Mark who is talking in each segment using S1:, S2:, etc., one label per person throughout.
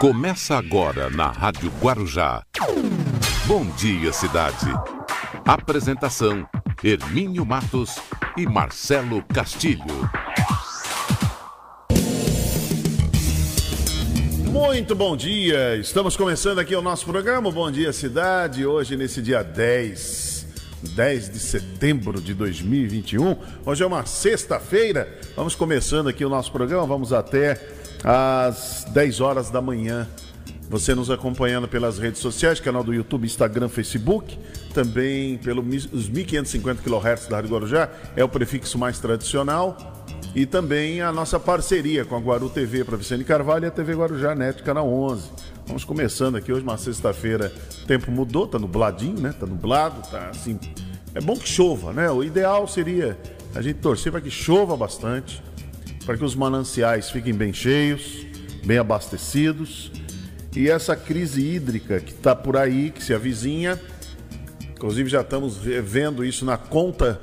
S1: Começa agora na Rádio Guarujá. Bom dia, cidade. Apresentação: Hermínio Matos e Marcelo Castilho.
S2: Muito bom dia! Estamos começando aqui o nosso programa Bom Dia Cidade, hoje nesse dia 10, 10 de setembro de 2021. Hoje é uma sexta-feira. Vamos começando aqui o nosso programa, vamos até às 10 horas da manhã. Você nos acompanhando pelas redes sociais, canal do YouTube, Instagram, Facebook, também pelos 1550 kHz da Rádio Guarujá, é o prefixo mais tradicional e também a nossa parceria com a Guaru TV para Vicente Carvalho e a TV Guarujá Net, canal 11. Vamos começando aqui hoje, uma sexta-feira. O tempo mudou, tá nubladinho, né? Tá nublado, tá assim. É bom que chova, né? O ideal seria a gente torcer para que chova bastante, para que os mananciais fiquem bem cheios, bem abastecidos. E essa crise hídrica que está por aí, que se avizinha, inclusive já estamos vendo isso na conta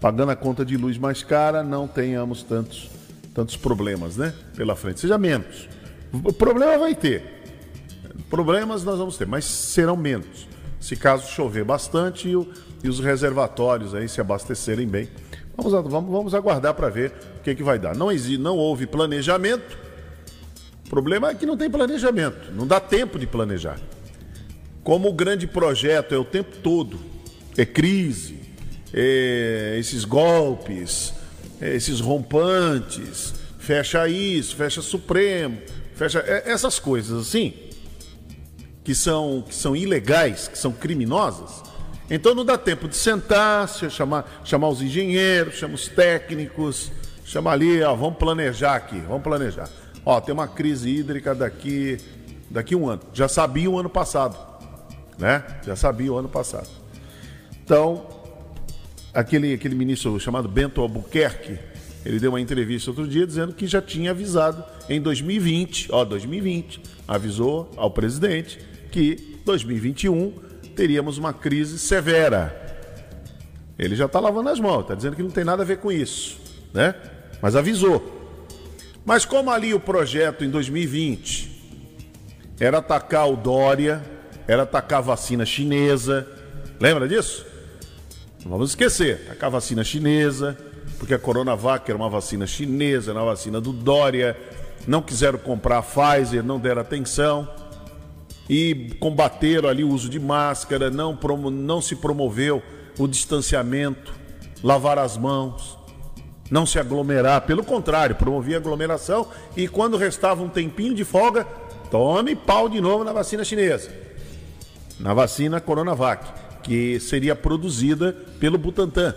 S2: pagando a conta de luz mais cara, não tenhamos tantos, tantos problemas, né? Pela frente. Seja menos. O problema vai ter. Problemas nós vamos ter, mas serão menos. Se caso chover bastante e, o, e os reservatórios aí se abastecerem bem. Vamos, vamos, vamos aguardar para ver o que, que vai dar. Não, existe, não houve planejamento. O problema é que não tem planejamento. Não dá tempo de planejar. Como o grande projeto é o tempo todo, é crise, é, esses golpes, é, esses rompantes, fecha isso, fecha Supremo, fecha é, essas coisas assim, que são, que são ilegais, que são criminosas. Então não dá tempo de sentar, chamar, chamar os engenheiros, chamar os técnicos, chamar ali, ó, vamos planejar aqui, vamos planejar. Ó, tem uma crise hídrica daqui, daqui um ano. Já sabia o ano passado, né? Já sabia o ano passado. Então, aquele, aquele ministro chamado Bento Albuquerque, ele deu uma entrevista outro dia dizendo que já tinha avisado em 2020, ó, 2020, avisou ao presidente que 2021 teríamos uma crise severa. Ele já está lavando as mãos, está dizendo que não tem nada a ver com isso, né? Mas avisou. Mas como ali o projeto em 2020 era atacar o Dória, era atacar a vacina chinesa, lembra disso? Não vamos esquecer, tá a vacina chinesa, porque a Coronavac era uma vacina chinesa, era uma vacina do Dória, não quiseram comprar a Pfizer, não deram atenção e combateram ali o uso de máscara, não, não se promoveu o distanciamento, lavar as mãos, não se aglomerar, pelo contrário, promovia aglomeração e quando restava um tempinho de folga, tome pau de novo na vacina chinesa, na vacina Coronavac que seria produzida pelo Butantan,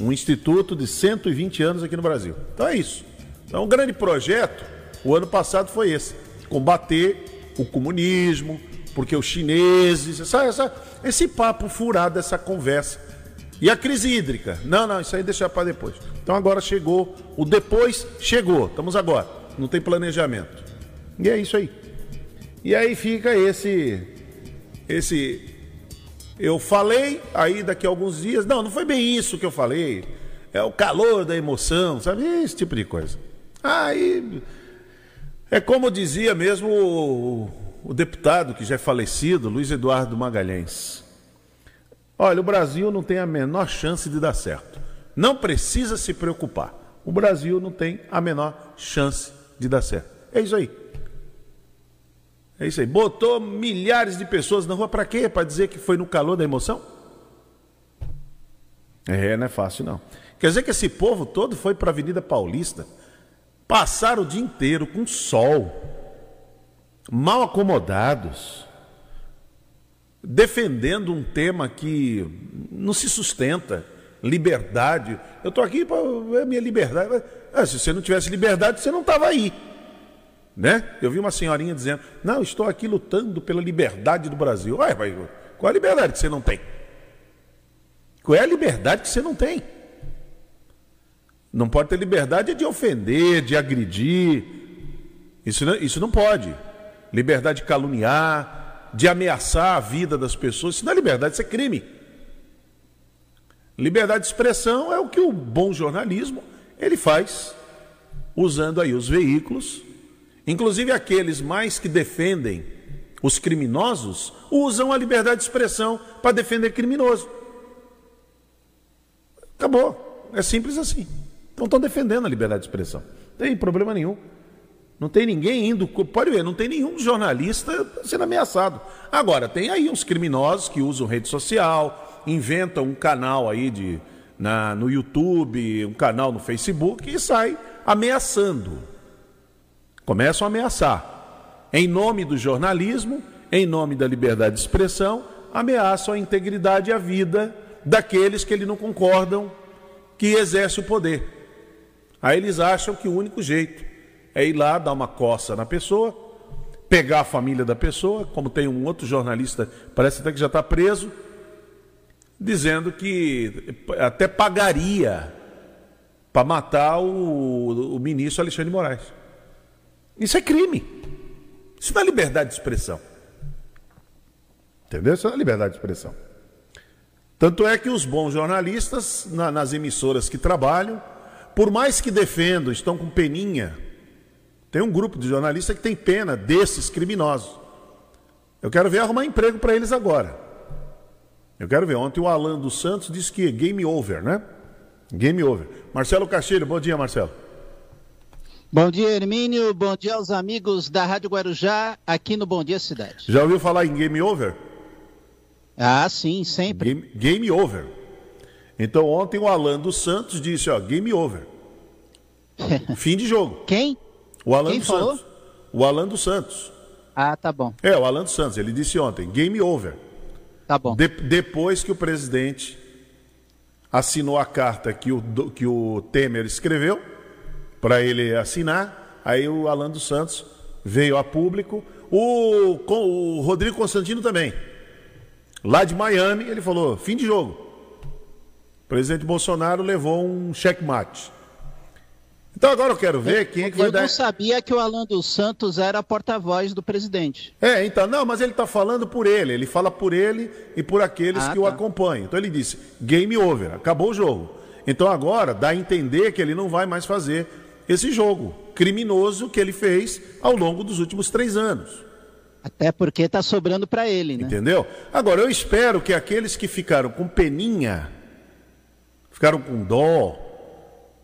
S2: um instituto de 120 anos aqui no Brasil. Então é isso. Então, um grande projeto, o ano passado foi esse: combater o comunismo, porque os chineses, essa, essa, esse papo furado, essa conversa. E a crise hídrica? Não, não, isso aí deixa para depois. Então agora chegou, o depois chegou, estamos agora, não tem planejamento. E é isso aí. E aí fica esse esse eu falei, aí daqui a alguns dias, não, não foi bem isso que eu falei. É o calor da emoção, sabe? Esse tipo de coisa. Aí é como dizia mesmo o, o deputado que já é falecido, Luiz Eduardo Magalhães. Olha, o Brasil não tem a menor chance de dar certo. Não precisa se preocupar. O Brasil não tem a menor chance de dar certo. É isso aí. É isso aí. Botou milhares de pessoas na rua para quê? Para dizer que foi no calor da emoção? É, não é fácil não. Quer dizer que esse povo todo foi para a Avenida Paulista, passaram o dia inteiro com sol, mal acomodados, defendendo um tema que não se sustenta, liberdade. Eu estou aqui para ver minha liberdade. Ah, se você não tivesse liberdade, você não estava aí. Né? Eu vi uma senhorinha dizendo: Não, estou aqui lutando pela liberdade do Brasil. Ué, mas qual a liberdade que você não tem? Qual é a liberdade que você não tem? Não pode ter liberdade de ofender, de agredir. Isso não, isso não pode. Liberdade de caluniar, de ameaçar a vida das pessoas. Isso não é liberdade, isso é crime. Liberdade de expressão é o que o bom jornalismo ele faz usando aí os veículos Inclusive aqueles mais que defendem os criminosos usam a liberdade de expressão para defender criminoso. Acabou. É simples assim. Então estão defendendo a liberdade de expressão. Não tem problema nenhum. Não tem ninguém indo. Pode ver, não tem nenhum jornalista sendo ameaçado. Agora, tem aí uns criminosos que usam rede social, inventam um canal aí de, na, no YouTube, um canal no Facebook e sai ameaçando. Começam a ameaçar. Em nome do jornalismo, em nome da liberdade de expressão, ameaçam a integridade e a vida daqueles que ele não concordam que exerce o poder. Aí eles acham que o único jeito é ir lá dar uma coça na pessoa, pegar a família da pessoa, como tem um outro jornalista, parece até que já está preso, dizendo que até pagaria para matar o, o ministro Alexandre de Moraes. Isso é crime. Isso não é liberdade de expressão. Entendeu? Isso não é liberdade de expressão. Tanto é que os bons jornalistas, na, nas emissoras que trabalham, por mais que defendam, estão com peninha. Tem um grupo de jornalistas que tem pena desses criminosos. Eu quero ver arrumar emprego para eles agora. Eu quero ver. Ontem o Alan dos Santos disse que é game over, né? Game over. Marcelo Castilho, bom dia, Marcelo.
S3: Bom dia, Hermínio. Bom dia aos amigos da Rádio Guarujá, aqui no Bom Dia Cidade.
S2: Já ouviu falar em game over?
S3: Ah, sim, sempre.
S2: Game, game over. Então ontem o Alan dos Santos disse, ó, game over. Fim de jogo.
S3: Quem?
S2: O Alan
S3: Quem
S2: dos
S3: falou?
S2: Santos. O Alan dos Santos.
S3: Ah, tá bom.
S2: É, o Alan dos Santos, ele disse ontem, game over.
S3: Tá bom.
S2: De- depois que o presidente assinou a carta que o, que o Temer escreveu para ele assinar, aí o Alan dos Santos veio a público. O, com- o Rodrigo Constantino também. Lá de Miami, ele falou: fim de jogo. O presidente Bolsonaro levou um checkmate. Então agora eu quero ver quem é que vai
S3: Eu
S2: dar.
S3: não sabia que o Alan dos Santos era porta-voz do presidente.
S2: É, então, não, mas ele está falando por ele. Ele fala por ele e por aqueles
S3: Ah,
S2: que o
S3: tá.
S2: acompanham. Então ele disse: game over, acabou o jogo. Então agora dá a entender que ele não vai mais fazer esse jogo criminoso que ele fez ao longo dos últimos três anos.
S3: Até porque tá sobrando para ele, né?
S2: Entendeu? Agora eu espero que aqueles que ficaram com peninha, ficaram com dó,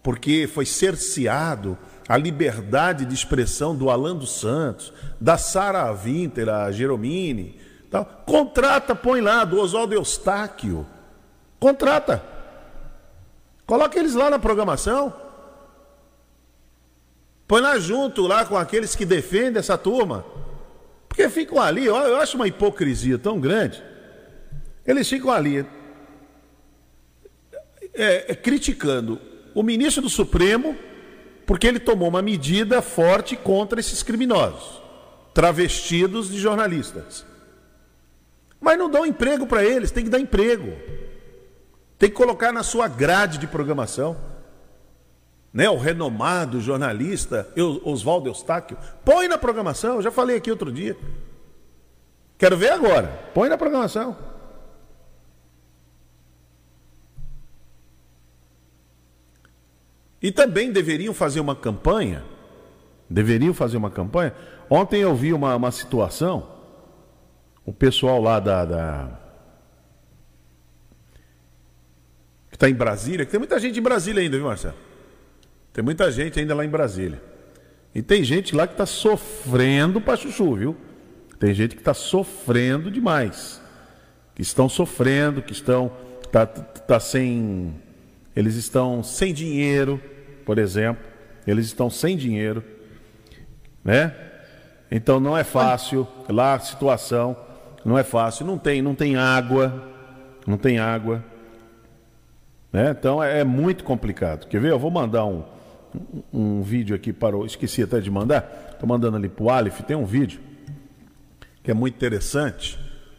S2: porque foi cerceado a liberdade de expressão do Alan dos Santos, da Sara Winter, a Geromini, tal. contrata, põe lá, do Oswaldo Eustáquio, contrata. Coloca eles lá na programação. Põe lá junto, lá com aqueles que defendem essa turma. Porque ficam ali, eu acho uma hipocrisia tão grande. Eles ficam ali é, é, criticando o ministro do Supremo porque ele tomou uma medida forte contra esses criminosos, travestidos de jornalistas. Mas não dão emprego para eles, tem que dar emprego. Tem que colocar na sua grade de programação. Né, o renomado jornalista Oswaldo Eustáquio, põe na programação, eu já falei aqui outro dia. Quero ver agora, põe na programação. E também deveriam fazer uma campanha, deveriam fazer uma campanha. Ontem eu vi uma, uma situação, o pessoal lá da, da que está em Brasília, que tem muita gente em Brasília ainda, viu, Marcelo? Tem muita gente ainda lá em Brasília. E tem gente lá que está sofrendo para chuchu, viu? Tem gente que está sofrendo demais. Que estão sofrendo, que estão. Tá, tá sem. Eles estão sem dinheiro, por exemplo. Eles estão sem dinheiro. Né? Então não é fácil. Lá a situação não é fácil. Não tem, não tem água. Não tem água. Né? Então é, é muito complicado. Quer ver? Eu vou mandar um, um, um vídeo aqui para o. Esqueci até de mandar. Estou mandando ali para o Aleph. Tem um vídeo que é muito interessante,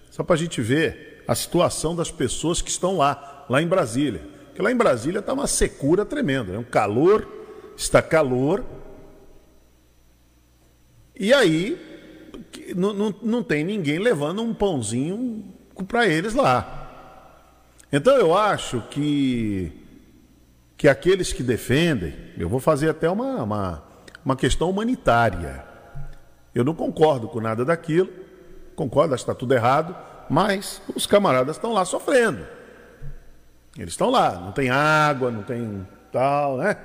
S2: só para a gente ver a situação das pessoas que estão lá, lá em Brasília. Porque lá em Brasília está uma secura tremenda, é um calor, está calor. E aí não, não, não tem ninguém levando um pãozinho para eles lá. Então eu acho que que aqueles que defendem, eu vou fazer até uma, uma, uma questão humanitária. Eu não concordo com nada daquilo, concordo, acho que está tudo errado, mas os camaradas estão lá sofrendo. Eles estão lá, não tem água, não tem tal, né?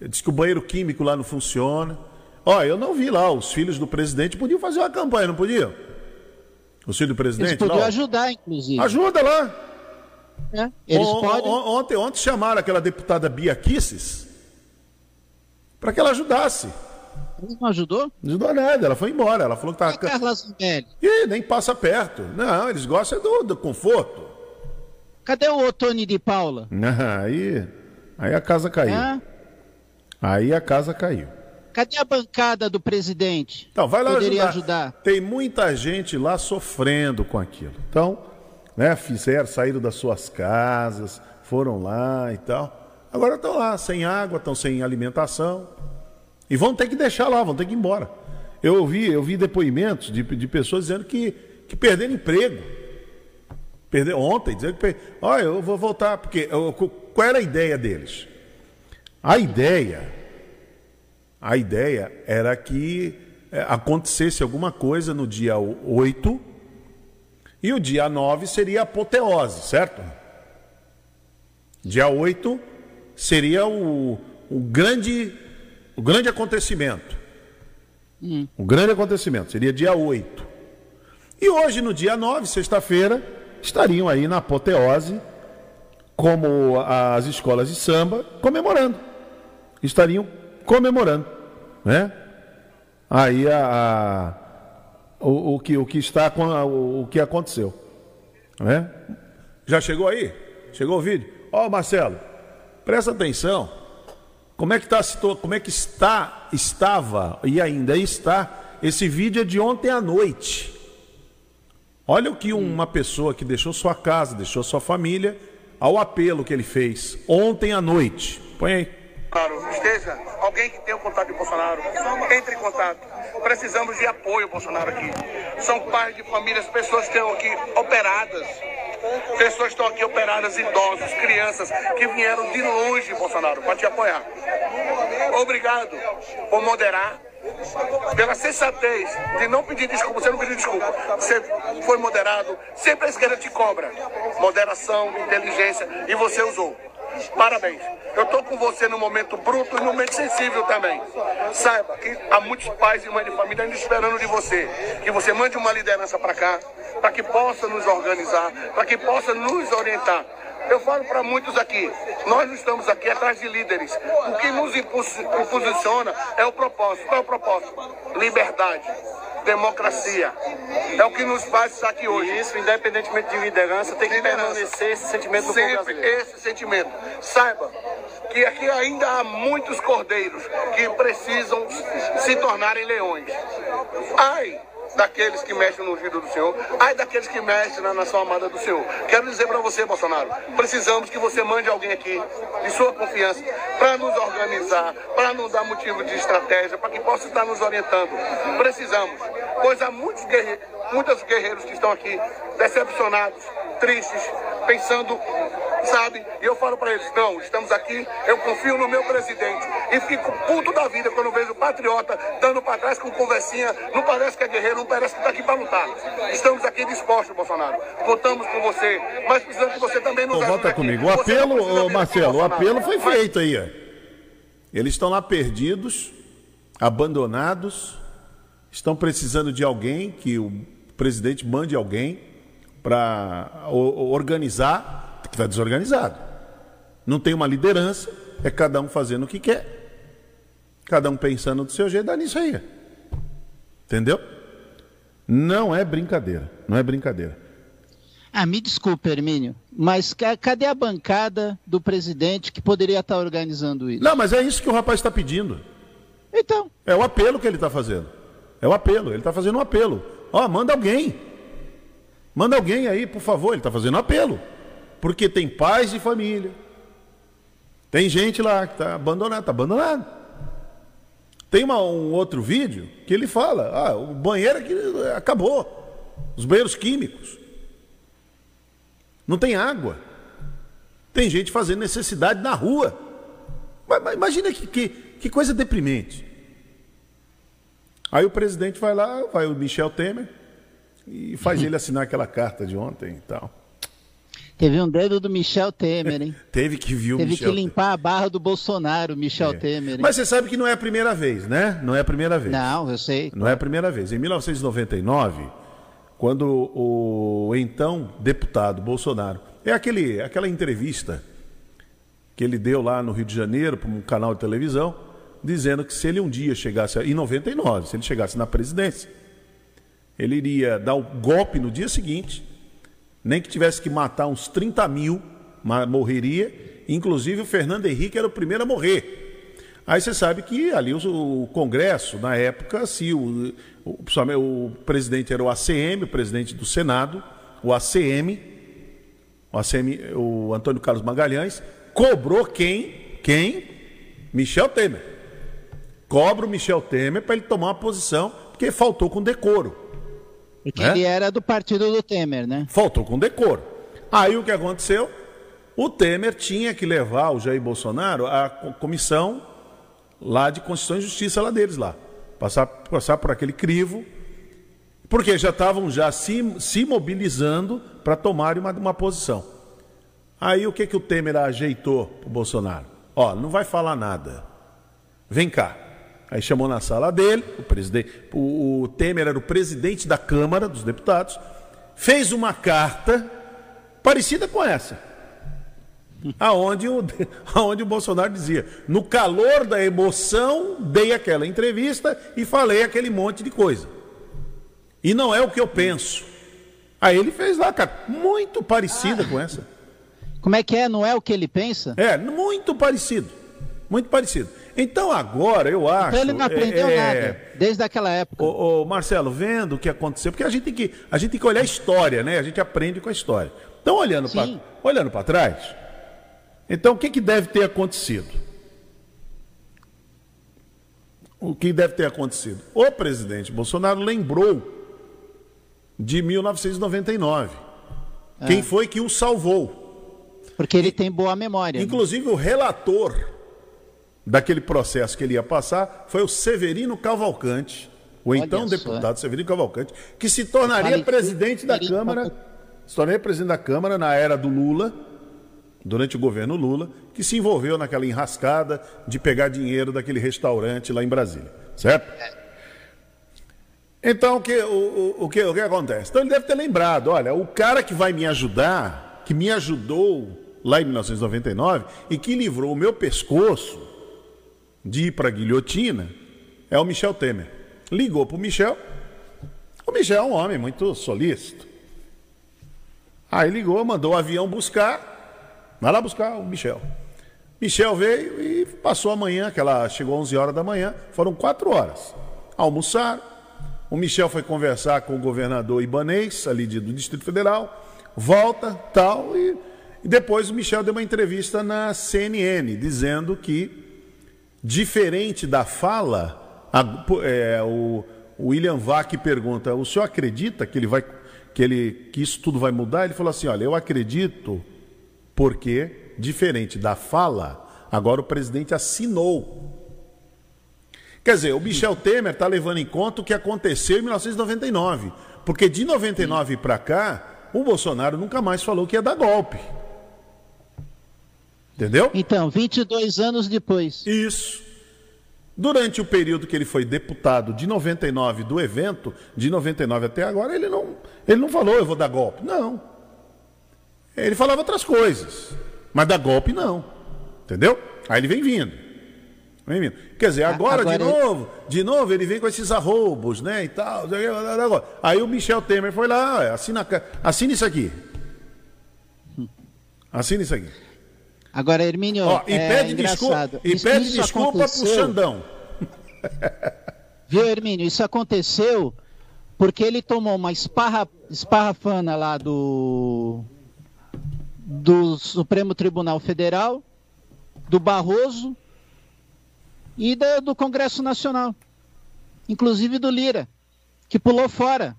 S2: Diz que o banheiro químico lá não funciona. Ó, eu não vi lá, os filhos do presidente podiam fazer uma campanha, não podiam? Os filhos do presidente? Eles
S3: podiam lá, ajudar, inclusive.
S2: Ajuda lá.
S3: É, eles
S2: o,
S3: podem.
S2: Ontem, ontem chamaram aquela deputada Bia Kisses para que ela ajudasse.
S3: Não ajudou?
S2: Não ajudou nada, ela foi embora. Ela falou que estava.
S3: Carla Zambelli.
S2: Ih, nem passa perto. Não, eles gostam do, do conforto.
S3: Cadê o Otone de Paula?
S2: Aí, aí a casa caiu. Aí a casa caiu.
S3: Cadê a bancada do presidente?
S2: Então, vai lá Poderia ajudar. ajudar. Tem muita gente lá sofrendo com aquilo. Então, né, fizeram, saíram das suas casas, foram lá e tal. Agora estão lá, sem água, estão sem alimentação. E vão ter que deixar lá, vão ter que ir embora. Eu ouvi, eu vi depoimentos de, de pessoas dizendo que, que perderam emprego. Perdeu ontem, dizendo que. Olha, eu vou voltar, porque. Qual era a ideia deles? A ideia, a ideia era que é, acontecesse alguma coisa no dia 8 e o dia 9 seria a apoteose, certo? Dia 8 seria o, o, grande, o grande acontecimento. Hum. O grande acontecimento seria dia 8. E hoje, no dia 9, sexta-feira, estariam aí na apoteose, como as escolas de samba, comemorando estariam comemorando, né? Aí a, a o, o, que, o que está o, o que aconteceu, né? Já chegou aí? Chegou o vídeo? Ó, oh, Marcelo, presta atenção. Como é que tá como é que está estava e ainda está esse vídeo é de ontem à noite. Olha o que uma pessoa que deixou sua casa, deixou sua família, ao apelo que ele fez ontem à noite. Põe aí.
S4: Bolsonaro esteja, alguém que tenha o contato de Bolsonaro, entre em contato. Precisamos de apoio, Bolsonaro, aqui. São pais de famílias, pessoas que estão aqui operadas. Pessoas estão aqui operadas, idosos, crianças, que vieram de longe, Bolsonaro, para te apoiar. Obrigado por moderar, pela sensatez de não pedir desculpa. Você não pediu desculpa. Você foi moderado. Sempre a esquerda te cobra. Moderação, inteligência, e você usou. Parabéns. Eu estou com você no momento bruto e no momento sensível também. Saiba que há muitos pais e mães de família ainda esperando de você. Que você mande uma liderança para cá, para que possa nos organizar, para que possa nos orientar. Eu falo para muitos aqui, nós não estamos aqui atrás de líderes. O que nos impulsiona é o propósito. Qual é o propósito? Liberdade democracia. É o que nos faz estar aqui hoje.
S5: E isso, independentemente de liderança, tem que liderança. permanecer esse sentimento do
S4: Sempre esse sentimento. Saiba que aqui ainda há muitos cordeiros que precisam se tornarem leões. Ai daqueles que mexem no ungido do Senhor, ai daqueles que mexem na nação amada do Senhor. Quero dizer para você, Bolsonaro, precisamos que você mande alguém aqui de sua confiança para nos organizar, para nos dar motivo de estratégia, para que possa estar nos orientando. Precisamos, pois há muitos guerreiros, muitos guerreiros que estão aqui decepcionados, tristes, pensando sabe? E eu falo para eles, não, estamos aqui, eu confio no meu presidente. E fico puto da vida quando vejo o patriota dando para trás com conversinha, não parece que é guerreiro, não parece que está aqui para lutar. Estamos aqui dispostos, Bolsonaro. Votamos com você, mas precisamos que você também nos
S2: ajude. Vota comigo. O apelo, Marcelo, o apelo foi feito aí. Eles estão lá perdidos, abandonados, estão precisando de alguém, que o presidente mande alguém para organizar está desorganizado. Não tem uma liderança, é cada um fazendo o que quer. Cada um pensando do seu jeito, dá nisso aí. Entendeu? Não é brincadeira, não é brincadeira.
S3: Ah, me desculpe, Hermínio, mas cadê a bancada do presidente que poderia estar organizando isso?
S2: Não, mas é isso que o rapaz está pedindo.
S3: Então.
S2: É o apelo que ele está fazendo. É o apelo, ele está fazendo um apelo. Ó, oh, manda alguém. Manda alguém aí, por favor, ele está fazendo um apelo. Porque tem pais de família. Tem gente lá que está abandonado, está abandonado. Tem uma, um outro vídeo que ele fala: ah, o banheiro aqui acabou. Os banheiros químicos. Não tem água. Tem gente fazendo necessidade na rua. Imagina que, que, que coisa deprimente. Aí o presidente vai lá, vai o Michel Temer e faz ele assinar aquela carta de ontem e tal.
S3: Teve um dedo do Michel Temer, hein?
S2: Teve que vir o
S3: Teve
S2: Michel
S3: que limpar a barra do Bolsonaro, Michel
S2: É.
S3: Temer. hein?
S2: Mas você sabe que não é a primeira vez, né? Não é a primeira vez.
S3: Não, eu sei.
S2: Não é a primeira vez. Em 1999, quando o então deputado Bolsonaro. É aquele, aquela entrevista que ele deu lá no Rio de Janeiro para um canal de televisão, dizendo que se ele um dia chegasse. Em 99, se ele chegasse na presidência, ele iria dar o golpe no dia seguinte, nem que tivesse que matar uns 30 mil, morreria. Inclusive o Fernando Henrique era o primeiro a morrer. Aí você sabe que ali o, Congresso, na época, se o, o, o presidente era o ACM, o presidente do Senado, o ACM, o ACM, o Antônio Carlos Magalhães, cobrou quem? Quem? Michel Temer. Cobra o Michel Temer para ele tomar uma posição, porque faltou com decoro.
S3: Porque
S2: né?
S3: ele era do partido do Temer, né?
S2: Faltou com decoro. Aí o que aconteceu? O Temer tinha que levar o Jair Bolsonaro à co- comissão lá de Constituição e Justiça lá deles lá. Passar, passar por aquele crivo, porque já estavam já se, se mobilizando para tomarem uma, uma posição. Aí o que, que o Temer ajeitou para o Bolsonaro? Ó, não vai falar nada. Vem cá. Aí chamou na sala dele, o presidente, o, o Temer era o presidente da Câmara dos Deputados, fez uma carta parecida com essa. Aonde o, aonde o Bolsonaro dizia: no calor da emoção, dei aquela entrevista e falei aquele monte de coisa. E não é o que eu penso. Aí ele fez lá, cara, muito parecida com essa.
S3: Como é que é? Não é o que ele pensa?
S2: É, muito parecido. Muito parecido. Então agora eu acho.
S3: Então ele não aprendeu
S2: é,
S3: nada, desde aquela época.
S2: Ô, ô, Marcelo, vendo o que aconteceu, porque a gente tem que, a gente tem que olhar a história, né? A gente aprende com a história. Então, olhando para olhando para trás, então o que, que deve ter acontecido? O que deve ter acontecido? O presidente Bolsonaro lembrou de 1999.
S3: Ah.
S2: Quem foi que o salvou?
S3: Porque ele tem boa memória. né?
S2: Inclusive, o relator daquele processo que ele ia passar foi o Severino Cavalcante, o
S3: Olha
S2: então
S3: só.
S2: deputado Severino Cavalcante, que se tornaria presidente da Câmara, se tornaria presidente da Câmara na era do Lula, durante o governo Lula, que se envolveu naquela enrascada de pegar dinheiro daquele restaurante lá em Brasília, certo? Então, o que, o, o, o que, o que acontece? Então, ele deve ter lembrado: olha, o cara que vai me ajudar, que me ajudou lá em 1999 e que livrou o meu pescoço de ir para a guilhotina, é o Michel Temer. Ligou para o Michel. O Michel é um homem muito solícito. Aí ligou, mandou o avião buscar. Vai lá buscar o Michel. Michel veio e passou a manhã, que ela chegou às 11 horas da manhã, foram quatro horas. Almoçaram. O Michel foi conversar com o governador Ibanês, ali do Distrito Federal, volta, tal, e, e depois o Michel deu uma entrevista na CNN, dizendo que, diferente da fala, a- é, o, o William Vac pergunta: o senhor acredita que ele vai. Que, ele, que isso tudo vai mudar? Ele falou assim: olha, eu acredito porque, diferente da fala, agora o presidente assinou. Quer dizer, o Michel Temer está levando em conta o que aconteceu em 1999. Porque de 99 para cá, o Bolsonaro nunca mais falou que ia dar golpe. Entendeu?
S3: Então, 22 anos depois.
S2: Isso. Durante o período que ele foi deputado de 99 do evento, de 99 até agora, ele não, ele não falou eu vou dar golpe. Não. Ele falava outras coisas. Mas dar golpe não. Entendeu? Aí ele vem vindo. Vem vindo. Quer dizer, agora,
S3: agora
S2: de
S3: ele-
S2: novo, de novo, ele vem com esses arroubos, né? E tal. Aí o Michel Temer foi lá, "Olha, assina, assina isso aqui. Assina isso aqui.
S3: Agora, Hermínio,
S2: Ó, e
S3: é
S2: pede desculpa,
S3: engraçado.
S2: e
S3: Isso-
S2: pede
S3: isso
S2: desculpa pro
S3: aconteceu-
S2: Xandão.
S3: Viu, Hermínio? Isso aconteceu porque ele tomou uma esparra, esparrafana lá do, do Supremo Tribunal Federal, do Barroso e da- do Congresso Nacional, inclusive do Lira, que pulou fora.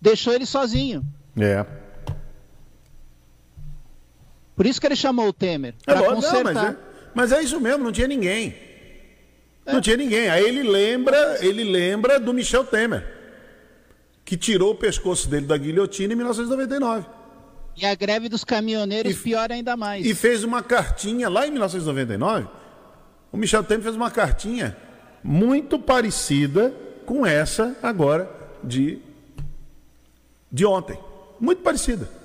S3: Deixou ele sozinho.
S2: É.
S3: Por isso que ele chamou o Temer.
S2: É lógico, não,
S3: consertar.
S2: mas, é, mas é isso mesmo, não tinha ninguém. Não tinha ninguém. Aí ele lembra, ele lembra do Michel Temer, que tirou o pescoço dele da guilhotina em 1999.
S3: E a greve dos caminhoneiros
S2: E-
S3: pior ainda mais.
S2: E fez uma cartinha lá em 1999. O Michel Temer fez uma cartinha muito parecida com essa agora de, de ontem. Muito parecida.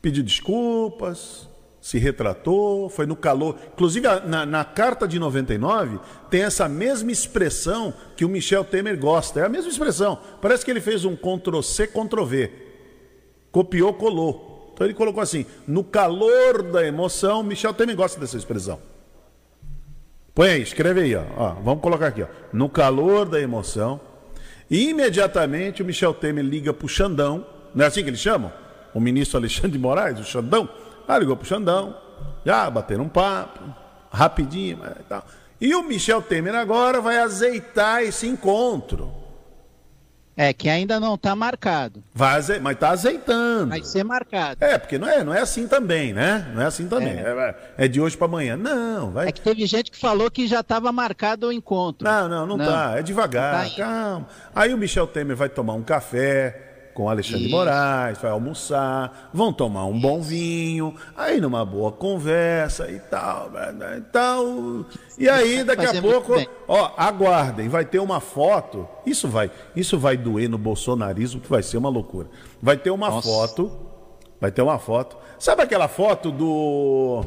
S2: Pediu desculpas, se retratou, foi no calor. Inclusive, na, na carta de 99, tem essa mesma expressão que o Michel Temer gosta. É a mesma expressão. Parece que ele fez um Ctrl-C, Ctrl-V. Copiou, colou. Então ele colocou assim: no calor da emoção, Michel Temer gosta dessa expressão. Põe aí, escreve aí, ó. Ó, Vamos colocar aqui, ó. No calor da emoção. E imediatamente o Michel Temer liga pro Xandão. Não é assim que eles chamam? O ministro Alexandre de Moraes, o Xandão. Ah, ligou pro Xandão. Já bateram um papo. Rapidinho, mas tal. E o Michel Temer agora vai azeitar esse encontro.
S3: É, que ainda não está marcado.
S2: Vai aze... Mas tá azeitando.
S3: Vai ser marcado.
S2: É, porque não é, não é assim também, né? Não é assim também. É, é de hoje para amanhã. Não, vai.
S3: É que teve gente que falou que já estava marcado o encontro.
S2: Não, não, não, tá. É devagar,
S3: tá
S2: calma. Aí o Michel Temer vai tomar um café com Alexandre
S3: Isso.
S2: Moraes, vai almoçar, vão tomar um bom vinho, aí numa boa conversa e tal, né, e tal. E aí daqui a
S3: muito
S2: pouco, ó, aguardem, vai ter uma foto. Isso vai, isso vai doer no bolsonarismo, que vai ser uma loucura. Vai ter uma
S3: Nossa.
S2: foto, vai ter uma foto. Sabe aquela foto do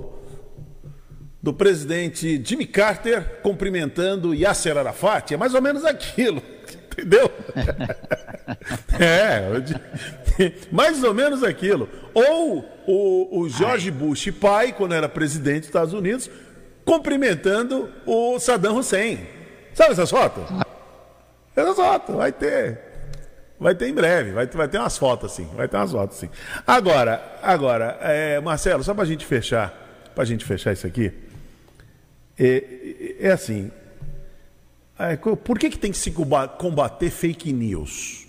S2: do presidente Jimmy Carter cumprimentando Yasser Arafat, é mais ou menos aquilo, entendeu? é, di- mais ou menos aquilo. Ou o, o George Bush pai, quando era presidente dos Estados Unidos, cumprimentando o Saddam Hussein. Sabe essas fotos? Essas fotos, vai ter. Vai ter em breve, vai, ter- vai ter umas fotos assim, vai ter umas fotos assim. Agora, agora, é, Marcelo, só pra gente fechar, pra gente fechar isso aqui, é, é assim, é, por que, que tem que se comba- combater fake news?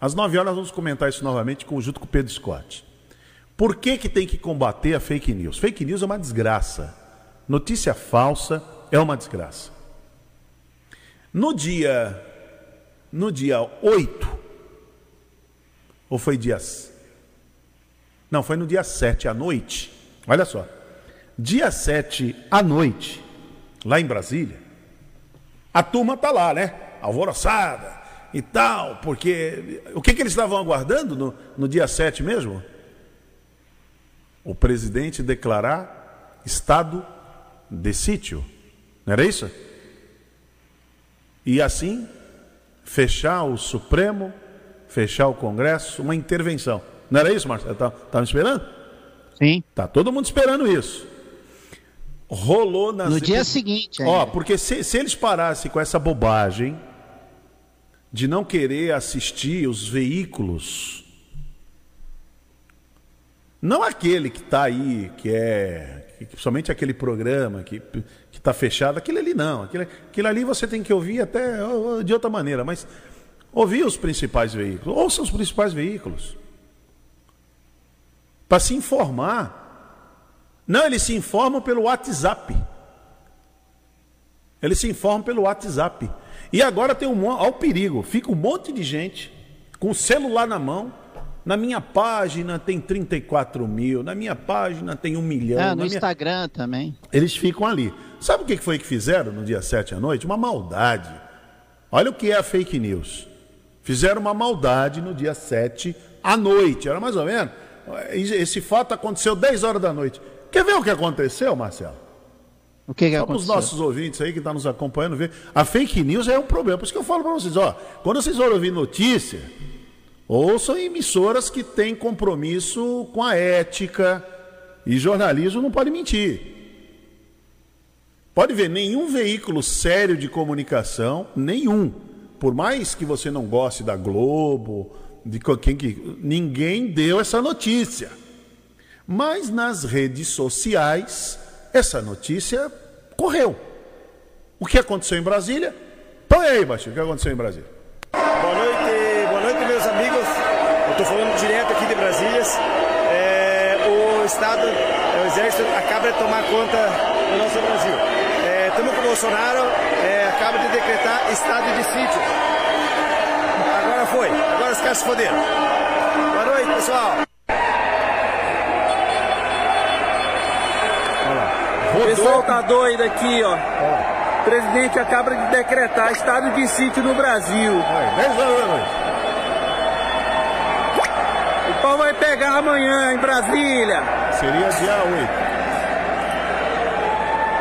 S2: Às 9 horas vamos comentar isso novamente junto com o Pedro Scott. Por que, que tem que combater a fake news? Fake news é uma desgraça. Notícia falsa é uma desgraça. No dia no dia 8, ou foi dias? Não, foi no dia 7 à noite. Olha só. Dia 7 à noite, lá em Brasília, a turma tá lá, né? Alvoroçada e tal, porque o que, que eles estavam aguardando no, no dia 7 mesmo? O presidente declarar estado de sítio. Não era isso? E assim, fechar o Supremo, fechar o Congresso, uma intervenção. Não era isso, Marcelo? Tá, tá esperando?
S3: Sim.
S2: Tá todo mundo esperando isso. Rolou nas
S3: No dia seguinte.
S2: Ó,
S3: ainda.
S2: porque se, se eles parassem com essa bobagem de não querer assistir os veículos, não aquele que está aí, que é que, somente aquele programa que que está fechado, aquele ali não, aquele, aquele ali você tem que ouvir até de outra maneira, mas ouvir os principais veículos, ouça os principais veículos para se informar. Não, eles se informam pelo WhatsApp. Eles se informam pelo WhatsApp. E agora tem um monte, olha o perigo, fica um monte de gente com o celular na mão. Na minha página tem 34 mil, na minha página tem um milhão.
S3: Ah, no
S2: minha-
S3: Instagram também.
S2: Eles ficam ali. Sabe o que foi que fizeram no dia 7 à noite? Uma maldade. Olha o que é a fake news. Fizeram uma maldade no dia 7 à noite. Era mais ou menos. Esse fato aconteceu 10 horas da noite. Quer ver o que aconteceu, Marcelo?
S3: O que, que
S2: Só para os
S3: aconteceu?
S2: nossos ouvintes aí que estão nos acompanhando ver. A fake news é um problema. Por isso que eu falo para vocês, ó, quando vocês forem ouvir notícia, ouçam emissoras que têm compromisso com a ética. E jornalismo não pode mentir. Pode ver, nenhum veículo sério de comunicação, nenhum, por mais que você não goste da Globo, de quem que. Ninguém deu essa notícia. Mas nas redes sociais, essa notícia correu. O que aconteceu em Brasília? Põe aí, Baixinho, o que aconteceu em Brasília?
S6: Boa noite, boa noite, meus amigos. Eu estou falando direto aqui de Brasília. É, o Estado, é, o Exército acaba de tomar conta do nosso Brasil. Estamos com o Bolsonaro, acaba de decretar estado de sítio. Agora foi, agora os caras se foderam. Boa noite, pessoal.
S7: O pessoal tá doido aqui, ó. O presidente acaba de decretar estado de sítio no Brasil.
S2: Vai, 10 horas da noite.
S7: O pau vai pegar amanhã em Brasília.
S2: Seria dia 8.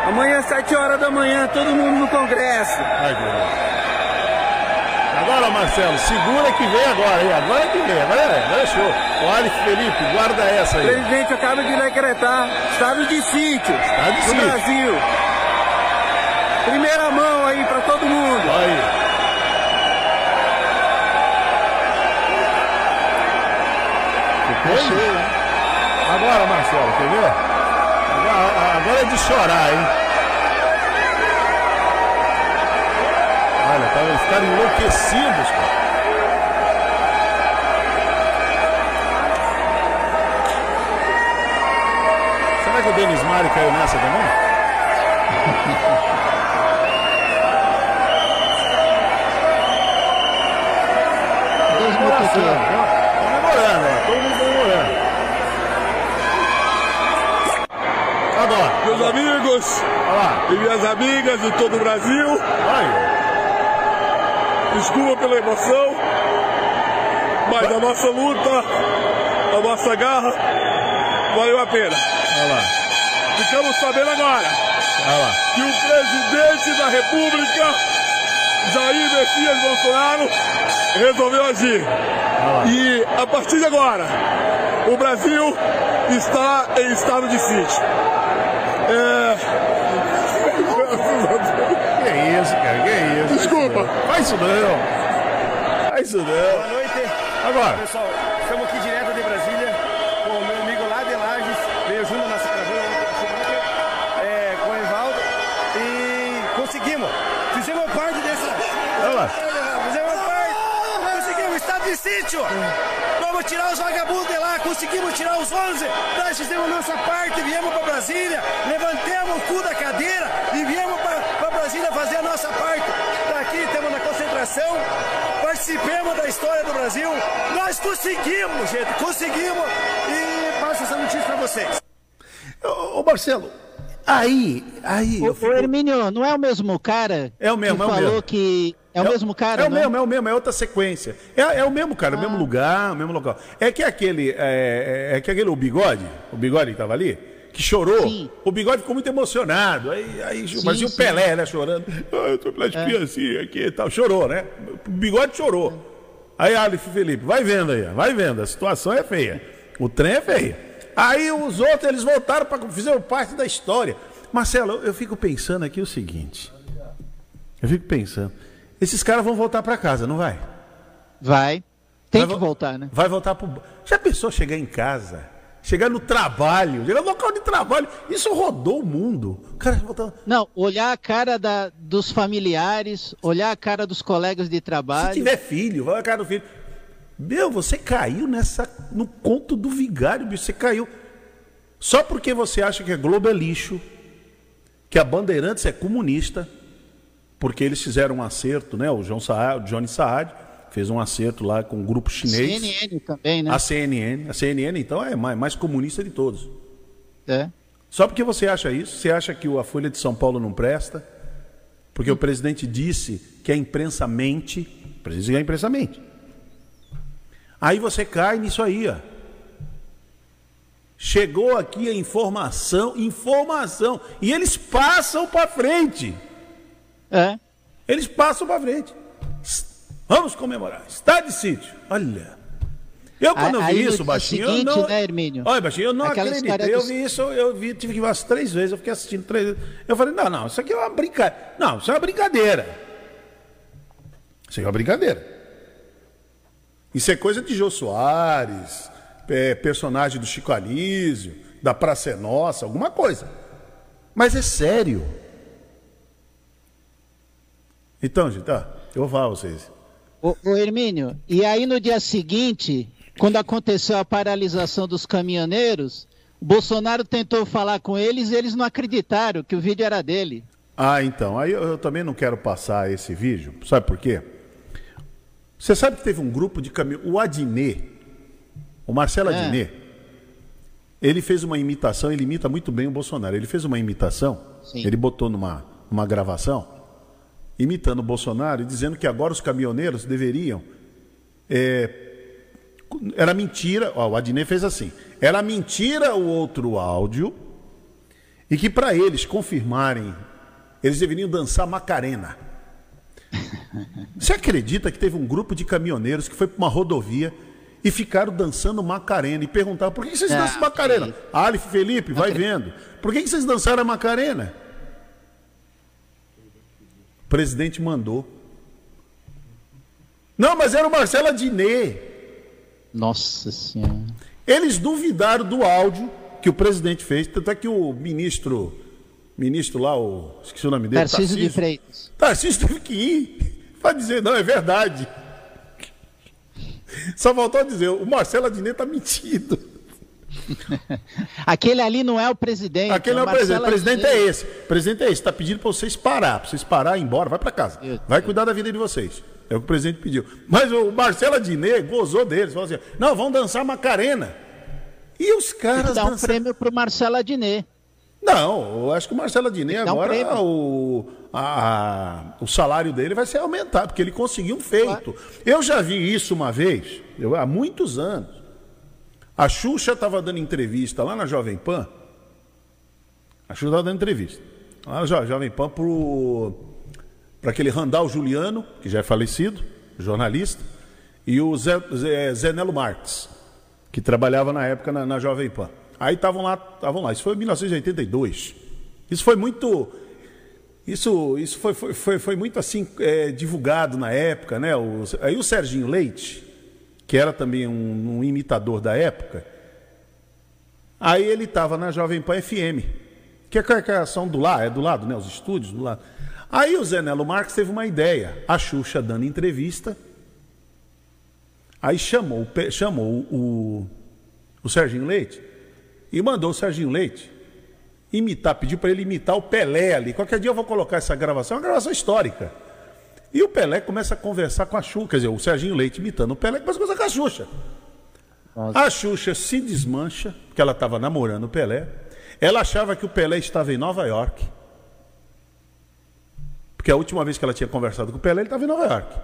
S7: Amanhã, 7 horas da manhã, todo mundo no Congresso.
S2: Ai, Deus. Agora, Marcelo, segura que vem agora, hein? Agora que vem, agora é, agora é show. Olha, Felipe, guarda essa
S7: O
S2: aí.
S7: presidente acaba de decretar estado de sítio
S2: Estado de sítio.
S7: Brasil. Primeira mão aí pra todo mundo.
S2: Aí. Ficou aí? Agora, Marcelo, quer ver? Agora, agora é de chorar, hein? Tá, eles ficaram enlouquecidos, cara. Será que o Denis Mari caiu nessa também?
S3: Dois motoqueiros.
S2: ó. Todo mundo comemorando. Agora.
S8: Meus amigos
S2: Olha lá.
S8: e minhas amigas de todo o Brasil,
S2: Olha.
S8: Desculpa pela emoção, mas a nossa luta, a nossa garra, valeu a pena. Ficamos sabendo agora que o presidente da República, Jair Messias Bolsonaro, resolveu agir. E a partir de agora, o Brasil está em estado de sítio. É...
S2: Que isso, cara.
S8: Desculpa.
S2: Faz isso não. Faz isso
S6: Boa
S2: não.
S6: noite.
S2: Agora.
S6: Pessoal, estamos aqui direto de Brasília com o meu amigo lá de Lages, veio junto na nossa caravana é, com o Evaldo e conseguimos. Fizemos parte dessa.
S2: Olha lá.
S6: Fizemos parte. Conseguimos, estado de sítio. Vamos tirar os vagabundos de lá, conseguimos tirar os 11. Nós fizemos nossa parte, viemos para Brasília, levantemos o cu da cadeira e viemos para Brasília fazer a nossa parte. Daqui estamos na concentração, participemos da história do Brasil. Nós conseguimos, gente, conseguimos e passo essa notícia para vocês.
S2: Ô, ô, Marcelo, aí, aí.
S3: Ô,
S2: fico-
S3: Hermínio, não é o mesmo cara
S2: É o mesmo,
S3: que
S2: é o
S3: falou
S2: mesmo.
S3: que... É o mesmo cara,
S2: É o
S3: não
S2: mesmo, é o mesmo, é outra sequência. É, é o mesmo cara, o
S3: Ah.
S2: mesmo lugar, o mesmo local. É que aquele, é, é- é que aquele, o bigode, o bigode que tava ali, que chorou,
S3: Sim.
S2: o bigode ficou muito emocionado. Aí, aí
S3: Sim,
S2: o
S3: sim. É.
S2: Pelé, né, chorando. Ah, eu tô pelas criancinhas aqui e tal. Chorou, né? O bigode chorou. Aí, Aleph Felipe, vai vendo aí, vai vendo, a situação é feia. O trem é feio. Aí os outros, eles voltaram para fizeram parte da história. Marcelo, eu, eu fico pensando aqui o seguinte. Eu fico pensando. Esses caras vão voltar para casa, não vai?
S3: Vai. Tem
S2: Vai
S3: que
S2: vo-
S3: voltar, né?
S2: Vai voltar pro. Já pensou chegar em casa? Chegar no trabalho, chegar no local de trabalho. Isso rodou o mundo. Cara.
S3: Não, olhar a cara da- dos familiares, olhar a cara dos colegas de
S2: Se
S3: trabalho.
S2: tiver filho, vai a cara do filho. Meu, você caiu nessa. no conto do vigário, bicho. Você caiu. Só porque você acha que a Globo é lixo, que a Bandeirantes é comunista, porque eles fizeram um acerto, né? O João Saad, o Johnny Saad fez um acerto lá com um grupo chinês.
S3: CNN também, né?
S2: A CNN. A CNN, então, é mais, mais comunista de todos.
S3: É.
S2: Só porque você acha isso, você acha que a Folha de São Paulo não presta, porque o presidente disse que a imprensa mente, o presidente que a imprensa mente. Aí você cai nisso aí, ó. Chegou aqui a informação, informação, e eles passam para frente.
S3: É.
S2: Eles passam para frente. Vamos comemorar. Estado de sítio. Olha. Eu quando eu
S3: Aí,
S2: vi
S3: no
S2: isso,
S3: dia
S2: baixinho, eu
S3: seguinte,
S2: não.
S3: né, Hermínio?
S2: Olha, baixinho, eu não
S3: Aquela
S2: acreditei. Eu
S3: dos-
S2: vi isso, eu vi, tive que ver umas três vezes, eu fiquei assistindo três vezes. Eu falei, não, não, isso aqui é uma brincadeira. Não, isso é uma brincadeira. Isso aqui é uma brincadeira. Isso é coisa de Jô Soares, é, personagem do Chico Anísio, da Praça é Nossa, alguma coisa. Mas é sério. Então, gente, tá, eu vou falar vocês.
S3: Ô, ô Hermínio, e aí no dia seguinte, quando aconteceu a paralisação dos caminhoneiros, o Bolsonaro tentou falar com eles e eles não acreditaram que o vídeo era dele.
S2: Ah, então. Aí eu, eu também não quero passar esse vídeo. Sabe por quê? Você sabe que teve um grupo de caminhoneiros. O Adnet, o Marcelo
S3: É.
S2: Adnet, ele fez uma imitação, ele imita muito bem o Bolsonaro. Ele fez uma imitação,
S3: Sim.
S2: ele botou numa, numa gravação, imitando o Bolsonaro e dizendo que agora os caminhoneiros deveriam. é, era mentira, ó, o Adnet fez assim. Era mentira o outro áudio e que para eles confirmarem, eles deveriam dançar Macarena. Você acredita que teve um grupo de caminhoneiros que foi para uma rodovia e ficaram dançando Macarena e perguntaram por que vocês
S3: Ah,
S2: dançam Macarena? Alif Felipe, vai vendo. Por que vocês dançaram a Macarena? O presidente mandou. Não, mas era o Marcelo Adnet.
S3: Nossa senhora.
S2: Eles duvidaram do áudio que o presidente fez, tanto é que o ministro, ministro lá, o, esqueci o nome dele,
S3: Tarcísio de Freitas.
S2: Tarcísio teve que ir para dizer, não, é verdade. Só faltou dizer, o Marcelo Adnet está mentindo.
S3: Aquele ali não é o presidente.
S2: Aquele não é o presidente, o
S3: Marcelo
S2: presidente é esse. O presidente é esse, está pedindo para vocês parar, para vocês parar, ir embora, vai para casa. Vai cuidar da vida de vocês. É o que o presidente pediu. Mas o Marcelo Adnet gozou deles, falou assim, não, vão dançar Macarena. E os caras
S3: dar um
S2: dançaram.
S3: prêmio pro Marcelo Adnet.
S2: Não, eu acho que o Marcelo Adnet
S3: um
S2: agora
S3: prêmio.
S2: o, a- o salário dele vai ser aumentado, porque ele conseguiu um feito. Eu já vi isso uma vez, eu- há muitos anos. A Xuxa estava dando entrevista lá na Jovem Pan. A Xuxa estava dando entrevista. Lá na Jo- Jovem Pan para aquele Randall Juliano, que já é falecido, jornalista, e o Zé, Zé, Zé Nelo Marques, que trabalhava na época na, na Jovem Pan. Aí estavam lá, estavam lá. Isso foi em 1982. Isso foi muito. Isso, isso foi, foi, foi, foi muito assim é, divulgado na época, né? O- aí o Serginho Leite, que era também um, um imitador da época, aí ele estava na Jovem Pan FM, que é a carcação do lado, é do lado, né? Os estúdios do lado. Aí o Zé Nelo Marques teve uma ideia, a Xuxa dando entrevista, aí chamou, chamou o, o Serginho Leite e mandou o Serginho Leite imitar, pediu para ele imitar o Pelé ali. Qualquer dia eu vou colocar essa gravação, é uma gravação histórica. E o Pelé começa a conversar com a Xuxa, quer dizer, o Serginho Leite imitando o Pelé, começa a conversar com a Xuxa.
S3: Nossa.
S2: A Xuxa se desmancha, porque ela estava namorando o Pelé. Ela achava que o Pelé estava em Nova York. Porque a última vez que ela tinha conversado com o Pelé, ele estava em Nova York.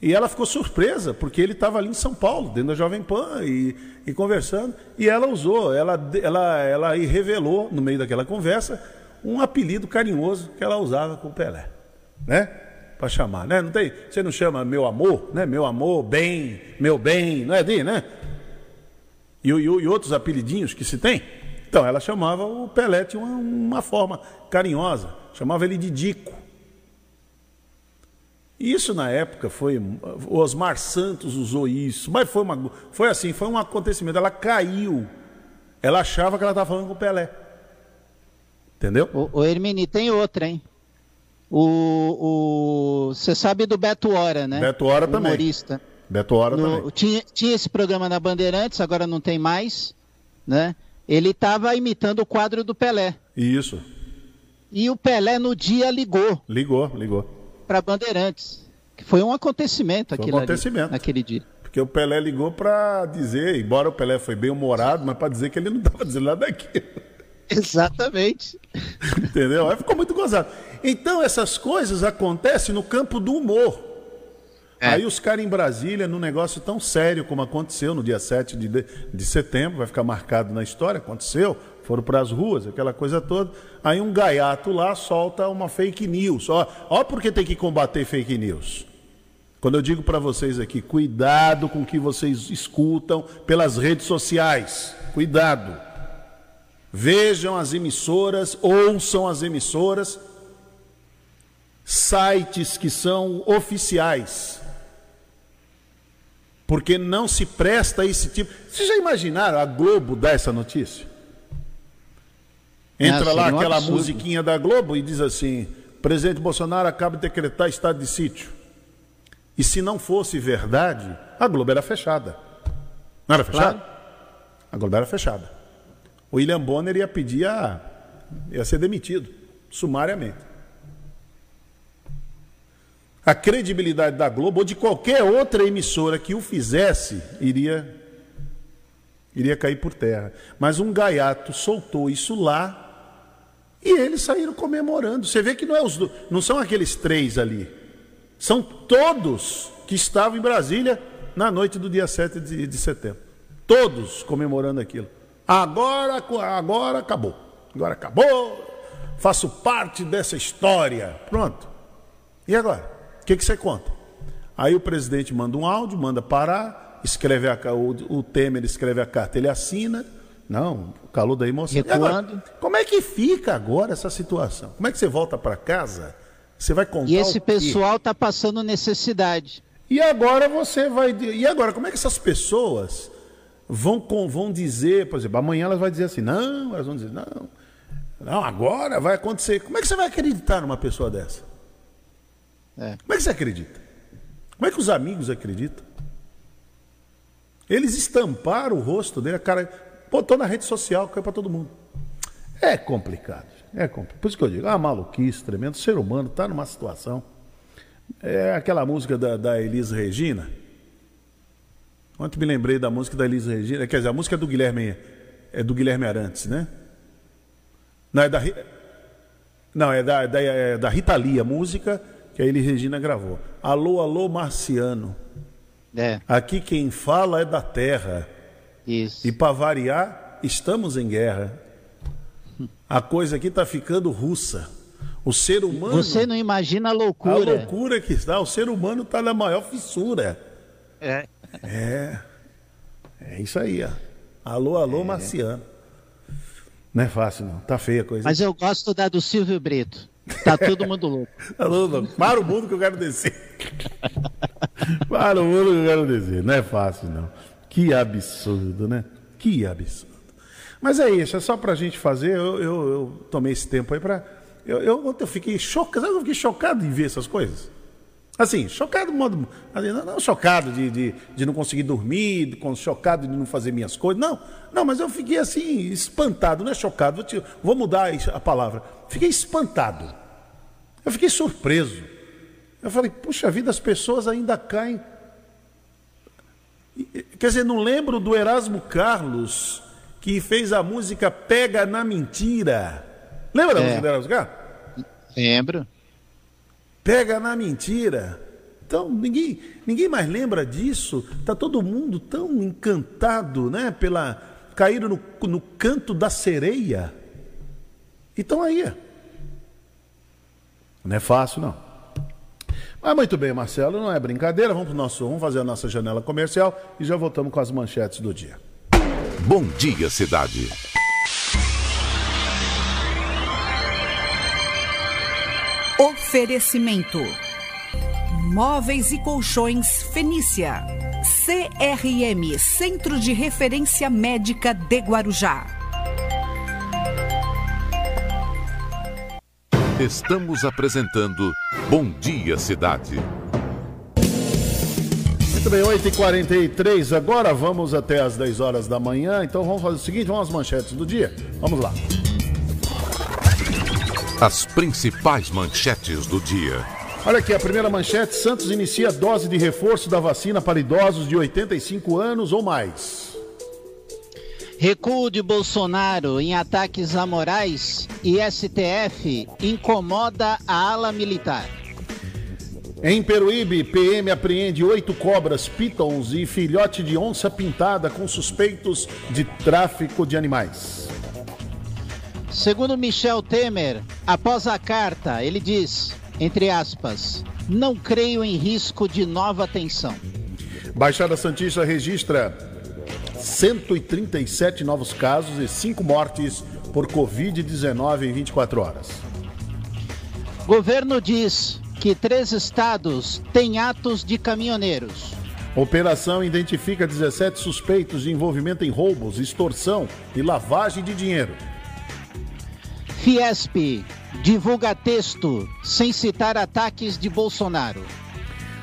S2: E ela ficou surpresa, porque ele estava ali em São Paulo, dentro da Jovem Pan, e, e conversando. E ela usou, ela, ela, ela revelou, no meio daquela conversa, um apelido carinhoso que ela usava com o Pelé. Né? Para chamar, né? Não tem, você não chama meu amor, né? Meu amor, bem, meu bem, não é de, né? E, e, e outros apelidinhos que se tem. Então, ela chamava o Pelé, tinha uma, uma forma carinhosa, chamava ele de Dico. Isso na época foi. O Osmar Santos usou isso, mas foi, uma, foi assim, foi um acontecimento. Ela caiu. Ela achava que ela estava falando com o Pelé. Entendeu?
S3: O, o Hermini tem outra, hein? O. Você sabe do Beto Hora, né?
S2: Beto Hora
S3: O
S2: também.
S3: Humorista.
S2: Beto Hora
S3: No-
S2: também.
S3: tinha, tinha esse programa na Bandeirantes, agora não tem mais, né? Ele estava imitando o quadro do Pelé.
S2: Isso.
S3: E o Pelé no dia ligou
S2: Ligou, ligou.
S3: para Bandeirantes. Que foi um acontecimento
S2: Foi um
S3: aquilo ali,
S2: acontecimento.
S3: naquele dia.
S2: Porque o Pelé ligou para dizer, embora o Pelé foi bem humorado, mas para dizer que ele não estava dizendo nada daquilo.
S3: Exatamente.
S2: Entendeu? Aí ficou muito gozado. Então, essas coisas acontecem no campo do humor.
S3: É.
S2: Aí os caras em Brasília, num negócio tão sério como aconteceu no dia 7 de, de, de setembro, vai ficar marcado na história, aconteceu, foram para as ruas, aquela coisa toda. Aí um gaiato lá solta uma fake news. Ó, ó porque tem que combater fake news. Quando eu digo para vocês aqui, cuidado com o que vocês escutam pelas redes sociais. Cuidado. Vejam as emissoras, ouçam as emissoras, sites que são oficiais. Porque não se presta a esse tipo. Vocês já imaginaram a Globo dar essa notícia? Entra
S3: Ah,
S2: lá aquela
S3: absurdo.
S2: musiquinha da Globo e diz assim: presidente Bolsonaro acaba de decretar estado de sítio. E se não fosse verdade, a Globo era fechada. Não era fechada? A Globo era fechada. O William Bonner ia pedir a, Ia ser demitido, sumariamente. A credibilidade da Globo ou de qualquer outra emissora que o fizesse iria iria cair por terra. Mas um gaiato soltou isso lá e eles saíram comemorando. Você vê que não, é os, não são aqueles três ali. São todos que estavam em Brasília na noite do dia 7 de, de setembro. Todos comemorando aquilo. Agora, agora acabou. Agora acabou. Faço parte dessa história. Pronto. E agora? O que, que você conta? Aí o presidente manda um áudio, manda parar, escreve a, o, o Temer escreve a carta, ele assina. Não, o calor da emoção. Agora, como é que fica agora essa situação? Como é que você volta para casa? Você vai contar
S3: E esse pessoal está passando necessidade.
S2: E agora você vai. E agora, como é que essas pessoas vão, vão dizer, por exemplo, amanhã elas vão dizer assim, não, elas vão dizer, não, não, agora vai acontecer. Como é que você vai acreditar numa pessoa dessa? É. Como é que você acredita? Como é que os amigos acreditam? Eles estamparam o rosto dele, a cara, botou na rede social, caiu para todo mundo. É complicado. É complicado. Por isso que eu digo, ah, maluquice tremendo. O ser humano está numa situação. É aquela música da, da Elisa Regina. Ontem me lembrei da música da Elisa Regina. Quer dizer, a música é do Guilherme, é do Guilherme Arantes, né? Não, é da, não, é da, da, é da Rita Lee, a música que a Elis Regina gravou. Alô, alô, Marciano. É. Aqui quem fala é da terra.
S3: Isso.
S2: E para variar, estamos em guerra. A coisa aqui está ficando russa. O ser humano.
S3: Você não imagina a loucura.
S2: A loucura que está. O ser humano está na maior fissura.
S3: É.
S2: É. É isso aí, ó. Alô, alô, é. Marciano. Não é fácil, não. Tá feia a coisa.
S3: Mas eu gosto da do Silvio Brito. Tá todo mundo louco.
S2: Alô, para o mundo que eu quero descer. para o mundo que eu quero descer. Não é fácil, não. Que absurdo, né? Que absurdo. Mas é isso, é só pra gente fazer. Eu, eu, eu tomei esse tempo aí pra. Eu, eu, eu fiquei chocado, eu fiquei chocado de ver essas coisas. Assim, chocado modo. Não, não chocado de, de, de, não conseguir dormir, chocado de não fazer minhas coisas. Não, não, mas eu fiquei assim, espantado, não é chocado, vou, te, vou mudar a palavra. Fiquei espantado. Eu fiquei surpreso. Eu falei, puxa vida, as pessoas ainda caem. Quer dizer, não lembro do Erasmo Carlos que fez a música Pega na Mentira. Lembra da é. música do Erasmo Carlos?
S3: Lembro.
S2: Pega na mentira. Então, ninguém, ninguém mais lembra disso. Está todo mundo tão encantado, né? Pela. Caíram no, no canto da sereia. E estão aí. Não é fácil, não. Mas muito bem, Marcelo, não é brincadeira. Vamos, pro nosso, vamos fazer a nossa janela comercial e já voltamos com as manchetes do dia.
S1: Bom dia, cidade.
S9: Oferecimento: Móveis e Colchões Fenícia. CRM Centro de Referência Médica de Guarujá.
S1: Estamos apresentando Bom Dia Cidade.
S2: Muito bem, 8h43. Agora vamos até as 10 horas da manhã. Então vamos fazer o seguinte: vamos às manchetes do dia. Vamos lá.
S1: As principais manchetes do dia.
S2: Olha aqui, a primeira manchete: Santos inicia dose de reforço da vacina para idosos de 85 anos ou mais.
S3: Recuo de Bolsonaro em ataques a Moraes e STF incomoda a ala militar.
S2: Em Peruíbe, PM apreende oito cobras, pitons e filhote de onça pintada com suspeitos de tráfico de animais.
S3: Segundo Michel Temer, após a carta, ele diz, entre aspas, não creio em risco de nova tensão.
S2: Baixada Santista registra 137 novos casos e 5 mortes por Covid-19 em 24 horas.
S3: Governo diz que três estados têm atos de caminhoneiros.
S2: Operação identifica 17 suspeitos de envolvimento em roubos, extorsão e lavagem de dinheiro.
S3: Fiesp divulga texto sem citar ataques de Bolsonaro.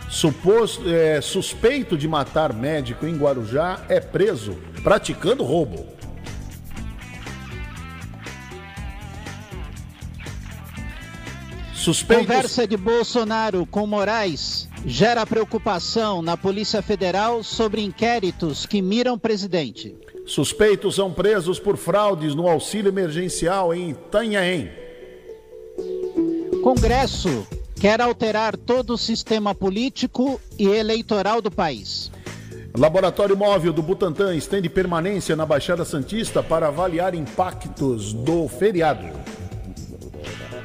S2: Suposto, é, suspeito de matar médico em Guarujá é preso praticando roubo. Suspeitos...
S3: Conversa de Bolsonaro com Moraes gera preocupação na Polícia Federal sobre inquéritos que miram presidente.
S2: Suspeitos são presos por fraudes no auxílio emergencial em Itanhaém.
S3: Congresso quer alterar todo o sistema político e eleitoral do país.
S2: Laboratório Móvel do Butantan estende permanência na Baixada Santista para avaliar impactos do feriado.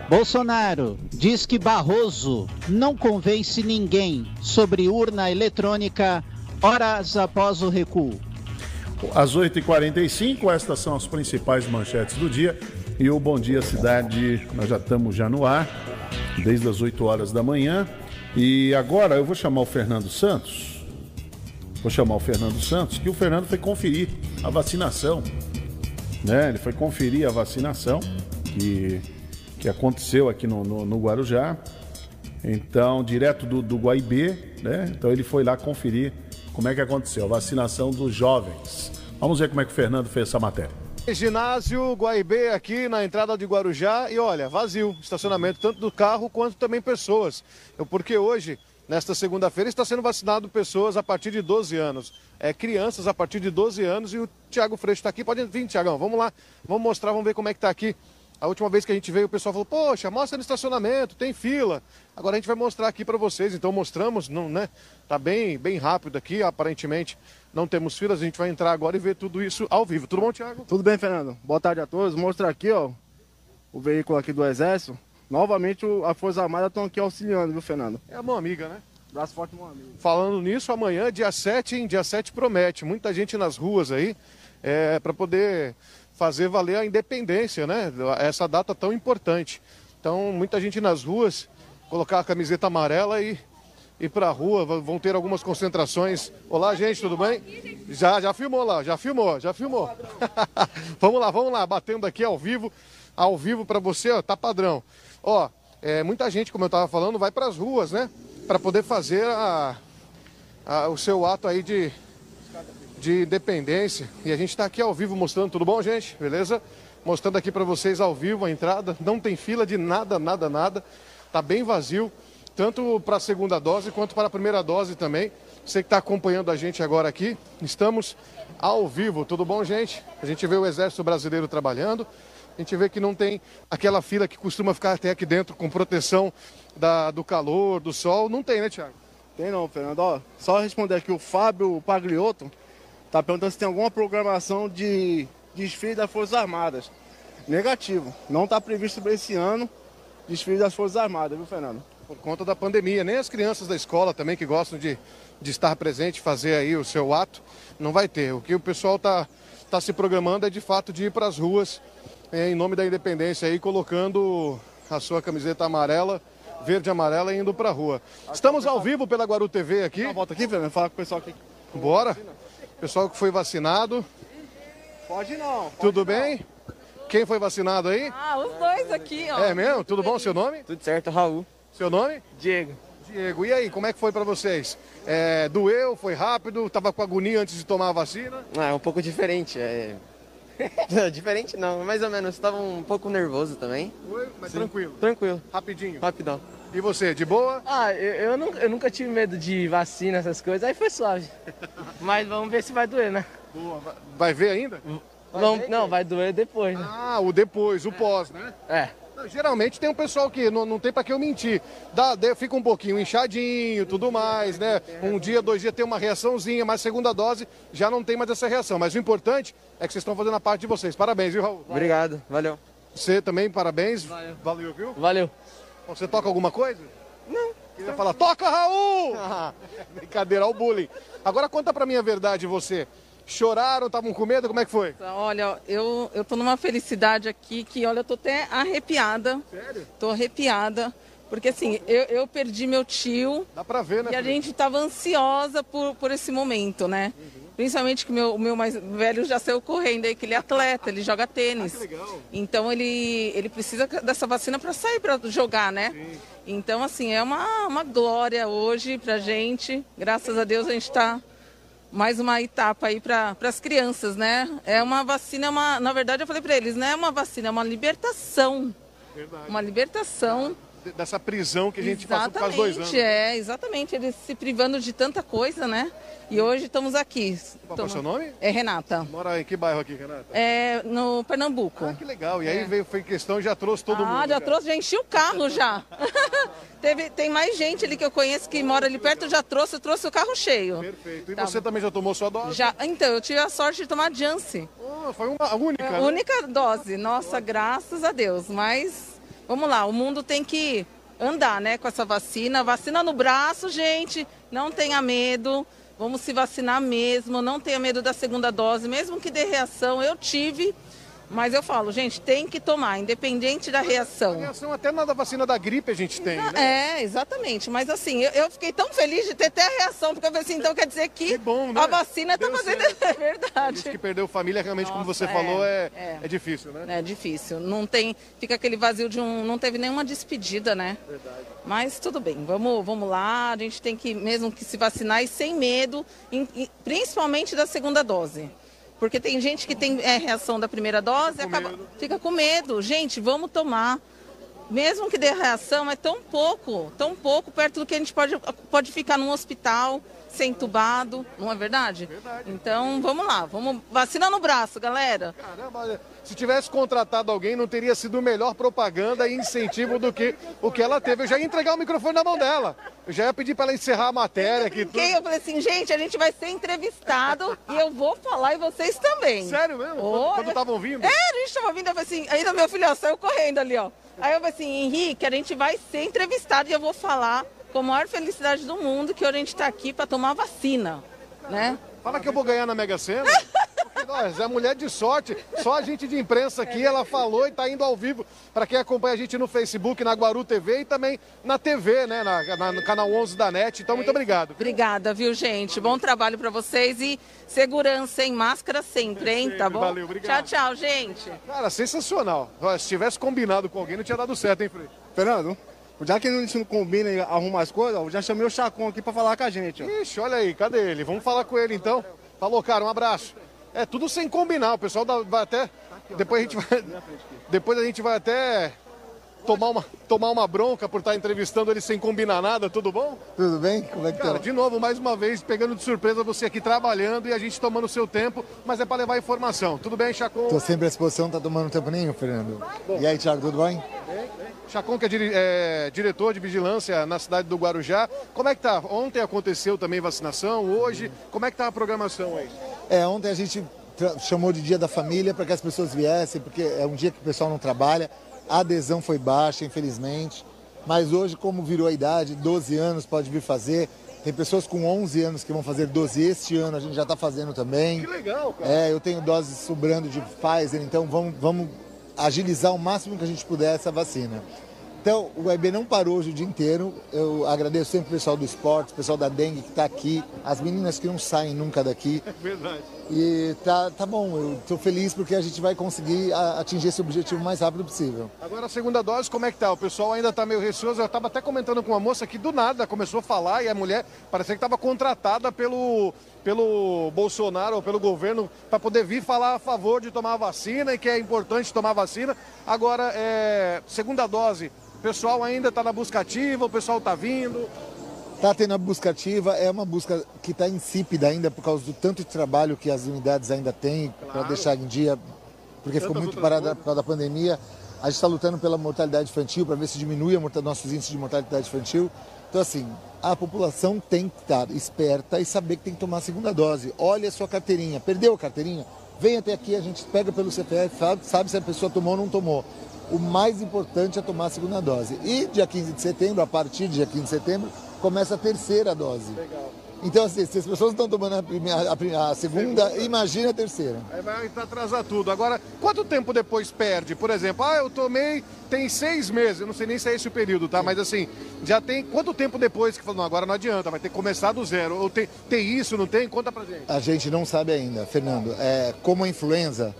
S3: Bolsonaro diz que Barroso não convence ninguém sobre urna eletrônica horas após o recuo.
S2: Às 8h45, estas são as principais manchetes do dia. E o Bom Dia Cidade, nós já estamos já no ar, desde as 8 horas da manhã. E agora eu vou chamar o Fernando Santos. Vou chamar o Fernando Santos, que o Fernando foi conferir a vacinação. Né? Ele foi conferir a vacinação que, que aconteceu aqui no, no, no Guarujá. Então, direto do, do Guaibê, né? Então ele foi lá conferir como é que aconteceu a vacinação dos jovens. Vamos ver como é que o Fernando fez essa matéria.
S10: Ginásio Guaibê aqui na entrada de Guarujá e olha, vazio, estacionamento tanto do carro quanto também pessoas. Porque hoje, nesta segunda-feira, está sendo vacinado pessoas a partir de 12 anos. É, crianças a partir de 12 anos e o Tiago Freixo está aqui. Pode vir, Tiagão, vamos lá, vamos mostrar, vamos ver como é que está aqui. A última vez que a gente veio, o pessoal falou, poxa, mostra no estacionamento, tem fila. Agora a gente vai mostrar aqui para vocês, então mostramos, não, né? Tá bem, bem rápido aqui, aparentemente não temos filas, a gente vai entrar agora e ver tudo isso ao vivo. Tudo bom, Thiago?
S11: Tudo bem, Fernando. Boa tarde a todos. Mostra aqui, ó, o veículo aqui do Exército. Novamente a Força Armada estão aqui auxiliando, viu, Fernando?
S10: É a mão amiga, né?
S11: Braço forte, mão amiga.
S10: Falando nisso, amanhã, dia 7, hein? Dia 7 promete. Muita gente nas ruas aí, é, para poder fazer valer a independência, né? Essa data tão importante. Então, muita gente nas ruas, colocar a camiseta amarela e ir para a rua, vão ter algumas concentrações. Olá, gente, tudo bem? Já, já filmou lá, já filmou, já filmou. vamos lá, vamos lá, batendo aqui ao vivo, ao vivo para você, ó, tá padrão. Ó, é, muita gente, como eu estava falando, vai para as ruas, né? Para poder fazer a, a, o seu ato aí de, de independência. E a gente está aqui ao vivo mostrando, tudo bom, gente? Beleza? Mostrando aqui para vocês ao vivo a entrada. Não tem fila de nada, nada, nada. Tá bem vazio tanto para a segunda dose quanto para a primeira dose também. Você que está acompanhando a gente agora aqui, estamos ao vivo. Tudo bom, gente? A gente vê o Exército Brasileiro trabalhando. A gente vê que não tem aquela fila que costuma ficar até aqui dentro com proteção da, do calor, do sol. Não tem, né, Tiago?
S11: Tem não, Fernando. Ó, só responder aqui, o Fábio Pagliotto está perguntando se tem alguma programação de desfile das Forças Armadas. Negativo. Não está previsto para esse ano desfile das Forças Armadas, viu, Fernando?
S10: por conta da pandemia. Nem as crianças da escola também que gostam de, de estar presente, fazer aí o seu ato, não vai ter. O que o pessoal está tá se programando é de fato de ir para as ruas é, em nome da independência aí, colocando a sua camiseta amarela, verde e amarela e indo para a rua. Estamos ao vivo pela Guaru TV aqui.
S11: volta aqui, Fernando, fala com o pessoal aqui.
S10: Bora. Pessoal que foi vacinado.
S11: Pode não. Pode
S10: Tudo
S11: não.
S10: bem? Quem foi vacinado aí?
S12: Ah, os dois aqui, ó.
S10: É mesmo? Tudo bom? Seu nome?
S13: Tudo certo, Raul.
S10: Seu nome?
S13: Diego.
S10: Diego, e aí, como é que foi para vocês? É, doeu? Foi rápido? Tava com agonia antes de tomar a vacina?
S13: Ah, é um pouco diferente. É... diferente não, mais ou menos. Estava um pouco nervoso também.
S10: Foi? Mas Sim. tranquilo?
S13: Tranquilo.
S10: Rapidinho?
S13: Rapidão.
S10: E você, de boa?
S14: Ah, eu, eu, nunca, eu nunca tive medo de vacina, essas coisas, aí foi suave. Mas vamos ver se vai doer, né?
S10: Boa. Vai ver ainda?
S14: Vai vamos, ver não, vai doer depois. Né?
S10: Ah, o depois, o é. pós, né?
S14: É.
S10: Geralmente tem um pessoal que não, não tem para que eu mentir. Dá, fica um pouquinho inchadinho, tudo mais, né? Um dia, dois dias tem uma reaçãozinha, mas segunda dose já não tem mais essa reação. Mas o importante é que vocês estão fazendo a parte de vocês. Parabéns, viu, Raul?
S13: Obrigado, valeu.
S10: Você também, parabéns.
S14: Valeu.
S10: Valeu, viu?
S14: Valeu.
S10: Você toca alguma coisa?
S14: Não.
S10: Queria falar, toca, Raul! Brincadeira, ao bullying. Agora conta pra mim a verdade, você. Choraram, estavam com medo? Como é que foi?
S12: Olha, eu, eu tô numa felicidade aqui que, olha, eu tô até arrepiada.
S10: Sério?
S12: Tô arrepiada. Porque assim, eu, eu perdi meu tio.
S10: Dá pra ver, né?
S12: E a gente tava ansiosa por, por esse momento, né? Uhum. Principalmente que meu, o meu mais velho já saiu correndo aí, que ele é atleta, ele joga tênis.
S10: Ah, que legal.
S12: Então ele, ele precisa dessa vacina para sair para jogar, né?
S10: Sim.
S12: Então, assim, é uma, uma glória hoje pra gente. Graças a Deus a gente está mais uma etapa aí para as crianças, né? É uma vacina, uma, na verdade eu falei para eles, não é uma vacina, é uma libertação.
S10: Verdade.
S12: Uma libertação
S10: dessa prisão que a gente passou por quase dois anos.
S12: Exatamente, é, exatamente. Eles se privando de tanta coisa, né? E hoje estamos aqui.
S10: Qual é o seu nome?
S12: É Renata.
S10: Mora em que bairro aqui, Renata?
S12: É no Pernambuco.
S10: Ah, que legal. E aí
S12: É.
S10: veio, foi questão e já trouxe todo
S12: ah,
S10: mundo.
S12: já trouxe, já enchi o carro já. Teve, tem mais gente ali que eu conheço que mora ali perto, já trouxe, trouxe o carro cheio.
S10: Perfeito. E
S12: Tá
S10: você também já tomou sua dose?
S12: Já, então, eu tive a sorte de tomar Janssen.
S10: Ah, foi uma única,
S12: É,
S10: né?
S12: única dose. Nossa, graças a Deus. Mas vamos lá, o mundo tem que andar, né, com essa vacina. Vacina no braço, gente. Não tenha medo. Vamos se vacinar mesmo. Não tenha medo da segunda dose, mesmo que dê reação. Eu tive. Mas eu falo, gente, tem que tomar, independente da reação.
S10: reação até na da vacina da gripe a gente tem, né?
S12: É, exatamente. Mas assim, eu, eu fiquei tão feliz de ter até a reação, porque eu falei assim, então quer dizer que, a vacina está fazendo. É verdade.
S10: Gente que perdeu família, realmente, como
S12: Nossa,
S10: você falou, é,
S12: é.
S10: é difícil, né?
S12: É difícil. Não tem. Fica aquele vazio de um. Não teve nenhuma despedida, né?
S10: Verdade.
S12: Mas tudo bem, vamos, vamos lá. A gente tem que mesmo que se vacinar e sem medo, em- em- principalmente da segunda dose. Porque tem gente que tem é, reação da primeira dose e acaba, fica com medo. Gente, vamos tomar. Mesmo que dê reação, é tão pouco, tão pouco perto do que a gente pode, pode ficar num hospital, ser entubado, não é verdade? Então, vamos lá, vamos vacina no braço, galera.
S10: Caramba, olha, se tivesse contratado alguém, não teria sido melhor propaganda e incentivo do que o que ela teve. Eu já ia entregar o microfone na mão dela. Eu já ia pedir para ela encerrar a matéria aqui. tudo.
S12: Fiquei, eu falei assim, gente, a gente vai ser entrevistado e eu vou falar e vocês também.
S10: Sério mesmo? Quando estavam vindo?
S12: É, a gente tava vindo, eu falei assim, ainda meu filho ó, saiu correndo ali, ó. Aí eu falei assim, Henrique, a gente vai ser entrevistado e eu vou falar com a maior felicidade do mundo que hoje a gente tá aqui para tomar vacina, né?
S10: Fala que eu vou ganhar na Mega Sena. Nós, é mulher de sorte. Só a gente de imprensa aqui, ela falou e tá indo ao vivo. Para quem acompanha a gente no Facebook, na Guaru TV e também na TV, né? Na, na- no canal 11 da NET. Então, muito obrigado.
S12: Obrigada, viu, gente? Bom trabalho para vocês e segurança em máscara sempre, hein? Tá bom?
S10: Valeu, obrigado.
S12: Tchau, tchau, gente.
S10: Cara, sensacional. Se tivesse combinado com alguém, não tinha dado certo, hein, Frei?
S11: Fernando, já que a gente não combina e arruma as coisas, eu já chamei o Chacon aqui pra falar com a gente. Ó.
S10: Ixi, olha aí, cadê ele? Vamos falar com ele então. Falou, cara, um abraço. É tudo sem combinar, o pessoal dá- vai até. Depois a gente vai. Depois a gente vai até tomar uma, tomar uma bronca por estar entrevistando ele sem combinar nada, tudo bom?
S15: Tudo bem? Como é que
S10: Cara,
S15: tá?
S10: de novo, mais uma vez, pegando de surpresa você aqui trabalhando e a gente tomando o seu tempo, mas é para levar informação. Tudo bem, Chacon?
S15: Tô sempre à disposição, tá tomando tempo nenhum, Fernando. E aí, Thiago, tudo bem?
S10: Chacon, que é, dire- é diretor de vigilância na cidade do Guarujá. Como é que tá? Ontem aconteceu também vacinação, hoje. Como é que tá a programação aí?
S15: É, ontem a gente chamou de Dia da Família para que as pessoas viessem, porque é um dia que o pessoal não trabalha. A adesão foi baixa, infelizmente. Mas hoje, como virou a idade, 12 anos pode vir fazer. Tem pessoas com 11 anos que vão fazer 12 este ano, a gente já está fazendo também.
S10: Que legal, cara.
S15: É, eu tenho doses sobrando de Pfizer, então vamos, vamos agilizar o máximo que a gente puder essa vacina. Então, o EB não parou hoje o dia inteiro. Eu agradeço sempre o pessoal do esporte, o pessoal da dengue que está aqui, as meninas que não saem nunca daqui.
S10: É verdade.
S15: E tá, tá bom, eu estou feliz porque a gente vai conseguir atingir esse objetivo o mais rápido possível.
S10: Agora a segunda dose, como é que tá? O pessoal ainda tá meio receoso. Eu tava até comentando com uma moça que do nada começou a falar e a mulher parecia que estava contratada pelo, pelo Bolsonaro ou pelo governo para poder vir falar a favor de tomar a vacina e que é importante tomar a vacina. Agora, é, segunda dose, o pessoal ainda está na busca ativa, o pessoal tá vindo.
S15: Está tendo a busca ativa, é uma busca que está insípida ainda por causa do tanto de trabalho que as unidades ainda têm para deixar em dia, porque ficou muito parada por causa da pandemia. A gente está lutando pela mortalidade infantil para ver se diminui a nossos índices de mortalidade infantil. Então, assim, a população tem que estar esperta e saber que tem que tomar a segunda dose. Olha a sua carteirinha. Perdeu a carteirinha? Vem até aqui, a gente pega pelo CPF, sabe, se a pessoa tomou ou não tomou. O mais importante é tomar a segunda dose. E dia 15 de setembro, a partir de dia 15 de setembro, começa a terceira dose. Então, assim, se as pessoas não estão tomando a, primeira- a pri- a segunda, imagina a terceira.
S10: Aí vai atrasar tudo. Agora, quanto tempo depois perde? Por exemplo, ah, eu tomei, tem seis meses, eu não sei nem se é esse o período, tá? Mas assim, já tem quanto tempo depois que falou, não, agora não adianta, vai ter que começar do zero. Ou tem, tem isso, não tem? Conta pra gente.
S15: A gente não sabe ainda, Fernando. É, como a influenza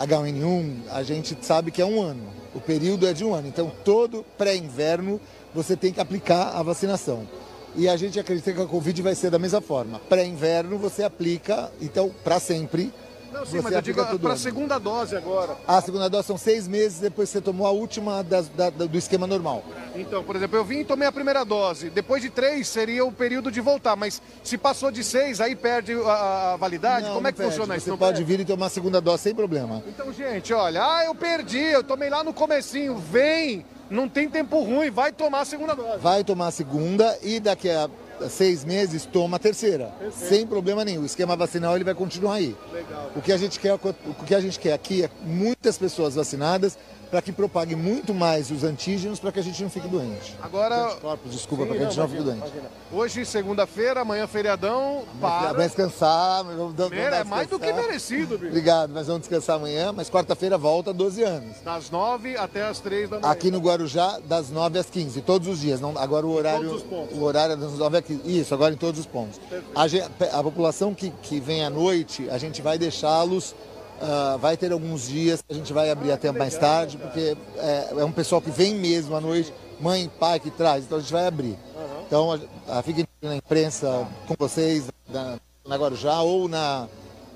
S15: H1N1, a gente sabe que é um ano. O período é de um ano. Então, todo pré-inverno você tem que aplicar a vacinação. E a gente acredita que a Covid vai ser da mesma forma. Pré-inverno você aplica, então, para sempre.
S10: Não, sim,
S15: você
S10: mas eu digo para a segunda dose agora.
S15: A segunda dose são seis meses depois que você tomou a última das- da- do esquema normal.
S10: Então, por exemplo, eu vim e tomei a primeira dose. Depois de três seria o período de voltar, mas se passou de seis, aí perde a, a validade?
S15: Não,
S10: Como é
S15: não
S10: que
S15: perde.
S10: funciona isso?
S15: Você pode
S10: perde?
S15: vir e tomar a segunda dose sem problema.
S10: Então, gente, olha, ah, eu perdi, eu tomei lá no comecinho, vem, não tem tempo ruim, vai tomar a segunda dose.
S15: Vai tomar a segunda e daqui a seis meses toma a terceira. Sem problema nenhum. O esquema vacinal ele vai continuar aí.
S10: Legal.
S15: O que a gente quer, o que a gente quer aqui é muitas pessoas vacinadas para que propague muito mais os antígenos para que a gente não fique doente.
S10: Agora.
S15: Anticorpos, desculpa, para que a gente não,
S10: não,
S15: fique
S10: imagina,
S15: doente.
S10: Hoje, segunda-feira, amanhã feriadão, para.
S15: Vai descansar, vamos
S10: Mere- é mais do que merecido, bicho.
S15: Obrigado, nós vamos descansar amanhã, mas quarta-feira volta 12 anos.
S10: Das nove até as três da manhã.
S15: Aqui no Guarujá, das 9 às 15, todos os dias. Não, agora o horário.
S10: todos os pontos.
S15: O horário é das 9 às 15. Isso, agora em todos os pontos. A, a população que, que vem à noite, a gente vai deixá-los. Ah, vai ter alguns dias que a gente vai abrir até mais tarde, porque é, é um pessoal que vem mesmo à noite, mãe, pai que traz, então a gente vai abrir. Então, a, a, fiquem na imprensa com vocês, na, na Guarujá ou na.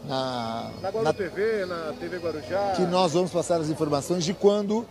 S15: na,
S10: Na Guarujá TV, na TV Guarujá.
S15: que nós vamos passar as informações de quando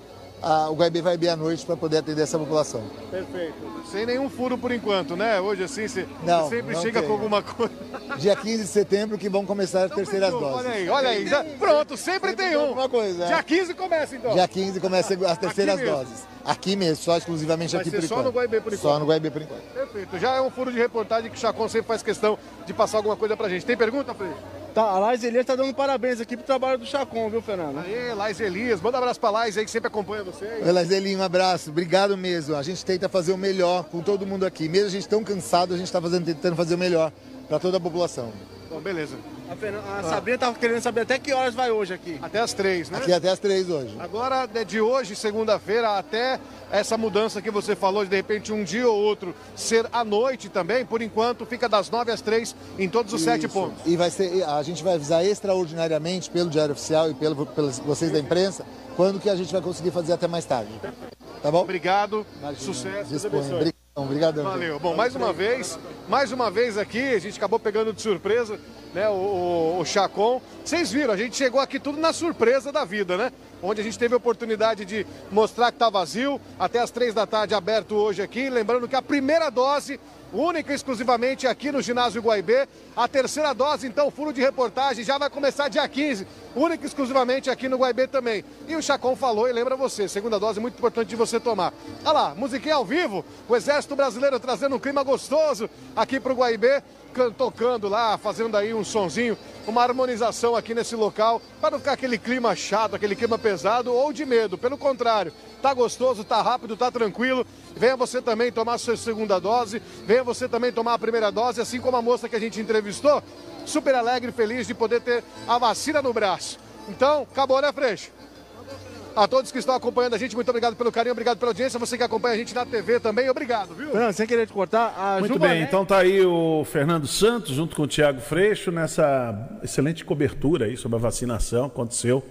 S15: o Guaibê vai abrir à noite para poder atender essa população.
S10: Perfeito. Sem nenhum furo por enquanto, né? Hoje assim, você
S15: Não,
S10: você sempre
S15: não
S10: chega
S15: tem.
S10: com alguma coisa.
S15: Dia 15 de setembro que vão começar as terceiras doses.
S10: Olha aí, olha aí. já- Pronto, sempre, tem um.
S15: Alguma coisa.
S10: Dia
S15: é.
S10: 15 começa então.
S15: Dia 15 começa as terceiras doses. Aqui mesmo, só exclusivamente
S10: Vai
S15: aqui por
S10: só
S15: enquanto.
S10: no Guaibê por
S15: Só
S10: enquanto.
S15: no Guaibê por enquanto.
S10: Perfeito. Já é um furo de reportagem que o Chacon sempre faz questão de passar alguma coisa pra gente. Tem pergunta, Frei?
S11: Tá, a Lais Elias tá dando parabéns aqui pro trabalho do Chacon, viu, Fernando?
S10: Aê, Lais Elias. Manda um abraço pra Lais aí que sempre acompanha vocês.
S15: Oi, Lazelinho, um abraço. Obrigado mesmo. A gente tenta fazer o melhor com todo mundo aqui. Mesmo a gente tão cansado, a gente está fazendo, tentando fazer o melhor para toda a população.
S10: Bom, beleza.
S11: A, Fernan- a Sabrina tava querendo saber até que horas vai hoje aqui.
S10: Até as três, né?
S15: Aqui até as três hoje.
S10: Agora, de- de hoje, segunda-feira, até essa mudança que você falou, de de repente um dia ou outro ser à noite também, por enquanto fica das nove às três em todos os sete
S15: Isso.
S10: pontos.
S15: E vai ser, a gente vai avisar extraordinariamente pelo Diário Oficial e pelo, pelos vocês da imprensa quando que a gente vai conseguir fazer até mais tarde. Tá bom?
S10: Obrigado, sucesso, Deus
S15: Disponha. Obrigadão.
S10: Valeu. Bom, mais uma vez, mais uma vez aqui, a gente acabou pegando de surpresa, né, o, o, o Chacon. Vocês viram, a gente chegou aqui tudo na surpresa da vida, né? Onde a gente teve a oportunidade de mostrar que tá vazio, até as três da tarde aberto hoje aqui. Lembrando que a primeira dose, única e exclusivamente aqui no ginásio Guaibê. A terceira dose, então, furo de reportagem, já vai começar dia 15, única e exclusivamente aqui no Guaibê também. E o Chacon falou, e lembra você, segunda dose muito importante de você tomar. Olha lá, musiquinha ao vivo, o Exército Brasileiro trazendo um clima gostoso aqui pro Guaibê, can- tocando lá, fazendo aí um sonzinho, uma harmonização aqui nesse local, para não ficar aquele clima chato, aquele clima pesado ou de medo. Pelo contrário, tá gostoso, tá rápido, tá tranquilo. Venha você também tomar sua segunda dose, venha você também tomar a primeira dose, assim como a moça que a gente entrevistou, super alegre feliz de poder ter a vacina no braço. Então, acabou, né, Freixo? A todos que estão acompanhando a gente, muito obrigado pelo carinho, obrigado pela audiência. Você que acompanha a gente na TV também, obrigado, viu?
S11: Fernando, sem querer te cortar, a
S2: Muito
S11: Juba
S2: bem,
S11: Neto-
S2: então tá aí o Fernando Santos junto com o Tiago Freixo nessa excelente cobertura aí sobre a vacinação, aconteceu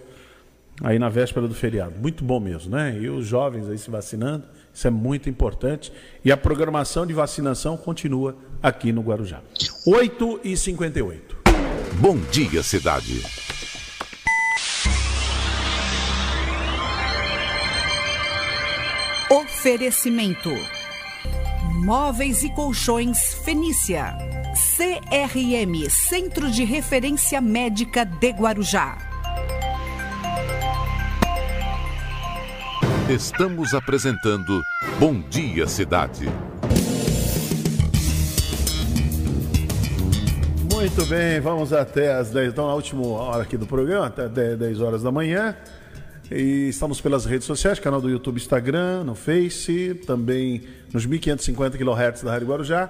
S2: aí na véspera do feriado. Muito bom mesmo, né? E os jovens aí se vacinando, isso é muito importante. E a programação de vacinação continua aqui no Guarujá. 8 e 58
S1: Bom dia, cidade.
S9: Oferecimento: Móveis e Colchões Fenícia. CRM Centro de Referência Médica de Guarujá.
S1: Estamos apresentando Bom Dia Cidade.
S2: Muito bem, vamos até as 10, então, a última hora aqui do programa, até 10 10 horas da manhã. E estamos pelas redes sociais, canal do YouTube, Instagram, no Face, também nos 1550 kHz da Rádio Guarujá.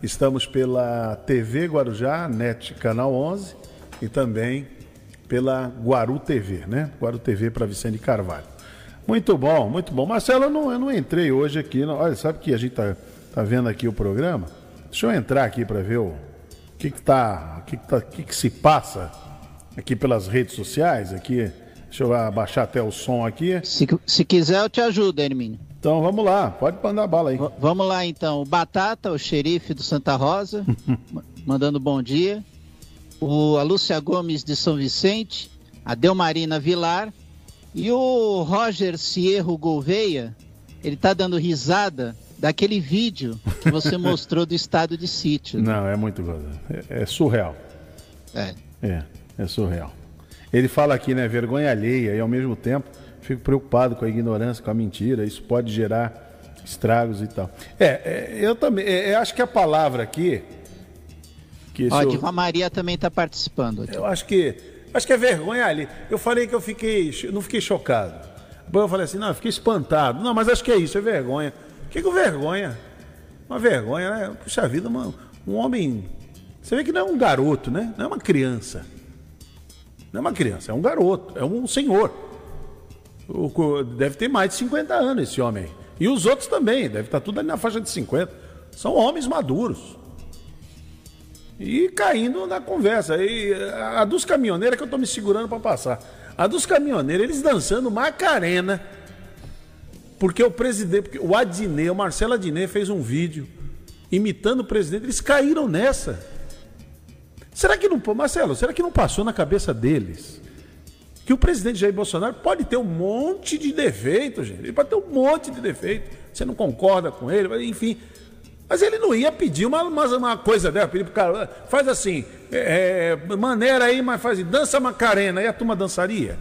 S2: Estamos pela TV Guarujá, NET Canal 11 e também pela Guaru TV, né? Guaru TV para Vicente Carvalho. Muito bom, muito bom. Marcelo, eu não, eu não entrei hoje aqui. Não, olha, sabe que a gente tá, tá vendo aqui o programa? Deixa eu entrar aqui para ver o que que tá, o que que tá, o que que se passa aqui pelas redes sociais, aqui. Deixa eu abaixar até o som aqui.
S3: Se, se quiser, eu te ajudo, Hermínio.
S2: Então vamos lá, pode mandar bala aí.
S3: V- vamos lá então. O Batata, o xerife do Santa Rosa, ma- mandando bom dia. o, a Lúcia Gomes de São Vicente, a Delmarina Vilar e o Roger Cierro Gouveia, ele tá dando risada daquele vídeo que você mostrou do estado de sítio.
S2: Não, é muito é, é surreal.
S3: É.
S2: É, é surreal. Ele fala aqui, né, vergonha alheia e ao mesmo tempo fico preocupado com a ignorância, com a mentira. Isso pode gerar estragos e tal. É, é eu também, é, eu acho que a palavra aqui
S3: que Ó, a Maria também está participando. Aqui.
S2: Eu acho que acho que é vergonha ali. Eu falei que eu fiquei, não fiquei chocado. Depois eu falei assim, não, eu fiquei espantado. Não, mas acho que é isso, é vergonha. O que, que é vergonha? Uma vergonha, né? Puxa vida, uma, um homem. Você vê que não é um garoto, né? Não é uma criança. Não é uma criança, é um garoto, é um senhor. Deve ter mais de 50 anos esse homem. E os outros também, deve estar tudo ali na faixa de 50. São homens maduros. E caindo na conversa. E a dos caminhoneiros é que eu estou me segurando para passar. A dos caminhoneiros, eles dançando Macarena. Porque o presidente, porque o Adnet, o Marcelo Adnet fez um vídeo imitando o presidente, eles caíram nessa. Será que não, Marcelo, será que não passou na cabeça deles que o presidente Jair Bolsonaro pode ter um monte de defeitos, gente. Ele pode ter um monte de defeitos. Você não concorda com ele, enfim. Mas ele não ia pedir uma, uma, uma coisa dela, pedir pro cara, faz assim, é, é, maneira aí, mas faz dança Macarena, e a turma dançaria?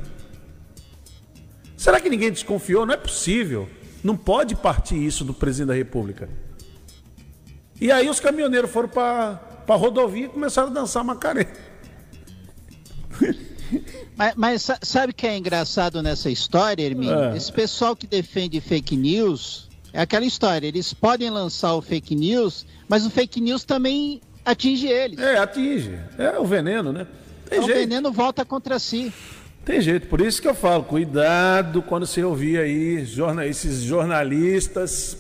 S2: Será que ninguém desconfiou? Não é possível. Não pode partir isso do presidente da República. E aí os caminhoneiros foram para a rodovia e começaram a dançar Macarena.
S3: Mas, mas, sabe o que é engraçado nessa história, Hermínio? É. Esse pessoal que defende fake news é aquela história. Eles podem lançar o fake news, mas o fake news também atinge eles.
S2: É, atinge. É o veneno, né?
S3: Tem então, jeito. O veneno volta contra si.
S2: Tem jeito, por isso que eu falo, cuidado quando você ouvir aí jornal, esses jornalistas,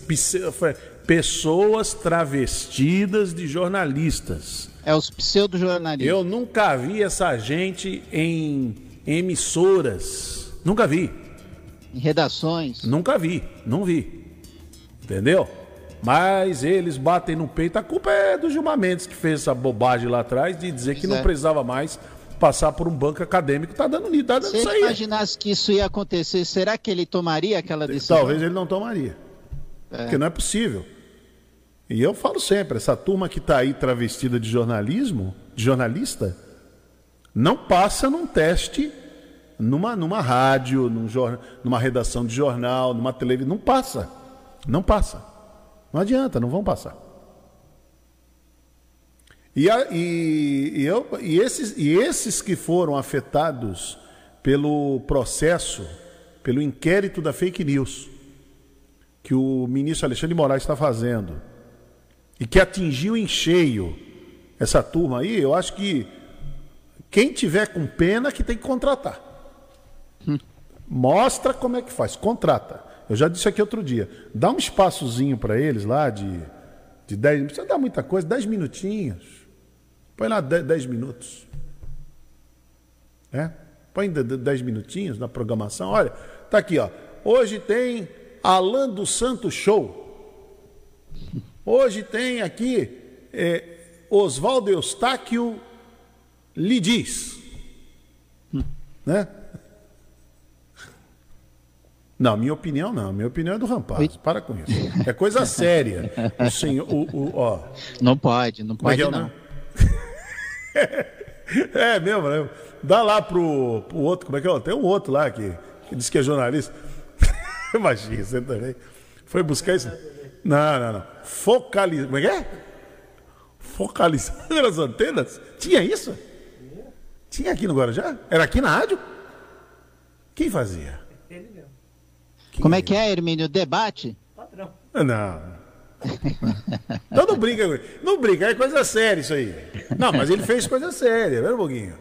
S2: pessoas travestidas de jornalistas.
S3: É os pseudo-jornalistas.
S2: Eu nunca vi essa gente em emissoras. Nunca vi.
S3: Em redações.
S2: Nunca vi, não vi. Entendeu? Mas eles batem no peito. A culpa é do Gilmar Mendes que fez essa bobagem lá atrás de dizer que não é. precisava mais passar por um banco acadêmico. Tá dando, tá dando
S3: Se
S2: isso
S3: ele aí. imaginasse que isso ia acontecer, será que ele tomaria aquela decisão?
S2: Talvez ele não tomaria. É. Porque não é possível. E eu falo sempre, essa turma que está aí travestida de jornalismo, de jornalista, não passa num teste numa, numa rádio, num numa redação de jornal, numa televisão. Não passa. Não passa. Não adianta, não vão passar. E, a, e, e, eu, e, esses, e esses que foram afetados pelo processo, pelo inquérito da fake news, que o ministro Alexandre de Moraes está fazendo, e que atingiu em cheio essa turma aí, eu acho que quem tiver com pena que tem que contratar. Hum. Mostra como é que faz, contrata. Eu já disse aqui outro dia, dá um espaçozinho para eles lá de, de 10, não precisa dar muita coisa, 10 minutinhos. Põe lá 10, 10 minutos. É? Põe 10 minutinhos na programação. Olha, tá aqui, ó. Hoje tem Alan do Santo Show. Hoje tem aqui é, Oswaldo Eustáquio lhe diz. Né? Não, minha opinião não. Minha opinião é do Rampaz. Para com isso. É coisa séria. O senhor. O, o, ó.
S3: Não pode, não pode. Miguel, não.
S2: é mesmo, né? Dá lá pro, pro outro, como é que é? Tem um outro lá que, que diz que é jornalista. Imagina, você também. Foi buscar isso. Não, não, não. Focalizar. Como é que é? Focalizando as antenas? Tinha isso? Tinha aqui no Guarujá? Era aqui na rádio? Quem fazia? Ele
S3: mesmo. Como é que é, Hermínio? Debate?
S2: Patrão. Não. Então não brinca com ele. Não brinca, é coisa séria isso aí. Não, mas ele fez coisa séria, viu, Boguinho?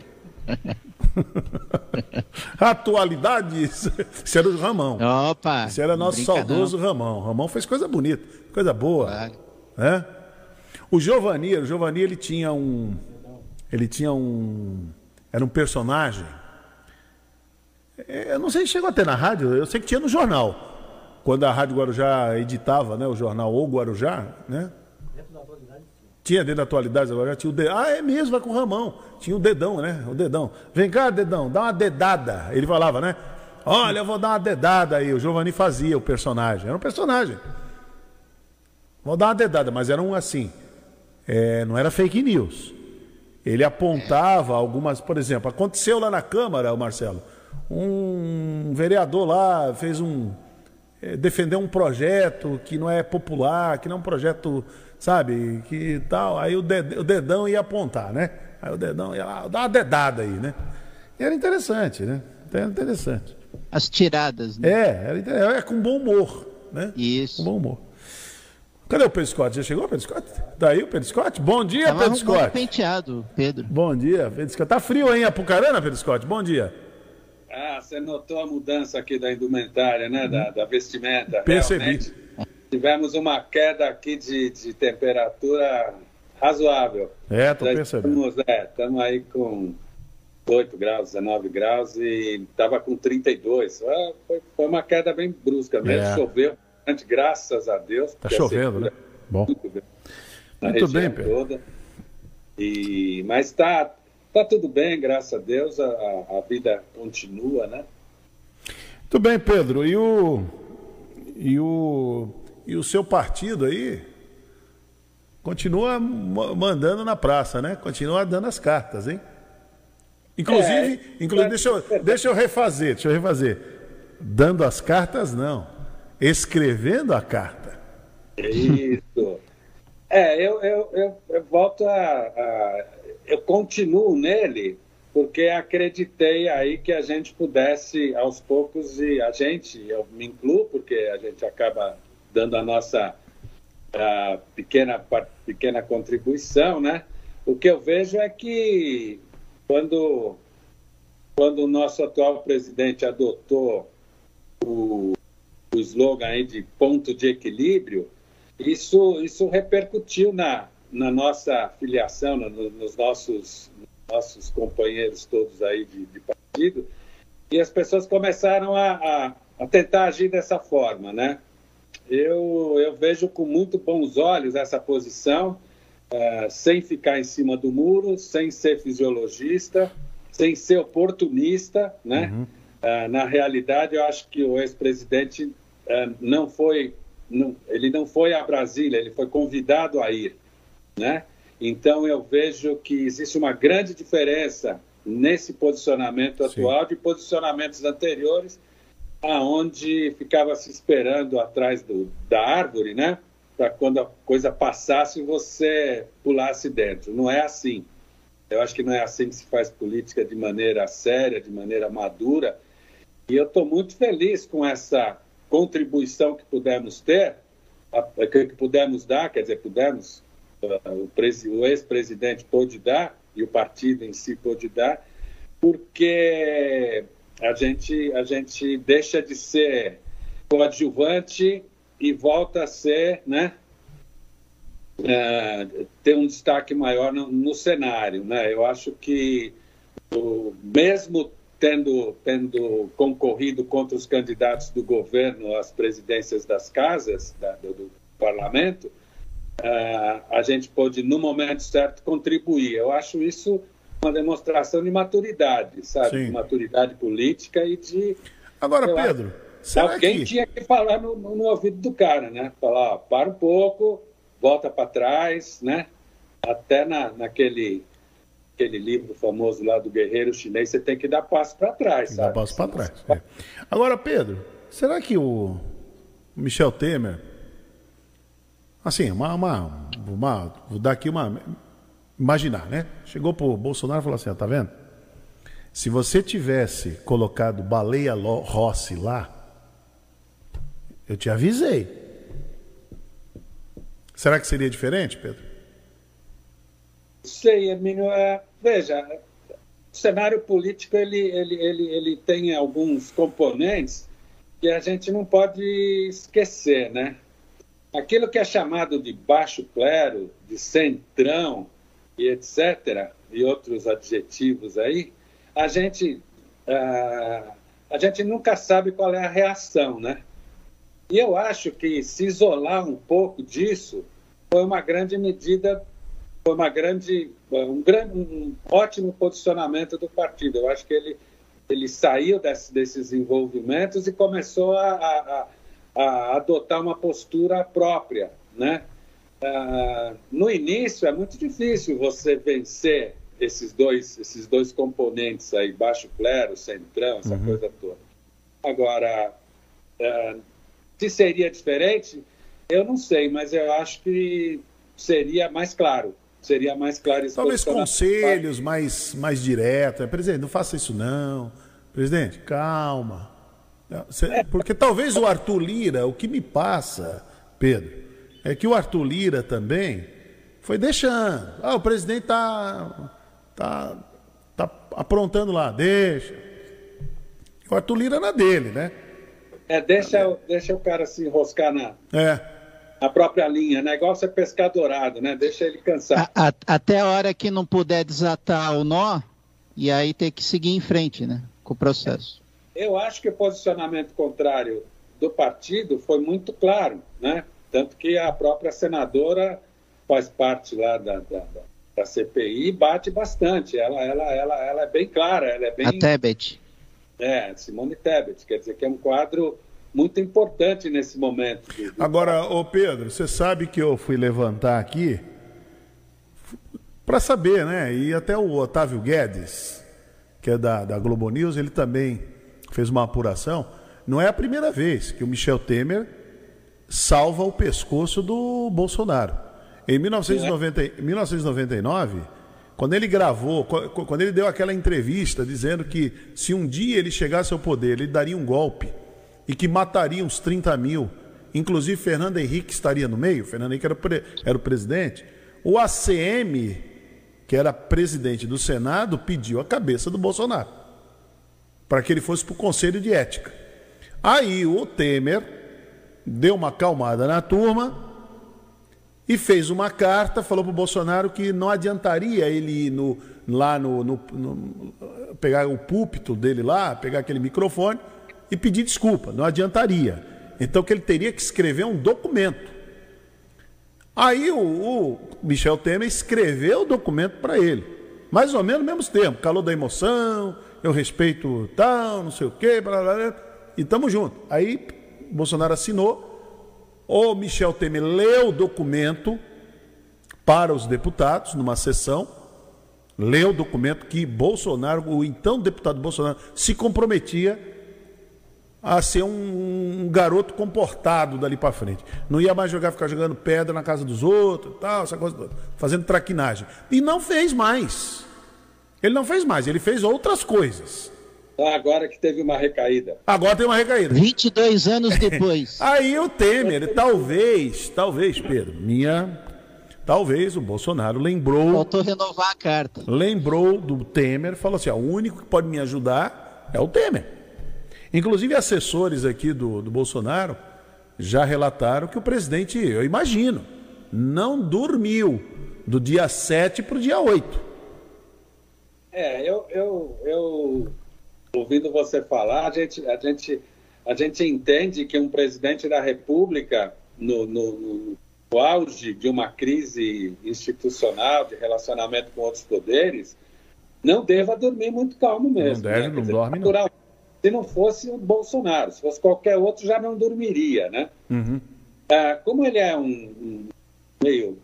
S2: Atualidades. Isso era o Ramão.
S3: Opa!
S2: Isso era nosso saudoso não. Ramão. Ramão fez coisa bonita, coisa boa. Claro. Né? O Giovanni, o Giovanni ele tinha um. Ele tinha um. Era um personagem. Eu não sei se chegou até na rádio, eu sei que tinha no jornal. Quando a Rádio Guarujá editava né, o jornal O Guarujá, né? Tinha dentro da atualidade agora, tinha o dedão. Ah, é mesmo, vai com o Ramão. Tinha o dedão, né? O dedão. Vem cá, dedão, dá uma dedada. Ele falava, né? Olha, eu vou dar uma dedada aí. O Giovanni fazia o personagem. Era um personagem. Vou dar uma dedada, mas era um assim. É, não era fake news. Ele apontava algumas, por exemplo, aconteceu lá na Câmara, Marcelo, um vereador lá fez um. É, defendeu um projeto que não é popular, que não é um projeto, sabe, que tal. Aí o dedão, o dedão ia apontar, né? Aí o dedão ia lá, dá uma dedada aí, né? E era interessante, né? Era interessante.
S3: As tiradas, né?
S2: É, era, inter- é com bom humor, né?
S3: Isso.
S2: Com bom humor. Cadê o Pedro Scott? Já chegou, Pedro Scott? Tá aí o Pedro Scott? Bom dia,
S3: Tava
S2: Pedro Scott.
S3: penteado, Pedro.
S2: Bom dia, Pedro Scott. Tá frio aí em Apucarana, Pedro Scott? Bom dia.
S16: Ah, você notou a mudança aqui da indumentária, né? Da, da vestimenta.
S2: Percebi.
S16: Realmente, tivemos uma queda aqui de, de temperatura razoável.
S2: É, tô
S16: Já
S2: percebendo.
S16: Estamos, é, estamos aí com 8 graus, 19 graus e estava com 32. Ah, foi, foi uma queda bem brusca mesmo.
S2: É.
S16: Choveu bastante, graças a Deus.
S2: Tá
S16: a
S2: chovendo, né?
S16: secura
S2: Bom.
S16: na
S2: Muito
S16: região
S2: bem, Pedro.
S16: toda. E, mas está tá tudo bem, graças a Deus. A, a- a vida continua, né?
S2: Muito bem, Pedro. E o. E o. E o seu partido aí continua ma- mandando na praça, né? Continua dando as cartas, hein? Inclusive,
S16: É,
S2: inclusive
S16: é-
S2: deixa, eu, deixa eu refazer, deixa eu refazer. Dando as cartas, não. Escrevendo a carta.
S16: Isso. É, eu, eu, eu, eu volto a, a- Eu continuo nele porque acreditei aí que a gente pudesse, aos poucos, e a gente, eu me incluo, porque a gente acaba dando a nossa ah, pequena, pequena contribuição, né? O que eu vejo é que quando, quando o nosso atual presidente adotou o, o slogan aí de ponto de equilíbrio, isso, isso repercutiu na, na nossa filiação, no- nos nossos, nossos companheiros todos aí de, de partido, e as pessoas começaram a, a, a tentar agir dessa forma, né? Eu, eu vejo com muito bons olhos essa posição, ah, sem ficar em cima do muro, sem ser fisiologista, sem ser oportunista, né? Ah, na realidade, eu acho que o ex-presidente ah, não foi, não- ele não foi a Brasília, ele foi convidado a ir, né? Então eu vejo que existe uma grande diferença nesse posicionamento atual de posicionamentos anteriores, aonde ficava se esperando atrás do, da árvore, né? Para quando a coisa passasse você pulasse dentro. Não é assim. Eu acho que não é assim que se faz política de maneira séria, de maneira madura. E eu estou muito feliz com essa contribuição que pudemos ter, que pudemos dar, quer dizer, pudemos, ah, o ex-presidente pôde dar e o partido em si pôde dar, porque a gente, a gente deixa de ser coadjuvante e volta a ser, né, eh, ter um destaque maior no, no cenário, né? Eu acho que o, mesmo tendo tendo concorrido contra os candidatos do governo às presidências das casas da- do, do parlamento, ah, a gente pode no momento certo contribuir. Eu acho isso uma demonstração de maturidade, sabe?
S2: Sim.
S16: De maturidade política e de
S2: Agora,
S16: lá,
S2: Pedro, será
S16: alguém
S2: que-
S16: tinha que falar no, no- ouvido do cara, né? Falar, ó, para um pouco, volta para trás, né? Até na, naquele aquele livro famoso lá do guerreiro chinês, você tem que dar passo para trás,
S2: Dá
S16: sabe?
S2: passo para trás. é. Agora, Pedro, será que o Michel Temer. Assim, uma. uma, uma vou dar aqui uma. Imaginar, né? Chegou pro Bolsonaro e falou assim: ó, tá vendo? Se você tivesse colocado Baleia Rossi lá, eu te avisei. Será que seria diferente, Pedro?
S16: Sei, Hermínio, é, veja, o cenário político ele, ele, ele, ele tem alguns componentes que a gente não pode esquecer, né? Aquilo que é chamado de baixo clero, de centrão e etc., e outros adjetivos aí, a gente, ah, a gente nunca sabe qual é a reação, né? E eu acho que se isolar um pouco disso foi uma grande medida foi uma grande, um, grande, um ótimo posicionamento do partido. Eu acho que ele, ele saiu desse, desses envolvimentos e começou a, a, a adotar uma postura própria, né? Ah, no início é muito difícil você vencer esses dois, esses dois componentes aí, baixo clero, centrão, essa
S2: Uhum.
S16: coisa toda. Agora, ah, se seria diferente, eu não sei, mas eu acho que seria mais claro. Seria mais claro esse
S2: Talvez conselhos mais, mais diretos. Presidente, não faça isso não. Presidente, calma. Cê- Porque talvez o Arthur Lira, o que me passa, Pedro, é que o Arthur Lira também foi deixando. Ah, o presidente tá, tá, tá aprontando lá, deixa. O Arthur Lira na dele, né?
S16: É, deixa, o- deixa o cara se enroscar na,
S2: É.
S16: na própria linha. O negócio é pescar dourado, né? Deixa ele cansar.
S3: A- até a hora que não puder desatar o nó, e aí ter que seguir em frente, né? Com o processo.
S16: Eu acho que o posicionamento contrário do partido foi muito claro, né? Tanto que a própria senadora faz parte lá da, da, da- CPI e bate bastante. Ela, ela, ela, ela é bem clara, ela é bem.
S3: A Tebet.
S16: É, Simone Tebet, quer dizer que é um quadro muito importante nesse momento. do- do-
S2: Agora, ô Pedro, você sabe que eu fui levantar aqui para saber, né? E até o Otávio Guedes, que é da, da Globo News, ele também fez uma apuração. Não é a primeira vez que o Michel Temer salva o pescoço do Bolsonaro. Em 1990, em 1999, quando ele gravou, qu- qu- quando ele deu aquela entrevista dizendo que se um dia ele chegasse ao poder, ele daria um golpe e que mataria uns 30 mil, inclusive Fernando Henrique estaria no meio, Fernando Henrique era, pre- era o presidente, o ACM, que era presidente do Senado, pediu a cabeça do Bolsonaro para que ele fosse para o Conselho de Ética. Aí o Temer deu uma acalmada na turma e fez uma carta, falou para o Bolsonaro que não adiantaria ele ir no, lá no, no- no- pegar o púlpito dele lá, pegar aquele microfone e pedir desculpa, não adiantaria. Então que ele teria que escrever um documento. Aí o, o Michel Temer escreveu o documento para ele. Mais ou menos no mesmo tempo, calor da emoção, eu respeito tal, não sei o quê, blá, blá, blá, e tamo junto. Aí Bolsonaro assinou, o Michel Temer leu o documento para os deputados numa sessão, leu o documento que Bolsonaro, o então deputado Bolsonaro, se comprometia a ser um, um garoto comportado dali para frente. Não ia mais jogar, ficar jogando pedra na casa dos outros, tal, essa coisa toda, fazendo traquinagem. E não fez mais. Ele não fez mais, ele fez outras coisas.
S16: Agora que teve uma recaída.
S2: Agora tem uma recaída.
S3: 22 anos depois.
S2: Aí o Temer, talvez, talvez, Pedro, minha. Talvez o Bolsonaro lembrou.
S3: Faltou renovar a carta.
S2: Lembrou do Temer, falou assim: ó, o único que pode me ajudar é o Temer. Inclusive, assessores aqui do, do Bolsonaro já relataram que o presidente, eu imagino, não dormiu do dia 7 para o dia 8.
S16: É, eu, eu, eu ouvindo você falar, a gente, a gente, a gente entende que um presidente da República, no, no, no- no auge de uma crise institucional, de relacionamento com outros poderes, não deva dormir muito calmo mesmo.
S2: Não deve,
S16: né?
S2: não
S16: dizer,
S2: dorme, não.
S16: natural- Se não fosse o Bolsonaro, se fosse qualquer outro, já não dormiria, né? Ah, como ele é um, um meio,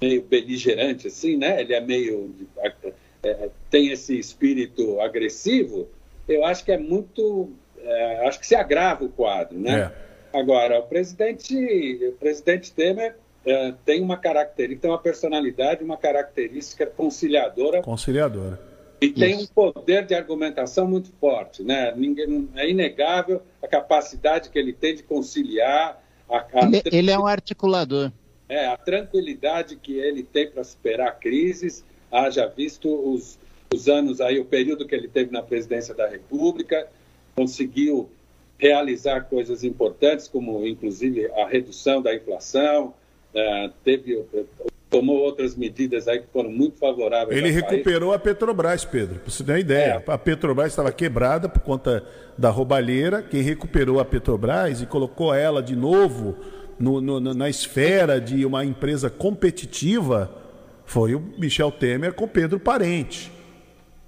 S16: meio beligerante, assim, né? Ele é meio. é, tem esse espírito agressivo, eu acho que é muito. é, acho que se agrava o quadro, né? Agora, o presidente, o presidente Temer é, tem uma característica, tem uma personalidade, uma característica conciliadora
S2: Conciliadora.
S16: e tem um poder de argumentação muito forte, né? Ninguém, é inegável a capacidade que ele tem de conciliar, a, a,
S3: Ele, ele é um articulador.
S16: é, a tranquilidade que ele tem para superar crises, haja visto os, os anos aí, o período que ele teve na presidência da República, conseguiu realizar coisas importantes, como inclusive a redução da inflação, eh, teve, tomou outras medidas aí que foram muito favoráveis.
S2: Ele
S16: ao país.
S2: recuperou a Petrobras, Pedro, para você ter uma ideia. A Petrobras estava quebrada por conta da roubalheira. Quem recuperou a Petrobras e colocou ela de novo no- no- no- na esfera de uma empresa competitiva Foi o Michel Temer com Pedro Parente.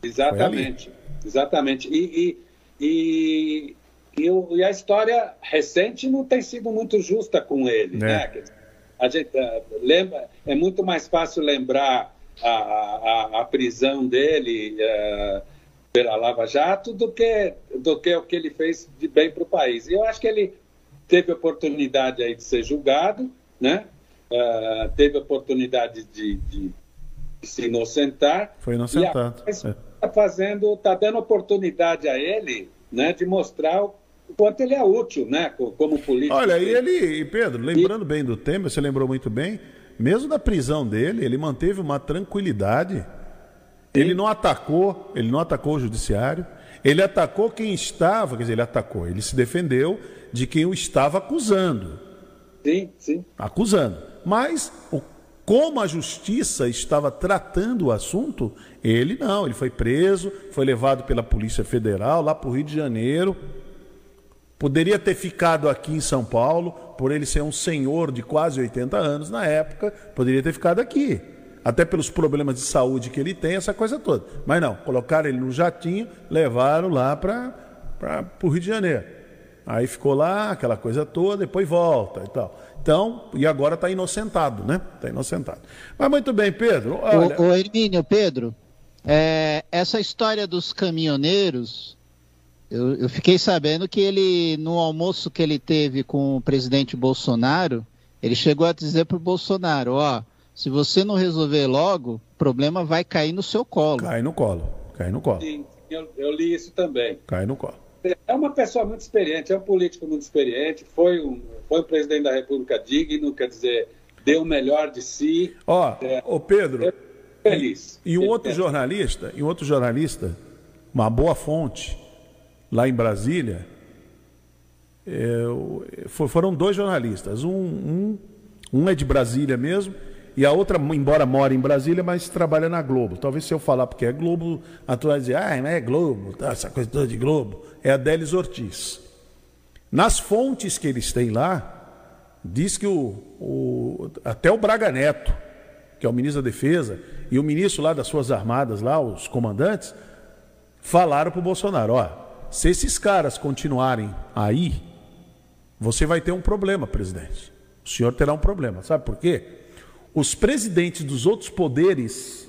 S16: Exatamente, exatamente. E, e, e, e, o- e a história recente não tem sido muito justa com ele,
S2: É.
S16: né? Dizer, A gente eh, lembra, é muito mais fácil lembrar a, a, a- a prisão dele eh, pela Lava Jato do que, do que o que ele fez de bem para o país. E eu acho que ele teve oportunidade aí de ser julgado, né? Eh, teve oportunidade de, de- de se inocentar.
S2: Foi
S16: E
S2: inocentado.
S16: agora
S2: É.
S16: está fazendo, está dando oportunidade a ele, né, de mostrar o quanto ele é útil, né, co- como político.
S2: Olha, e ele, e Pedro, lembrando bem do Temer, você lembrou muito bem, mesmo da prisão dele, ele manteve uma tranquilidade. Ele não atacou, ele não atacou o judiciário, ele atacou quem estava, quer dizer, ele atacou, ele se defendeu de quem o estava acusando.
S16: Sim, sim.
S2: Acusando. Mas o- como a justiça estava tratando o assunto, ele não, ele foi preso, foi levado pela Polícia Federal lá para o Rio de Janeiro. Poderia ter ficado aqui em São Paulo, por ele ser um senhor de quase 80 anos na época, poderia ter ficado aqui. Até pelos problemas de saúde que ele tem, essa coisa toda. Mas não, colocaram ele no jatinho, levaram lá para o Rio de Janeiro. Aí ficou lá, aquela coisa toda, depois volta e tal. Então, e agora está inocentado, né? Está inocentado. Mas muito bem, Pedro. Olha,
S3: O, o Hermínio, Pedro, é, essa história dos caminhoneiros, eu, eu fiquei sabendo que ele, no almoço que ele teve com o presidente Bolsonaro, ele chegou a dizer para o Bolsonaro, ó, se você não resolver logo, o problema vai cair no seu colo.
S2: Cai no colo, cai no colo,
S16: Sim, eu, eu li isso também.
S2: cai no colo.
S16: É uma pessoa muito experiente, é um político muito experiente, foi um, foi presidente da República digno, quer dizer, deu o melhor de si.
S2: Ó,
S16: É,
S2: ô Pedro,
S16: feliz.
S2: E um outro jornalista, e um outro jornalista, uma boa fonte, lá em Brasília, é, o- fo- foram dois jornalistas. Um, um, um é de Brasília mesmo, e a outra, embora mora em Brasília, mas trabalha na Globo. Talvez se eu falar porque é Globo, a turma vai dizer, ah, é Globo, tá, essa coisa toda de Globo. É a Délis Ortiz. Nas fontes que eles têm lá, diz que o, o- até o Braga Neto, que é o ministro da Defesa, e o ministro lá das Suas Armadas, lá, os comandantes, falaram para o Bolsonaro: ó, se esses caras continuarem aí, você vai ter um problema, presidente. O senhor terá um problema. Sabe por quê? Os presidentes dos outros poderes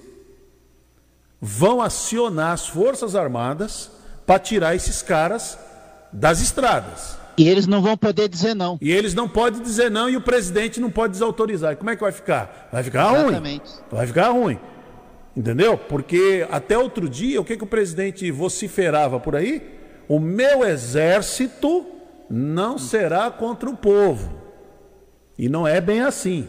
S2: vão acionar as Forças Armadas para tirar esses caras das estradas.
S3: E eles não vão poder dizer não.
S2: E eles não podem dizer não e o presidente não pode desautorizar. E como é que vai ficar? Vai ficar ruim.
S3: Exatamente.
S2: Vai ficar ruim. Entendeu? Porque até outro dia, o que, que o presidente vociferava por aí? O meu exército não será contra o povo. E não é bem assim.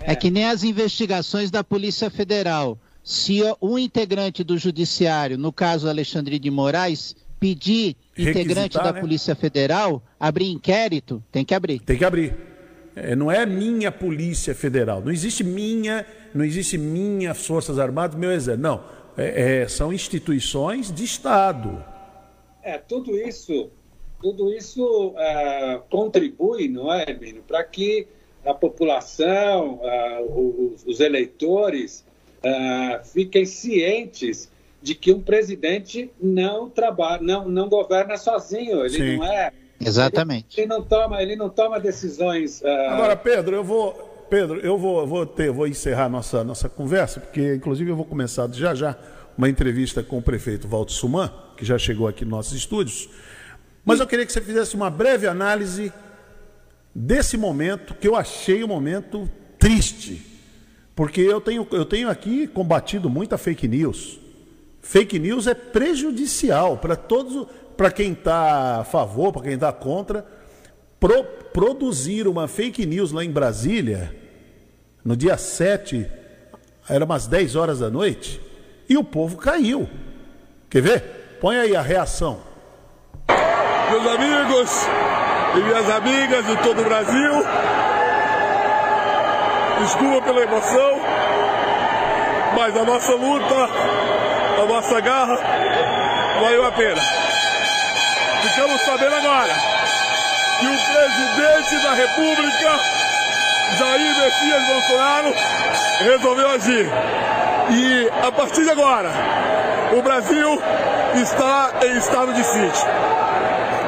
S3: É que nem as investigações da Polícia Federal. Se um integrante do Judiciário, no caso Alexandre de Moraes, pedir
S2: Requisitar,
S3: integrante da
S2: né?
S3: Polícia Federal abrir inquérito, tem que abrir.
S2: Tem que abrir. É, não é minha Polícia Federal. Não existe minha, não existe minhas Forças Armadas, meu exército. Não. É- é, são instituições de Estado.
S16: É, tudo isso, tudo isso ah, contribui, não é, Hermínio, para que a população, ah, os, os eleitores ah, fiquem cientes de que um presidente não trabalha, não, não governa sozinho. Ele
S2: Sim.
S16: não é.
S3: Exatamente.
S16: Ele não toma, ele não toma decisões. ah,
S2: Agora, Pedro, eu vou, Pedro, eu vou, vou ter, vou encerrar nossa nossa conversa, porque inclusive eu vou começar já já uma entrevista com o prefeito Valdo Suman, que já chegou aqui nos nossos estúdios. Mas eu queria que você fizesse uma breve análise desse momento que eu achei um momento triste, porque eu tenho eu tenho aqui combatido muita fake news. Fake news é prejudicial para todos, para quem está a favor, para quem está contra. Pro- produzir uma fake news lá em Brasília, no dia 7, era umas 10 horas da noite, e o povo caiu. Quer ver? Põe aí a reação.
S8: Meus amigos e minhas amigas de todo o Brasil, desculpa pela emoção, mas a nossa luta, a nossa garra, valeu a pena. Ficamos sabendo agora que o presidente da República Jair Messias Bolsonaro resolveu agir. E a partir de agora, o Brasil está em estado de sítio.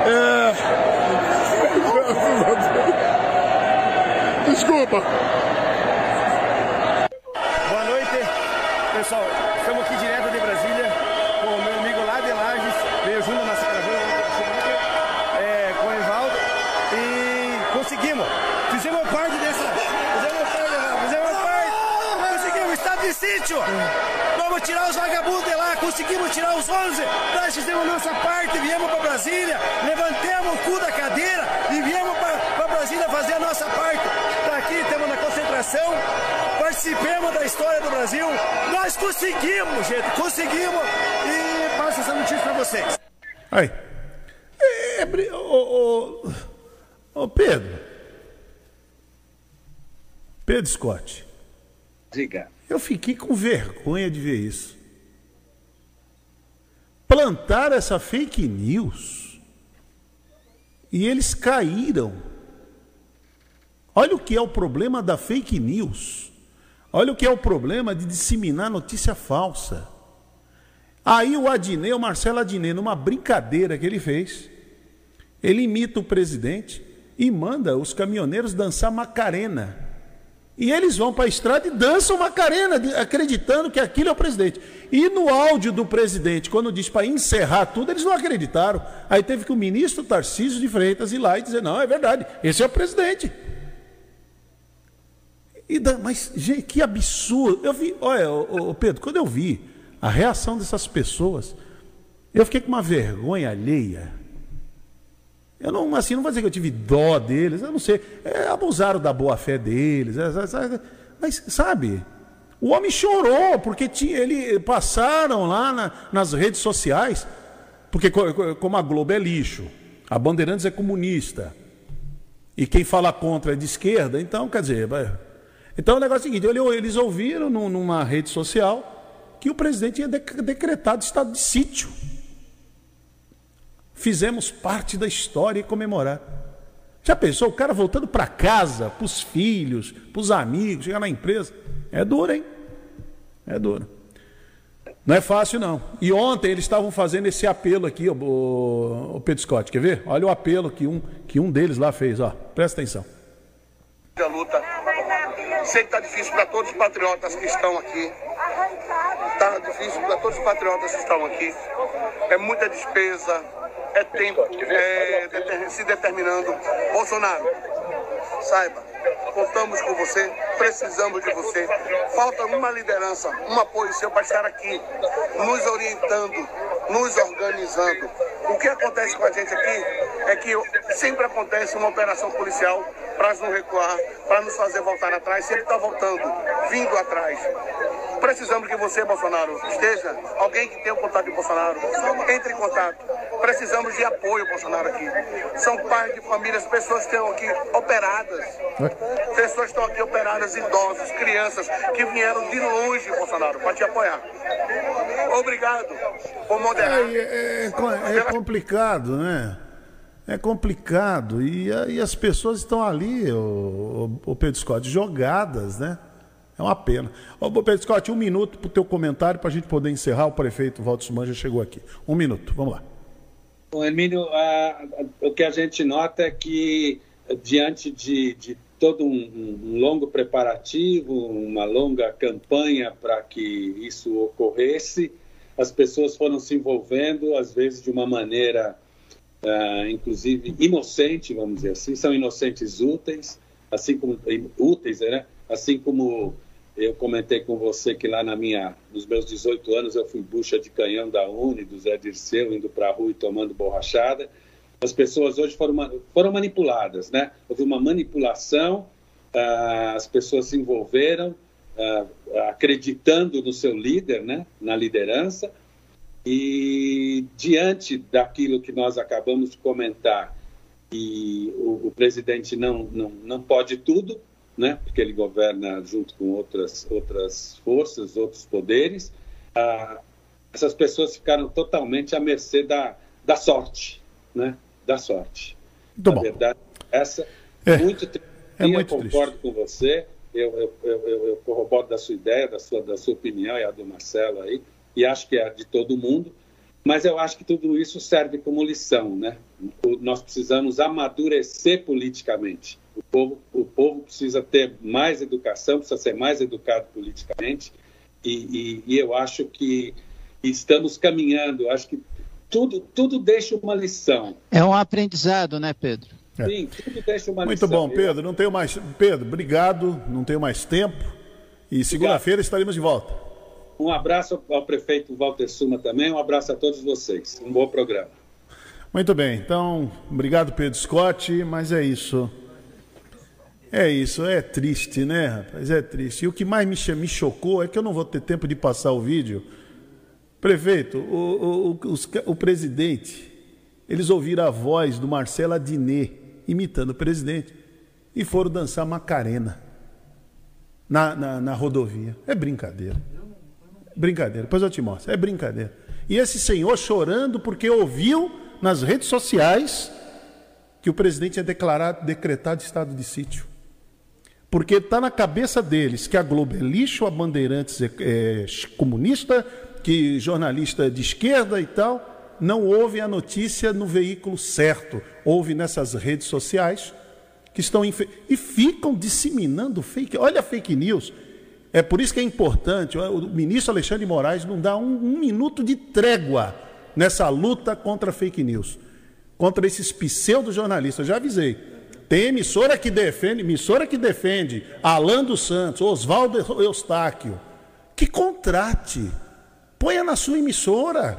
S8: É... Desculpa.
S6: Boa noite, pessoal. Estamos aqui direto Vamos tirar os vagabundos de lá, conseguimos tirar os 11. Nós fizemos nossa parte, viemos para Brasília, levantemos o cu da cadeira e viemos para Brasília fazer a nossa parte. Está aqui, estamos na concentração, participemos da história do Brasil. Nós conseguimos, gente, conseguimos. E passo essa notícia para vocês.
S2: Aí. É, é, ô, ô, ô, Pedro. Pedro Scott.
S16: Diga.
S2: Eu fiquei com vergonha de ver isso. Plantaram essa fake news e eles caíram. Olha o que é o problema da fake news. Olha o que é o problema de disseminar notícia falsa. Aí o Adnet, o Marcelo Adnet, numa brincadeira que ele fez, ele imita o presidente e manda os caminhoneiros dançar Macarena. E eles vão para a estrada e dançam Macarena, acreditando que aquilo é o presidente. E no áudio do presidente, quando diz para encerrar tudo, eles não acreditaram. Aí teve que o ministro Tarcísio de Freitas ir lá e dizer: não, é verdade, esse é o presidente. E da, mas, gente, que absurdo. Eu vi, olha, ô, Pedro, quando eu vi a reação dessas pessoas, eu fiquei com uma vergonha alheia. Eu não, assim, não vou dizer que eu tive dó deles, eu não sei. É, abusaram da boa fé deles. É, mas, sabe, o homem chorou, porque tinha, ele passaram lá na, nas redes sociais, porque como a Globo é lixo, a Bandeirantes é comunista, e quem fala contra é de esquerda, então, quer dizer. Então o negócio é o seguinte: eles ouviram numa rede social que o presidente tinha decretado estado de sítio fizemos parte da história e comemorar. Já pensou o cara voltando para casa, para os filhos, para os amigos, chegar na empresa? É duro, hein? É duro. Não é fácil, não. E ontem eles estavam fazendo esse apelo aqui, o, o Pedro Scott. Quer ver? Olha o apelo que um, que um deles lá fez. Ó. Presta atenção.
S4: A luta. Sei que está difícil para todos os patriotas que estão aqui. Está difícil para todos os patriotas que estão aqui. É muita despesa, é tempo é, se determinando. Bolsonaro, saiba, contamos com você, precisamos de você. Falta uma liderança, um apoio seu para estar aqui, nos orientando, nos organizando. O que acontece com a gente aqui é que sempre acontece uma operação policial para nos recuar, para nos fazer voltar atrás, sempre está voltando, vindo atrás. Precisamos que você, Bolsonaro, esteja, alguém que tenha o contato de Bolsonaro, entre em contato. Precisamos de apoio, Bolsonaro, aqui. São pais de famílias, pessoas que estão aqui operadas. Pessoas estão aqui operadas, idosos, crianças, que vieram de longe, Bolsonaro, para te apoiar. Obrigado por moderar.
S2: É, é, é, é complicado, né? É complicado. E, e as pessoas estão ali, o, o, o Pedro Scott, jogadas, né? É uma pena. Ô, Pedro Scott, um minuto para o teu comentário para a gente poder encerrar. O prefeito Suman já chegou aqui. Um minuto, vamos lá.
S16: Bom, Hermínio, a, a, o que a gente nota é que, diante de, de todo um, um, longo preparativo, uma longa campanha para que isso ocorresse, as pessoas foram se envolvendo, às vezes de uma maneira, uh, inclusive, inocente, vamos dizer assim, são inocentes úteis, assim como úteis, né? assim como eu comentei com você que lá na minha, nos meus 18 anos eu fui bucha de canhão da Uni, do Zé Dirceu, indo para a rua e tomando borrachada. As pessoas hoje foram, foram manipuladas, né? Houve uma manipulação, uh, as pessoas se envolveram uh, acreditando no seu líder, né? Na liderança. E diante daquilo que nós acabamos de comentar, que o, o presidente não, não, não pode tudo, né? porque ele governa junto com outras, outras forças, outros poderes, ah, essas pessoas ficaram totalmente à mercê da, da sorte, né? da sorte.
S2: Muito
S16: Na
S2: bom.
S16: verdade, essa
S2: É.
S16: muito triste
S2: É muito
S16: eu concordo com você, eu, eu, eu, eu corroboro da sua ideia, da sua, da sua opinião e a do Marcelo aí, e acho que é de todo mundo, mas eu acho que tudo isso serve como lição, né? O- Nós precisamos amadurecer politicamente. O povo, o povo precisa ter mais educação, precisa ser mais educado politicamente, e, e- e eu acho que estamos caminhando. Acho que tudo, tudo deixa uma lição.
S3: É um aprendizado, né, Pedro?
S16: Sim, tudo deixa uma
S2: Muito
S16: lição.
S2: bom, Pedro. Não tenho mais. Pedro, obrigado. Não tenho mais tempo. E segunda-feira estaremos de volta.
S16: Um abraço ao prefeito Walter Suma também, um abraço a todos vocês. Um bom programa.
S2: Muito bem. Então, obrigado, Pedro Scott. Mas é isso. É isso. É triste, né, rapaz? É triste. E o que mais me, chocou é que eu não vou ter tempo de passar o vídeo. Prefeito, o, o, os o presidente, eles ouviram a voz do Marcelo Adnet imitando o presidente e foram dançar Macarena na, na, na rodovia. É brincadeira. Brincadeira. Depois eu te mostro. É brincadeira. E esse senhor chorando porque ouviu nas redes sociais que o presidente tinha declarado, decretado estado de sítio. Porque está na cabeça deles que a Globo é lixo, a Bandeirantes é, é comunista, que jornalista é de esquerda e tal. Não houve a notícia no veículo certo. Houve nessas redes sociais que estão em fe- e ficam disseminando fake. Olha a fake news. É por isso que é importante. O ministro Alexandre de Moraes não dá um, um minuto de trégua nessa luta contra fake news, contra esses pseudo-jornalistas. Já avisei. Tem emissora que defende, emissora que defende Alan dos Santos, Oswaldo Eustáquio, que contrate, ponha na sua emissora,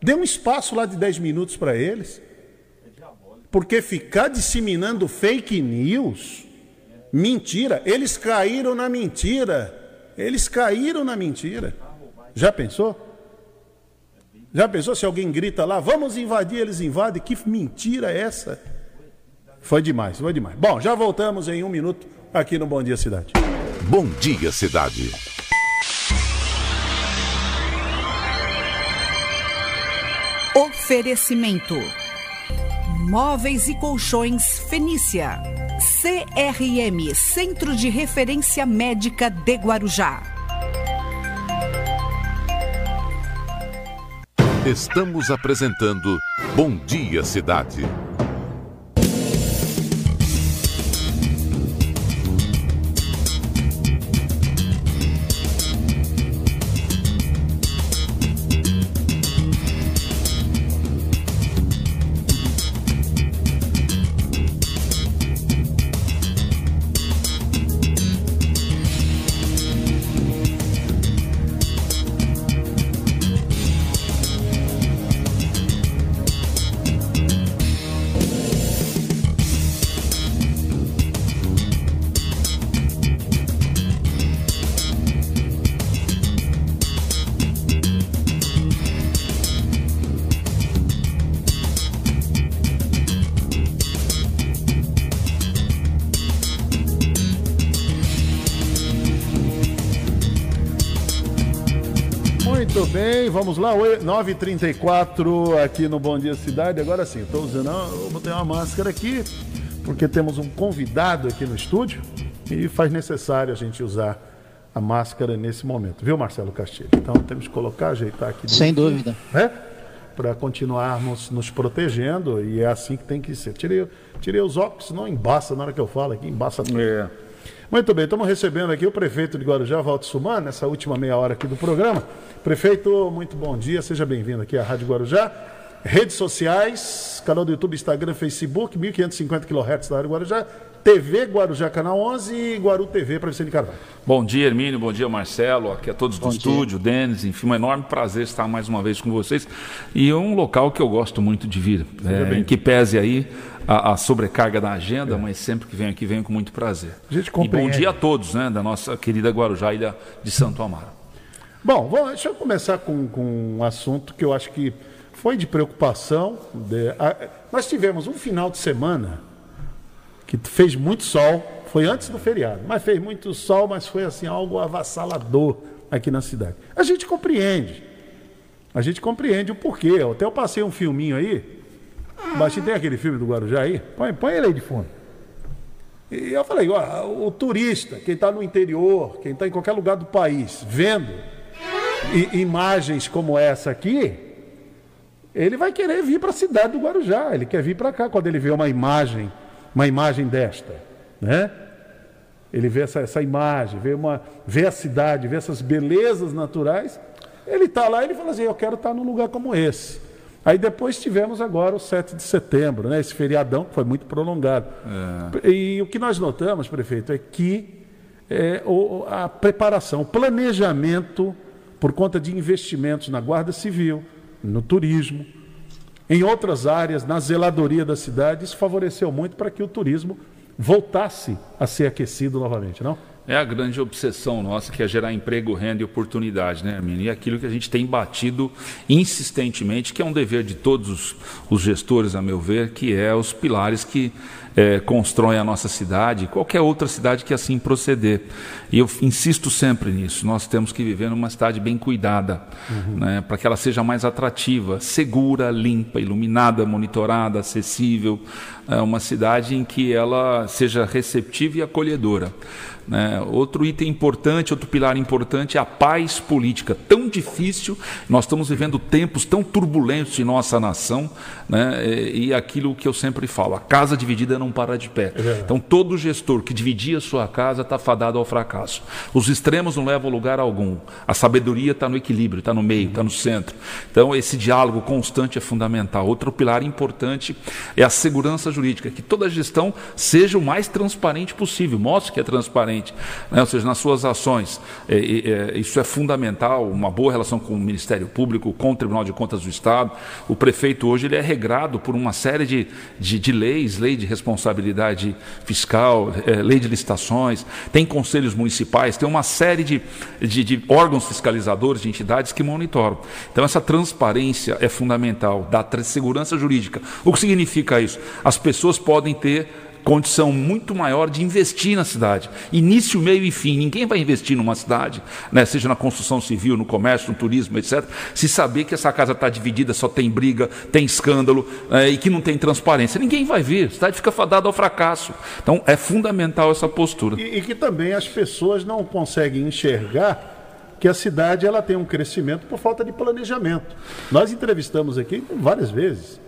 S2: dê um espaço lá de 10 minutos para eles. Porque ficar disseminando fake news, mentira, eles caíram na mentira. Eles caíram na mentira. Já pensou? Já pensou se alguém grita lá, vamos invadir, eles invadem? Que mentira é essa? Foi demais, foi demais. Bom, já voltamos em um minuto aqui no Bom Dia Cidade.
S1: Bom Dia Cidade.
S9: Oferecimento: Móveis e Colchões Fenícia. CRM Centro de Referência Médica de Guarujá.
S1: Estamos apresentando Bom Dia Cidade.
S2: Vamos lá, oi, 9h34 aqui no Bom Dia Cidade. Agora sim, estou usando, eu botei uma máscara aqui, porque temos um convidado aqui no estúdio e faz necessário a gente usar a máscara nesse momento, viu, Marcelo Castilho? Então temos que colocar, ajeitar aqui.
S3: Sem dúvida.
S2: Né? Para continuarmos nos protegendo e é assim que tem que ser. Tirei, tirei os óculos, senão embaça na hora que eu falo aqui, embaça tudo. Muito bem, estamos recebendo aqui o prefeito de Guarujá, Valdo Suman, nessa última meia hora aqui do programa. Prefeito, muito bom dia, seja bem-vindo aqui à Rádio Guarujá. Redes sociais, canal do YouTube, Instagram, Facebook, 1550 kHz da Rádio Guarujá, TV Guarujá Canal 11 e Guaru TV para Vicente Carvalho.
S17: Bom dia, Hermínio. Bom dia, Marcelo. Aqui a todos do
S2: Bom dia.
S17: estúdio, Denis. Enfim, um enorme prazer estar mais uma vez com vocês. E é um local que eu gosto muito de vir. É,
S2: bem.
S17: em que pese aí a, a sobrecarga da agenda, mas sempre que venho aqui, venho com muito prazer.
S2: A gente
S17: e bom
S2: compreende.
S17: dia a todos, né, da nossa querida Guarujá, ilha de Santo Amaro.
S2: Bom, vamos, deixa eu começar com, com um assunto que eu acho que foi de preocupação. de- a- nós tivemos um final de semana que fez muito sol, foi antes do feriado, mas fez muito sol, mas foi assim algo avassalador aqui na cidade. A gente compreende. A gente compreende o porquê. Até eu passei um filminho aí. Baixinho tem aquele filme do Guarujá aí? Põe, põe ele aí de fundo. E eu falei, ó, o turista, quem está no interior, quem está em qualquer lugar do país, vendo imagens como essa aqui, ele vai querer vir para a cidade do Guarujá, ele quer vir para cá quando ele vê uma imagem, uma imagem desta, né? Ele vê essa, essa imagem, vê, uma, vê a cidade, vê essas belezas naturais, ele está lá e ele fala assim, eu quero estar num lugar como esse. Aí depois tivemos agora o 7 de setembro, né? esse feriadão que foi muito prolongado. E o que nós notamos, prefeito, é que é, o- a preparação, o planejamento, por conta de investimentos na Guarda Civil, no turismo, em outras áreas, na zeladoria da cidade, isso favoreceu muito para que o turismo voltasse a ser aquecido novamente, não?
S17: É a grande obsessão nossa, que é gerar emprego, renda e oportunidade, né, Arminio? E aquilo que a gente tem batido insistentemente, que é um dever de todos os, os gestores, a meu ver, que é os pilares que eh, constroem a nossa cidade, qualquer outra cidade que assim proceder. E eu insisto sempre nisso. Nós temos que viver numa cidade bem cuidada, né, para que ela seja mais atrativa, segura, limpa, iluminada, monitorada, acessível. É uma cidade em que ela seja receptiva e acolhedora. né? Outro item importante, outro pilar importante é a paz política. Tão difícil, nós estamos vivendo tempos tão turbulentos em nossa nação, né? e aquilo que eu sempre falo: a casa dividida não para de pé. Então, todo gestor que dividir a sua casa está fadado ao fracasso. Os extremos não levam a lugar algum. A sabedoria está no equilíbrio, está no meio, está no centro. Então, esse diálogo constante é fundamental. Outro pilar importante é a segurança jurídica, que toda gestão seja o mais transparente possível, mostre que é transparente, né? ou seja, nas suas ações. É, é, isso é fundamental, uma boa relação com o Ministério Público, com o Tribunal de Contas do Estado. O prefeito hoje ele é regrado por uma série de, de, de leis, lei de responsabilidade fiscal, é, lei de licitações, tem conselhos municipais, tem uma série de, de, de órgãos fiscalizadores, de entidades que monitoram. Então, essa transparência é fundamental, da tra- segurança jurídica. O que significa isso? As pessoas podem ter condição muito maior de investir na cidade. Início, meio e fim. Ninguém vai investir numa cidade, né, seja na construção civil, no comércio, no turismo, etc., se saber que essa casa está dividida, só tem briga, tem escândalo eh, e que não tem transparência. Ninguém vai vir. A cidade fica fadada ao fracasso. Então, é fundamental essa postura.
S2: E, e que também as pessoas não conseguem enxergar que a cidade ela tem um crescimento por falta de planejamento. Nós entrevistamos aqui várias vezes,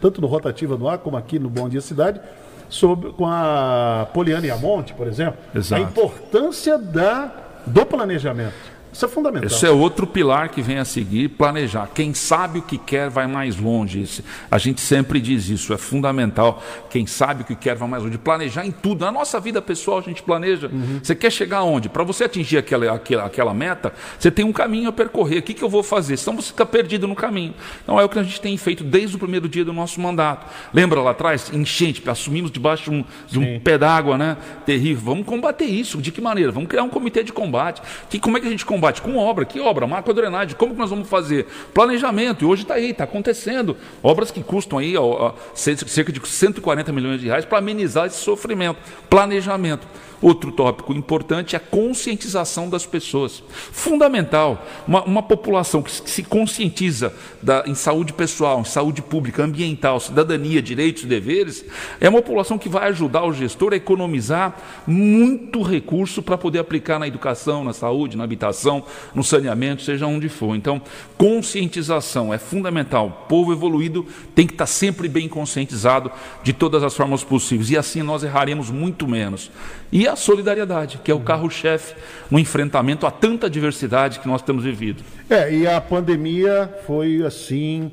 S2: tanto no Rotativa no Ar como aqui no Bom Dia Cidade, sobre, com a Poliana Iamonte, por exemplo,
S17: Exato.
S2: a importância da, do planejamento. Isso é fundamental.
S17: Esse é outro pilar que vem a seguir, planejar. Quem sabe o que quer vai mais longe. A gente sempre diz isso, é fundamental. Quem sabe o que quer vai mais longe. Planejar em tudo. Na nossa vida pessoal a gente planeja. Você quer chegar aonde? Para você atingir aquela, aquela, aquela meta, você tem um caminho a percorrer. O que, que eu vou fazer? Senão você fica perdido no caminho. Então é o que a gente tem feito desde o primeiro dia do nosso mandato. Lembra lá atrás? Enchente, assumimos debaixo de um, de um pé d'água, né? Terrível. Vamos combater isso. De que maneira? Vamos criar um comitê de combate. Que, como é que a gente combate? Com obra. Que obra? Macrodrenagem. Como que nós vamos fazer? Planejamento. E hoje está aí, está acontecendo. Obras que custam aí ó, cerca de 140 milhões de reais para amenizar esse sofrimento. Planejamento. Outro tópico importante é a conscientização das pessoas. Fundamental. Uma, uma população que se, conscientiza da- em saúde pessoal, em saúde pública, ambiental, cidadania, direitos deveres, é uma população que vai ajudar o gestor a economizar muito recurso para poder aplicar na educação, na saúde, na habitação, no saneamento, seja onde for. Então, conscientização é fundamental. O povo evoluído tem que estar sempre bem conscientizado de todas as formas possíveis. E assim nós erraremos muito menos. E a solidariedade, que é o carro-chefe no enfrentamento a tanta diversidade que nós temos vivido.
S2: É, e a pandemia foi, assim,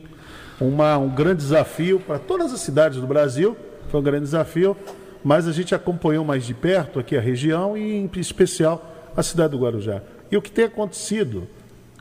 S2: uma, um grande desafio para todas as cidades do Brasil. Foi um grande desafio, mas a gente acompanhou mais de perto aqui a região e, em especial, a cidade do Guarujá. E o que tem acontecido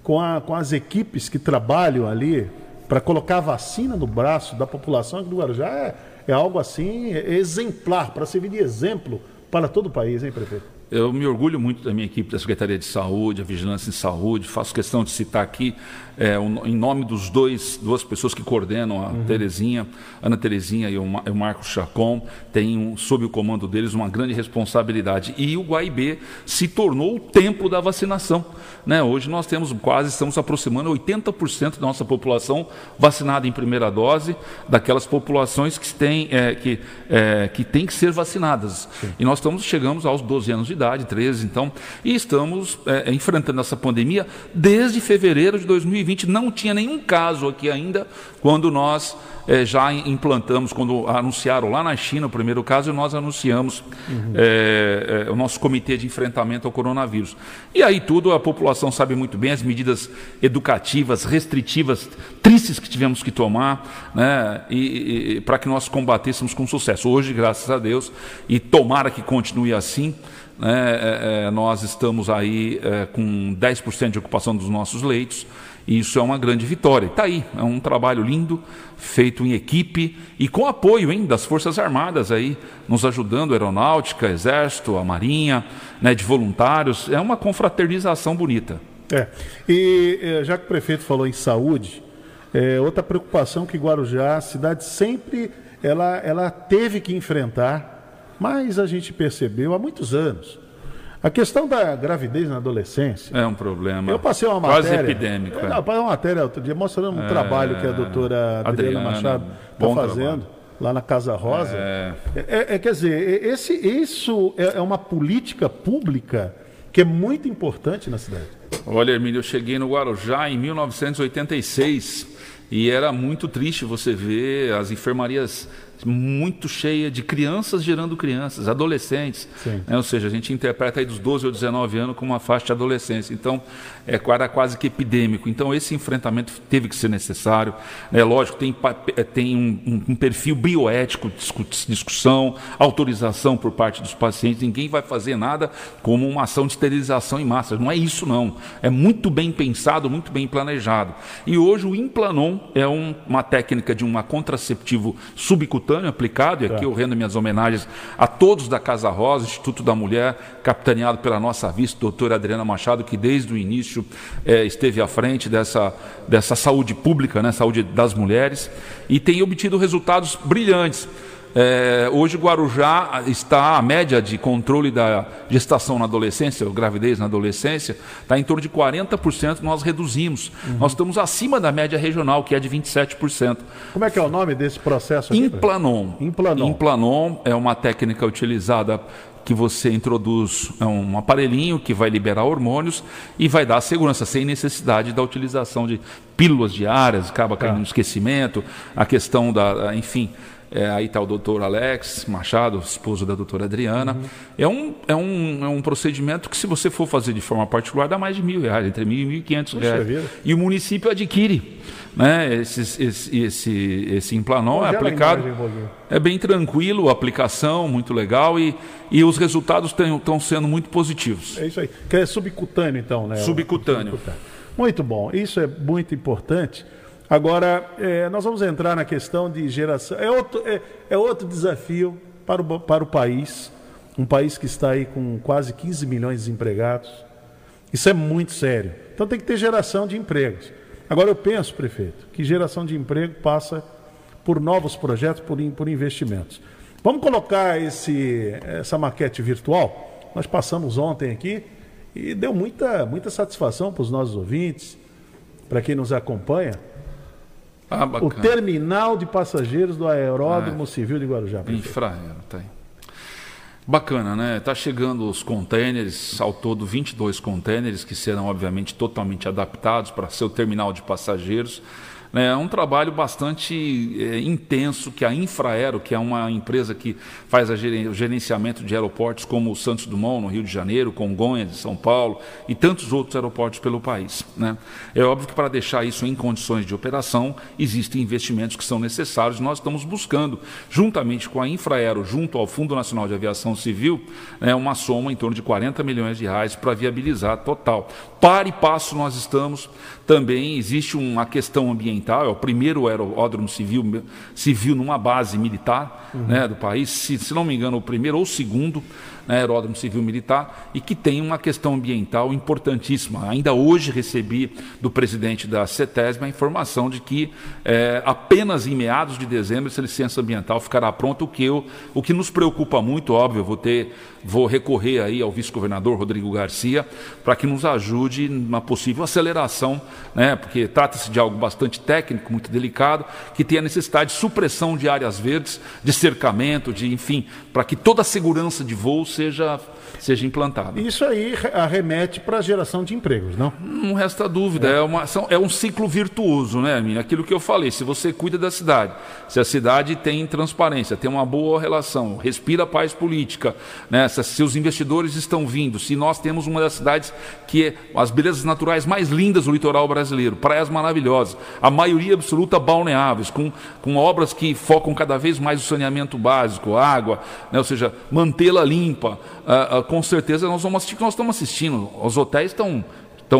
S2: com, a, com as equipes que trabalham ali para colocar a vacina no braço da população aqui do Guarujá é, é algo assim exemplar, para servir de exemplo para todo o país, hein, prefeito?
S17: Eu me orgulho muito da minha equipe da Secretaria de Saúde, a Vigilância em Saúde. Faço questão de citar aqui, é, um, em nome dos dois, duas pessoas que coordenam, a uhum. Terezinha, Ana Terezinha e o, o Marcos Chacon, tem um, sob o comando deles uma grande responsabilidade. E o Guaibê se tornou o templo da vacinação. Né? Hoje nós temos quase, estamos aproximando 80% da nossa população vacinada em primeira dose, daquelas populações que têm, é, que, é, que, têm que ser vacinadas. Sim. E nós estamos, chegamos aos 12 anos de idade, 13, então, e estamos é, enfrentando essa pandemia desde fevereiro de 2020. Não tinha nenhum caso aqui ainda quando nós é, já implantamos, quando anunciaram lá na China o primeiro caso, nós anunciamos uhum. é, é, o nosso comitê de enfrentamento ao coronavírus. E aí tudo, a população sabe muito bem as medidas educativas, restritivas, tristes que tivemos que tomar, né, e, e para que nós combatêssemos com sucesso. Hoje, graças a Deus, e tomara que continue assim, é, é, nós estamos aí é, com 10% de ocupação dos nossos leitos, e isso é uma grande vitória. Está aí, é um trabalho lindo, feito em equipe e com apoio hein, das Forças Armadas aí, nos ajudando, Aeronáutica, Exército, a Marinha, né, de voluntários. É uma confraternização bonita.
S2: É. E eh, já que o prefeito falou em saúde, é, outra preocupação que Guarujá, a cidade sempre ela, ela teve que enfrentar, mas a gente percebeu há muitos anos a questão da gravidez na adolescência.
S17: É um problema.
S2: Eu passei uma matéria.
S17: Quase epidêmico.
S2: É. Passei uma matéria outro dia mostrando um é, trabalho que a doutora Adriana, Adriana Machado está fazendo. Trabalho. Lá na Casa Rosa. É. é. É, é quer dizer, esse, isso é, uma política pública que é muito importante na cidade.
S17: Olha, Hermínio, eu cheguei no Guarujá em 1986 e era muito triste você ver as enfermarias muito cheia de crianças gerando crianças, adolescentes. Né? Ou seja, a gente interpreta aí dos 12 ou 19 anos como uma faixa de adolescência. Então, é, era quase que epidêmico. Então, esse enfrentamento teve que ser necessário. É lógico, tem, é, tem um, um perfil bioético discussão, autorização por parte dos pacientes. Ninguém vai fazer nada como uma ação de esterilização em massa. Não é isso, não. É muito bem pensado, muito bem planejado. E hoje o Implanon é um, uma técnica de um contraceptivo subcutâneo simultâneo aplicado, e aqui tá. eu rendo minhas homenagens a todos da Casa Rosa, Instituto da Mulher, capitaneado pela nossa vice, doutora Adriana Machado, que desde o início é, esteve à frente dessa, dessa saúde pública, né, saúde das mulheres, e tem obtido resultados brilhantes. É, hoje Guarujá está, a média de controle da gestação na adolescência, ou gravidez na adolescência, está em torno de 40%, nós reduzimos. Uhum. Nós estamos acima da média regional, que é de 27%.
S2: Como é que é o nome desse processo?
S17: Aqui, Implanon.
S2: Implanon.
S17: Implanon é uma técnica utilizada que você introduz é um aparelhinho que vai liberar hormônios e vai dar segurança, sem necessidade da utilização de pílulas diárias, acaba caindo tá. no esquecimento, a questão da, enfim, é, aí está o doutor Alex Machado, esposo da doutora Adriana. Uhum. É, um, é, um, é um procedimento que, se você for fazer de forma particular, dá mais de mil reais, entre mil e mil e quinhentos reais. Vida. E o município adquire. Né, esse, esse, esse, esse implanon é aplicado. É bem tranquilo, a aplicação, muito legal, e, e os resultados estão sendo muito positivos.
S2: É isso aí. Que é subcutâneo, então, né?
S17: Subcutâneo. subcutâneo.
S2: Muito bom. Isso é muito importante. Agora, é, nós vamos entrar na questão de geração. É outro, é, é outro desafio para o, para o país, um país que está aí com quase 15 milhões de empregados. Isso é muito sério. Então tem que ter geração de empregos. Agora eu penso, prefeito, que geração de emprego passa por novos projetos, por, por investimentos. Vamos colocar esse, essa maquete virtual. Nós passamos ontem aqui e deu muita, muita satisfação para os nossos ouvintes, para quem nos acompanha. Ah, o terminal de passageiros do Aeródromo ah, Civil de Guarujá.
S17: Infraero, tá aí. Bacana, né? Está chegando os contêineres, ao todo 22 contêineres, que serão, obviamente, totalmente adaptados para ser o terminal de passageiros. É um trabalho bastante é, intenso que a Infraero, que é uma empresa que faz o gerenciamento de aeroportos como o Santos Dumont, no Rio de Janeiro, Congonhas, de São Paulo e tantos outros aeroportos pelo país. Né? É óbvio que para deixar isso em condições de operação, existem investimentos que são necessários. Nós estamos buscando, juntamente com a Infraero, junto ao Fundo Nacional de Aviação Civil, né, uma soma em torno de 40 milhões de reais para viabilizar total. Para e passo nós estamos. Também existe uma questão ambiental é o primeiro aeródromo civil, civil numa base militar uhum. né, do país, se, se não me engano, o primeiro ou o segundo. Né, aeródromo civil militar, e que tem uma questão ambiental importantíssima. Ainda hoje recebi do presidente da CETESB a informação de que é, apenas em meados de dezembro essa licença ambiental ficará pronta, o que, eu, o que nos preocupa muito, óbvio, vou ter vou recorrer aí ao vice-governador Rodrigo Garcia para que nos ajude na possível aceleração, né, porque trata-se de algo bastante técnico, muito delicado, que tem a necessidade de supressão de áreas verdes, de cercamento, de enfim, para que toda a segurança de voo seja seja implantada.
S2: Isso aí arremete para a geração de empregos, não?
S17: Não resta dúvida. É, é uma, é um ciclo virtuoso, né, Minha? Aquilo que eu falei, se você cuida da cidade, se a cidade tem transparência, tem uma boa relação, respira paz política, né, se, se os investidores estão vindo, se nós temos uma das cidades que é as belezas naturais mais lindas do litoral brasileiro, praias maravilhosas, a maioria absoluta balneáveis, com, com obras que focam cada vez mais o saneamento básico, água, né, ou seja, mantê-la limpa, uh, uh, com certeza nós vamos assistir nós estamos assistindo. Os hotéis estão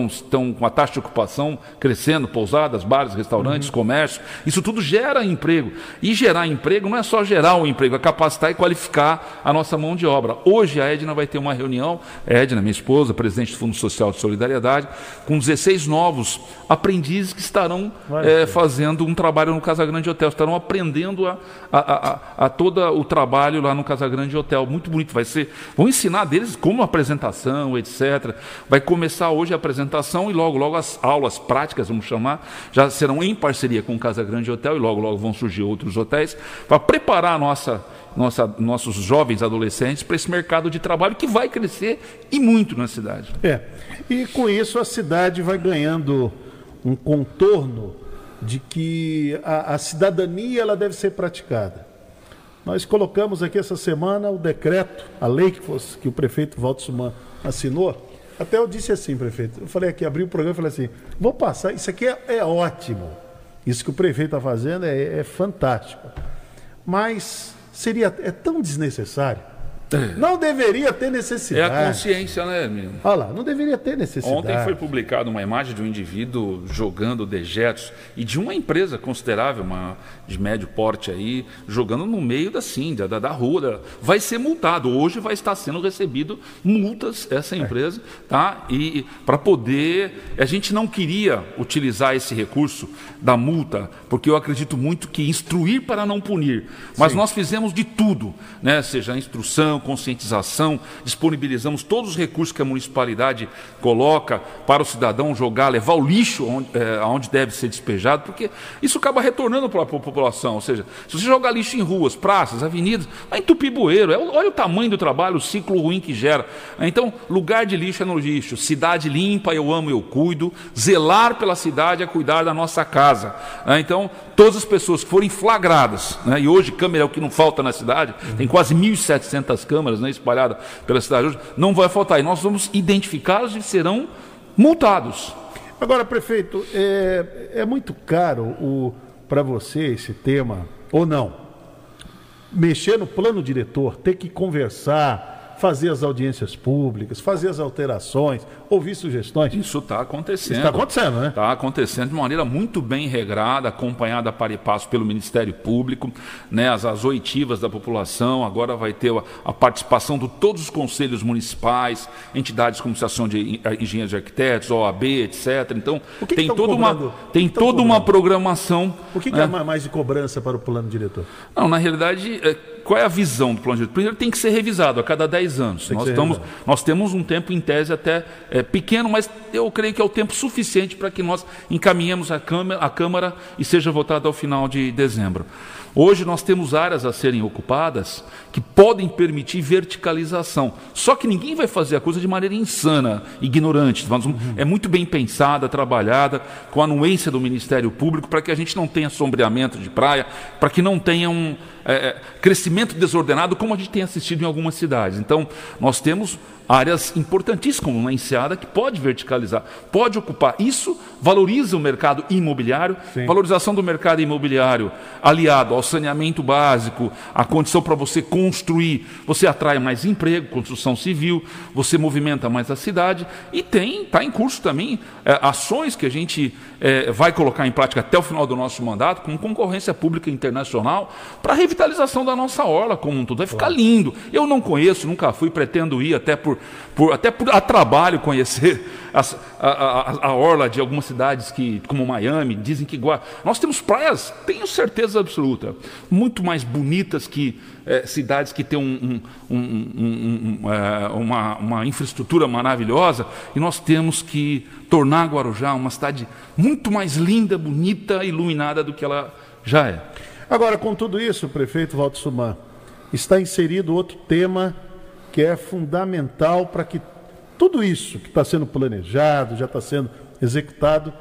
S17: estão, com a taxa de ocupação crescendo, pousadas, bares, restaurantes, uhum. comércio. Isso tudo gera emprego. E gerar emprego não é só gerar o um emprego, é capacitar e qualificar a nossa mão de obra. Hoje a Edna vai ter uma reunião, Edna, minha esposa, presidente do Fundo Social de Solidariedade, com 16 novos aprendizes que estarão é, fazendo um trabalho no Casagrande Hotel, estarão aprendendo a, a, a, a todo o trabalho lá no Casagrande Hotel. Muito bonito. Vai ser. Vão ensinar deles como apresentação, etc. Vai começar hoje a apresentação apresentação e logo, logo as aulas práticas, vamos chamar, já serão em parceria com o Casa Grande Hotel e logo, logo vão surgir outros hotéis para preparar nossa, nossa, nossos jovens adolescentes para esse mercado de trabalho que vai crescer e muito na cidade.
S2: É. E com isso a cidade vai ganhando um contorno de que a, a cidadania ela deve ser praticada. Nós colocamos aqui essa semana o decreto, a lei que, fosse, que o prefeito Walter Suman assinou, até eu disse assim, prefeito. Eu falei aqui, abri o programa e falei assim: vou passar, isso aqui é, é ótimo. Isso que o prefeito está fazendo é, é fantástico. Mas seria é tão desnecessário não deveria ter necessidade.
S17: É a consciência, né, menino?
S2: Olha lá, não deveria ter necessidade.
S17: Ontem foi publicada uma imagem de um indivíduo jogando dejetos e de uma empresa considerável, uma de médio porte aí, jogando no meio da sim, da, da rua. Vai ser multado. Hoje vai estar sendo recebido multas essa é. empresa, tá? E para poder. A gente não queria utilizar esse recurso da multa, porque eu acredito muito que instruir para não punir. Mas sim. nós fizemos de tudo, né? Seja a conscientização, disponibilizamos todos os recursos que a municipalidade coloca para o cidadão jogar, levar o lixo onde, é, aonde deve ser despejado, porque isso acaba retornando para a população. Ou seja, se você jogar lixo em ruas, praças, avenidas, vai entupir bueiro. É, olha o tamanho do trabalho, o ciclo ruim que gera. Então, lugar de lixo é no lixo. Cidade limpa, eu amo, eu cuido. Zelar pela cidade é cuidar da nossa casa. É, então, todas as pessoas que forem flagradas, né, e hoje câmera é o que não falta na cidade, tem quase 1.700 câmeras né, espalhadas pela cidade hoje, não vai faltar. E nós vamos identificá-los e serão multados.
S2: Agora, prefeito, é, é muito caro para você esse tema, ou não? Mexer no plano diretor, ter que conversar fazer as audiências públicas, fazer as alterações, ouvir sugestões.
S17: Isso está acontecendo.
S2: Está acontecendo, né?
S17: Está acontecendo de maneira muito bem regrada, acompanhada para e passo pelo Ministério Público, né, as, as oitivas da população, agora vai ter a, a participação de todos os conselhos municipais, entidades como Associação de Engenheiros e Arquitetos, OAB, etc. Então, que tem, que toda, uma, tem toda uma programação.
S2: O que, que né? é mais de cobrança para o plano diretor?
S17: Não, na realidade. É, qual é a visão do plano diretor? Primeiro, tem que ser revisado a cada 10 anos. Nós, estamos, nós, temos um tempo, em tese, até é, pequeno, mas eu creio que é o tempo suficiente para que nós encaminhemos a Câmara, a Câmara e seja votado ao final de dezembro. Hoje nós temos áreas a serem ocupadas que podem permitir verticalização. Só que ninguém vai fazer a coisa de maneira insana, ignorante. É muito bem pensada, trabalhada, com a anuência do Ministério Público, para que a gente não tenha sombreamento de praia, para que não tenha um é, é crescimento desordenado, como a gente tem assistido em algumas cidades. Então, nós temos áreas importantíssimas, como uma enseada, que pode verticalizar, pode ocupar. Isso valoriza o mercado imobiliário, Sim. valorização do mercado imobiliário aliado ao saneamento básico, a condição para você construir, você atrai mais emprego, construção civil, você movimenta mais a cidade e tem, está em curso também é, ações que a gente é, vai colocar em prática até o final do nosso mandato, com concorrência pública internacional, para a revitalização da nossa orla como um todo. Vai ficar lindo. Eu não conheço, nunca fui, pretendo ir até por, por até por a trabalho conhecer as, a, a, a, orla de algumas cidades que, como Miami, dizem que nós temos praias, tenho certeza absoluta, muito mais bonitas que é, cidades que têm um, um, um, é, uma, uma infraestrutura maravilhosa, e nós temos que tornar Guarujá uma cidade muito mais linda, bonita, iluminada do que ela já é.
S2: Agora, com tudo isso, prefeito Walter Suman, está inserido outro tema que é fundamental para que tudo isso que está sendo planejado, já está sendo executado,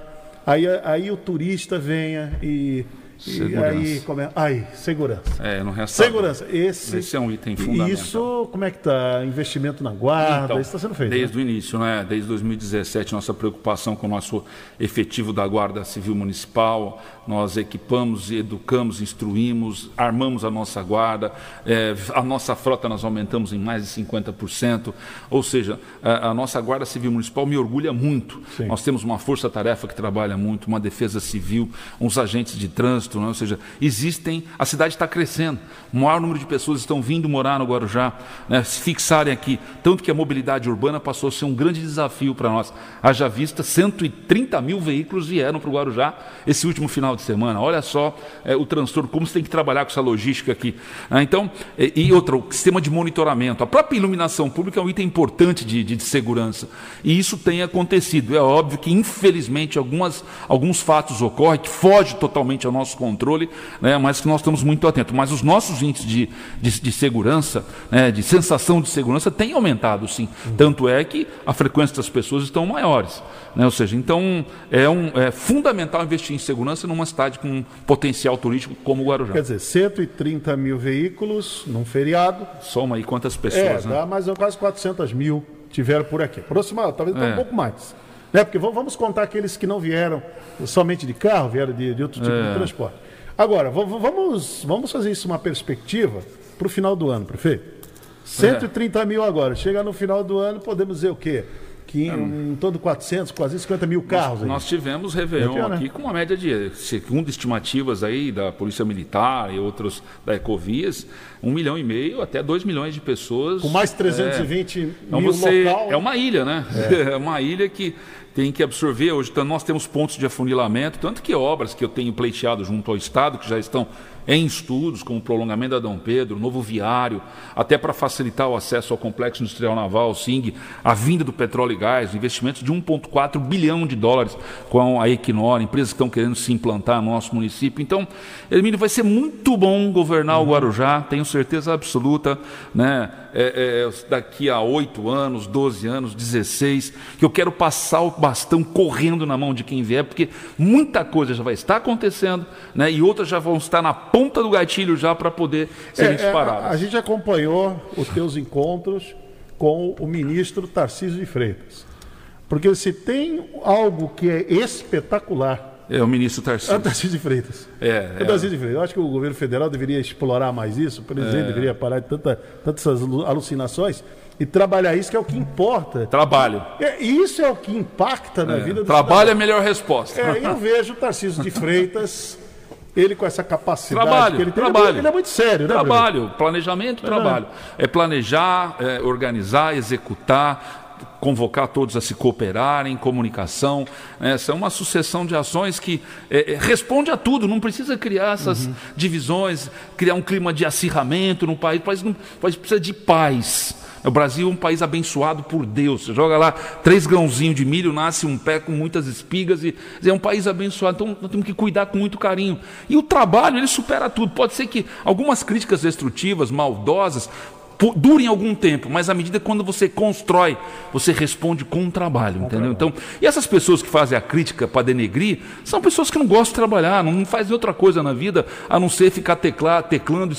S2: aí, aí o turista venha e Segurança. E aí, como é? Ai, segurança.
S17: É, não resta.
S2: Segurança. Esse,
S17: Esse é um item fundamental.
S2: Isso, como é que está? Investimento na guarda, então, isso está sendo feito.
S17: Desde
S2: né?
S17: o início, né? Desde 2017, nossa preocupação com o nosso efetivo da Guarda Civil Municipal, nós equipamos, educamos, instruímos, armamos a nossa guarda, é, a nossa frota nós aumentamos em mais de 50%, ou seja, a, a nossa Guarda Civil Municipal me orgulha muito. Sim. Nós temos uma força-tarefa que trabalha muito, uma defesa civil, uns agentes de trânsito, né? ou seja, existem, a cidade está crescendo, o maior número de pessoas estão vindo morar no Guarujá, né? se fixarem aqui, tanto que a mobilidade urbana passou a ser um grande desafio para nós. Haja vista, 130 mil veículos vieram para o Guarujá esse último final de semana. Olha só é, o transtorno, como você tem que trabalhar com essa logística aqui. Ah, então, e, e outra, o sistema de monitoramento. A própria iluminação pública é um item importante de, de, de, segurança. E isso tem acontecido. É óbvio que, infelizmente, algumas, alguns fatos ocorrem que fogem totalmente ao nosso controle, né, mas que nós estamos muito atentos. Mas os nossos índices de, de, de segurança, né, de sensação de segurança, têm aumentado, sim. Tanto é que a frequência das pessoas estão maiores. Né? Ou seja, então é, um, é fundamental investir em segurança numa cidade com um potencial turístico como o Guarujá.
S2: Quer dizer, 130 mil veículos num feriado.
S17: Soma aí quantas pessoas,
S2: é,
S17: né?
S2: Dá mais quase 400 mil tiveram por aqui. Aproximadamente, talvez é. um pouco mais. Né? Porque vamos contar aqueles que não vieram somente de carro, vieram de, de outro tipo é. de transporte. Agora, vamos, vamos fazer isso uma perspectiva para o final do ano, prefeito. 130 é. mil agora. Chega no final do ano, podemos dizer o quê? Que em, em de 400, quase 50 mil carros.
S17: Nós, nós tivemos Réveillon né? aqui com uma média de, segundo estimativas aí da Polícia Militar e outros da Ecovias, um milhão e meio até dois milhões de pessoas.
S2: Com mais 320 é, mil
S17: então você, local. É uma ilha, né? É. é uma ilha que tem que absorver. Hoje então, nós temos pontos de afunilamento, tanto que obras que eu tenho pleiteado junto ao Estado, que já estão em estudos, como o prolongamento da Dom Pedro, novo viário, até para facilitar o acesso ao Complexo Industrial Naval, o SING, a vinda do petróleo e gás, investimentos de 1,4 bilhão de dólares com a Equinor, empresas que estão querendo se implantar no nosso município. Então, Hermínio, vai ser muito bom governar uhum. o Guarujá, tenho certeza absoluta, né? É, é, daqui a 8 anos, 12 anos, 16, que eu quero passar o bastão correndo na mão de quem vier, porque muita coisa já vai estar acontecendo, né? E outras já vão estar na ponta do gatilho já para poder serem é, disparadas.
S2: É, a, a gente acompanhou os teus encontros com o ministro Tarcísio de Freitas. Porque se tem algo que é espetacular.
S17: É o ministro Tarcísio. É
S2: o Tarcísio de Freitas.
S17: É,
S2: é. o Tarcísio de Freitas. Eu acho que o governo federal deveria explorar mais isso, o presidente é. deveria parar de tanta, tantas alucinações e trabalhar isso, que é o que importa.
S17: Trabalho.
S2: É, isso é o que impacta na
S17: é.
S2: vida do
S17: Trabalho cidadão. é a melhor resposta.
S2: É, eu vejo o Tarcísio de Freitas ele com essa capacidade
S17: trabalho,
S2: que ele tem,
S17: trabalho.
S2: Ele, é muito sério,
S17: né? Trabalho, planejamento, é. trabalho. É planejar, é organizar, executar, convocar todos a se cooperarem, comunicação. Né? Essa é uma sucessão de ações que é, é, responde a tudo, não precisa criar essas uhum. divisões, criar um clima de acirramento no país. O país, não, o país precisa de paz. O Brasil é um país abençoado por Deus. Você joga lá três grãozinhos de milho, nasce um pé com muitas espigas e é um país abençoado. Então nós temos que cuidar com muito carinho. E o trabalho, ele supera tudo. Pode ser que algumas críticas destrutivas, maldosas, durem algum tempo, mas à medida que quando você constrói, você responde com um trabalho, entendeu? Então, e essas pessoas que fazem a crítica para denegrir, são pessoas que não gostam de trabalhar, não fazem outra coisa na vida a não ser ficar teclar, teclando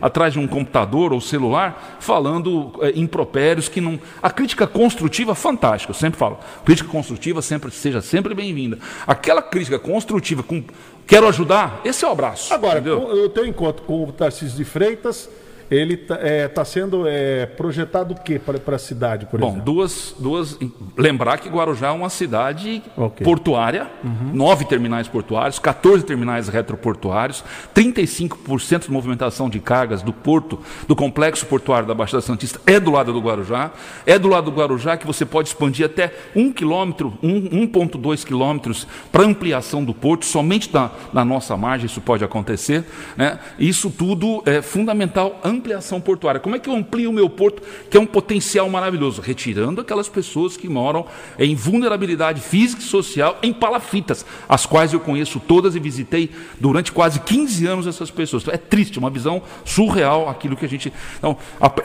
S17: atrás de um computador ou celular, falando é, impropérios que não. A crítica construtiva, fantástica, eu sempre falo. Crítica construtiva sempre seja sempre bem-vinda. Aquela crítica construtiva com quero ajudar, esse é o abraço.
S2: Agora,
S17: entendeu?
S2: o o teu encontro com o Tarcísio de Freitas, ele está sendo é, projetado o quê para a cidade, por
S17: Bom,
S2: exemplo?
S17: duas, duas. Lembrar que Guarujá é uma cidade portuária,
S2: Uhum.
S17: nove terminais portuários, 14 terminais retroportuários, 35% de movimentação de cargas do porto, do complexo portuário da Baixada Santista é do lado do Guarujá. É do lado do Guarujá que você pode expandir até um quilômetro, um- 1,2 quilômetros para ampliação do porto, somente na, na nossa margem isso pode acontecer. Né? Isso tudo é fundamental, ampliação portuária. Como é que eu amplio o meu porto, que é um potencial maravilhoso? Retirando aquelas pessoas que moram em vulnerabilidade física e social em palafitas, as quais eu conheço todas e visitei durante quase 15 anos essas pessoas. É triste, uma visão surreal aquilo que a gente. Então,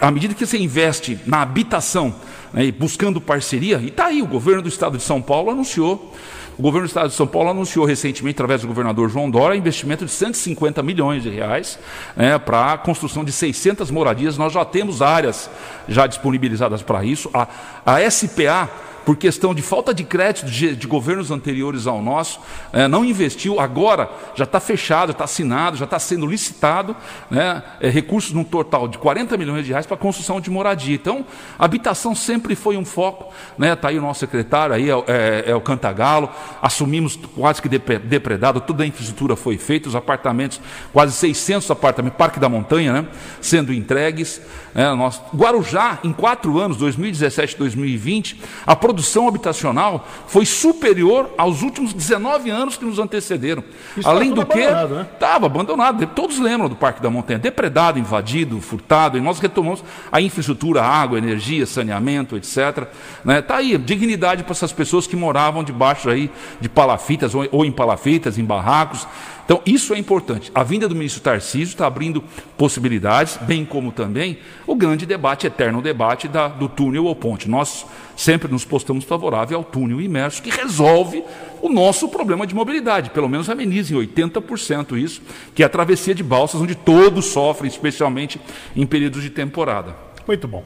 S17: à medida que você investe na habitação, né, buscando parceria, e está aí, o governo do estado de São Paulo anunciou. O governo do estado de São Paulo anunciou recentemente, através do governador João Dória, investimento de 150 milhões de reais né, para a construção de 600 moradias. Nós já temos áreas já disponibilizadas para isso. A, a SPA, por questão de falta de crédito de, de governos anteriores ao nosso, eh, não investiu, agora já está fechado, está assinado, já está sendo licitado, né, eh, recursos num total de 40 milhões de reais para construção de moradia. Então, habitação sempre foi um foco, está aí o nosso secretário, aí é, o- é- é o Cantagalo, assumimos quase que depre- depredado, toda a infraestrutura foi feita, os apartamentos, quase 600 apartamentos, Parque da Montanha, né, sendo entregues. Né, nós, Guarujá, em quatro anos, 2017 e 2020, a produção habitacional foi superior aos últimos 19 anos que nos antecederam.
S2: Isso
S17: Além
S2: tá
S17: do que,
S2: abandonado, né?
S17: estava abandonado. Todos lembram do Parque da Montanha, depredado, invadido, furtado, e nós retomamos a infraestrutura, água, energia, saneamento, etc. Está aí, dignidade para essas pessoas que moravam debaixo aí de palafitas ou, ou em palafitas, em barracos. Então, isso é importante. A vinda do ministro Tarcísio está abrindo possibilidades, bem como também o grande debate, eterno debate da, do túnel ou ponte. Nós sempre nos postamos favorável ao túnel imerso, que resolve o nosso problema de mobilidade, pelo menos ameniza em 80% isso, que é a travessia de balsas, onde todos sofrem, especialmente em períodos de temporada.
S2: Muito bom.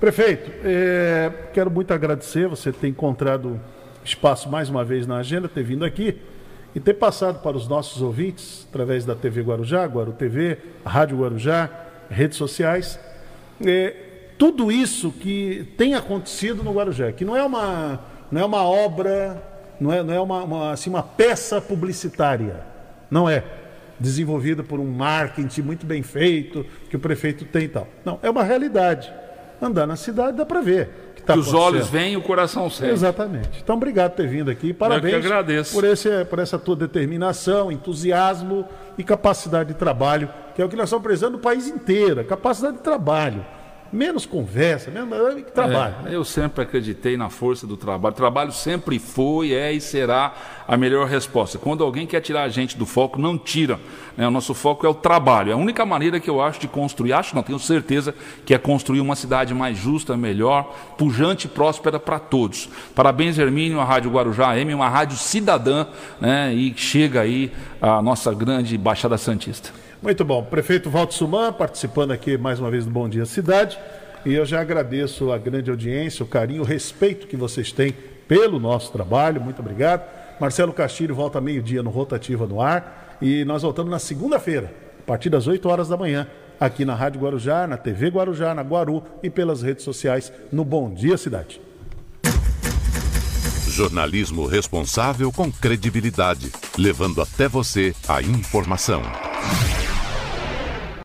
S2: Prefeito, eh, quero muito agradecer você ter encontrado espaço mais uma vez na agenda, ter vindo aqui e ter passado para os nossos ouvintes, através da TV Guarujá, Guaru TV, Rádio Guarujá, redes sociais, eh, tudo isso que tem acontecido no Guarujá, que não é uma, não é uma obra, não é, não é uma, uma, assim, uma peça publicitária, não é desenvolvida por um marketing muito bem feito que o prefeito tem e tal. Não, é uma realidade. Andar na cidade dá para ver. Que, tá
S17: que os olhos veem e o coração segue.
S2: Exatamente. Então, obrigado por ter vindo aqui. Parabéns
S17: agradeço.
S2: Por, esse, por essa tua determinação, entusiasmo e capacidade de trabalho, que é o que nós estamos precisando no país inteiro. Capacidade de trabalho. Menos conversa, menos trabalho.
S17: É, eu sempre acreditei na força do trabalho. Trabalho sempre foi, é e será a melhor resposta. Quando alguém quer tirar a gente do foco, não tira. né? O nosso foco é o trabalho. É a única maneira que eu acho de construir, acho não, tenho certeza, que é construir uma cidade mais justa, melhor, pujante e próspera para todos. Parabéns, Hermínio, a Rádio Guarujá AM, uma rádio cidadã, né? e chega aí a nossa grande Baixada Santista.
S2: Muito bom. Prefeito Valdo Suman participando aqui mais uma vez do Bom Dia Cidade. E eu já agradeço a grande audiência, o carinho, o respeito que vocês têm pelo nosso trabalho. Muito obrigado. Marcelo Castilho volta meio-dia no Rotativa no Ar. E nós voltamos na segunda-feira, a partir das 8 horas da manhã, aqui na Rádio Guarujá, na TV Guarujá, na Guaru e pelas redes sociais no Bom Dia Cidade.
S1: Jornalismo responsável com credibilidade, levando até você a informação.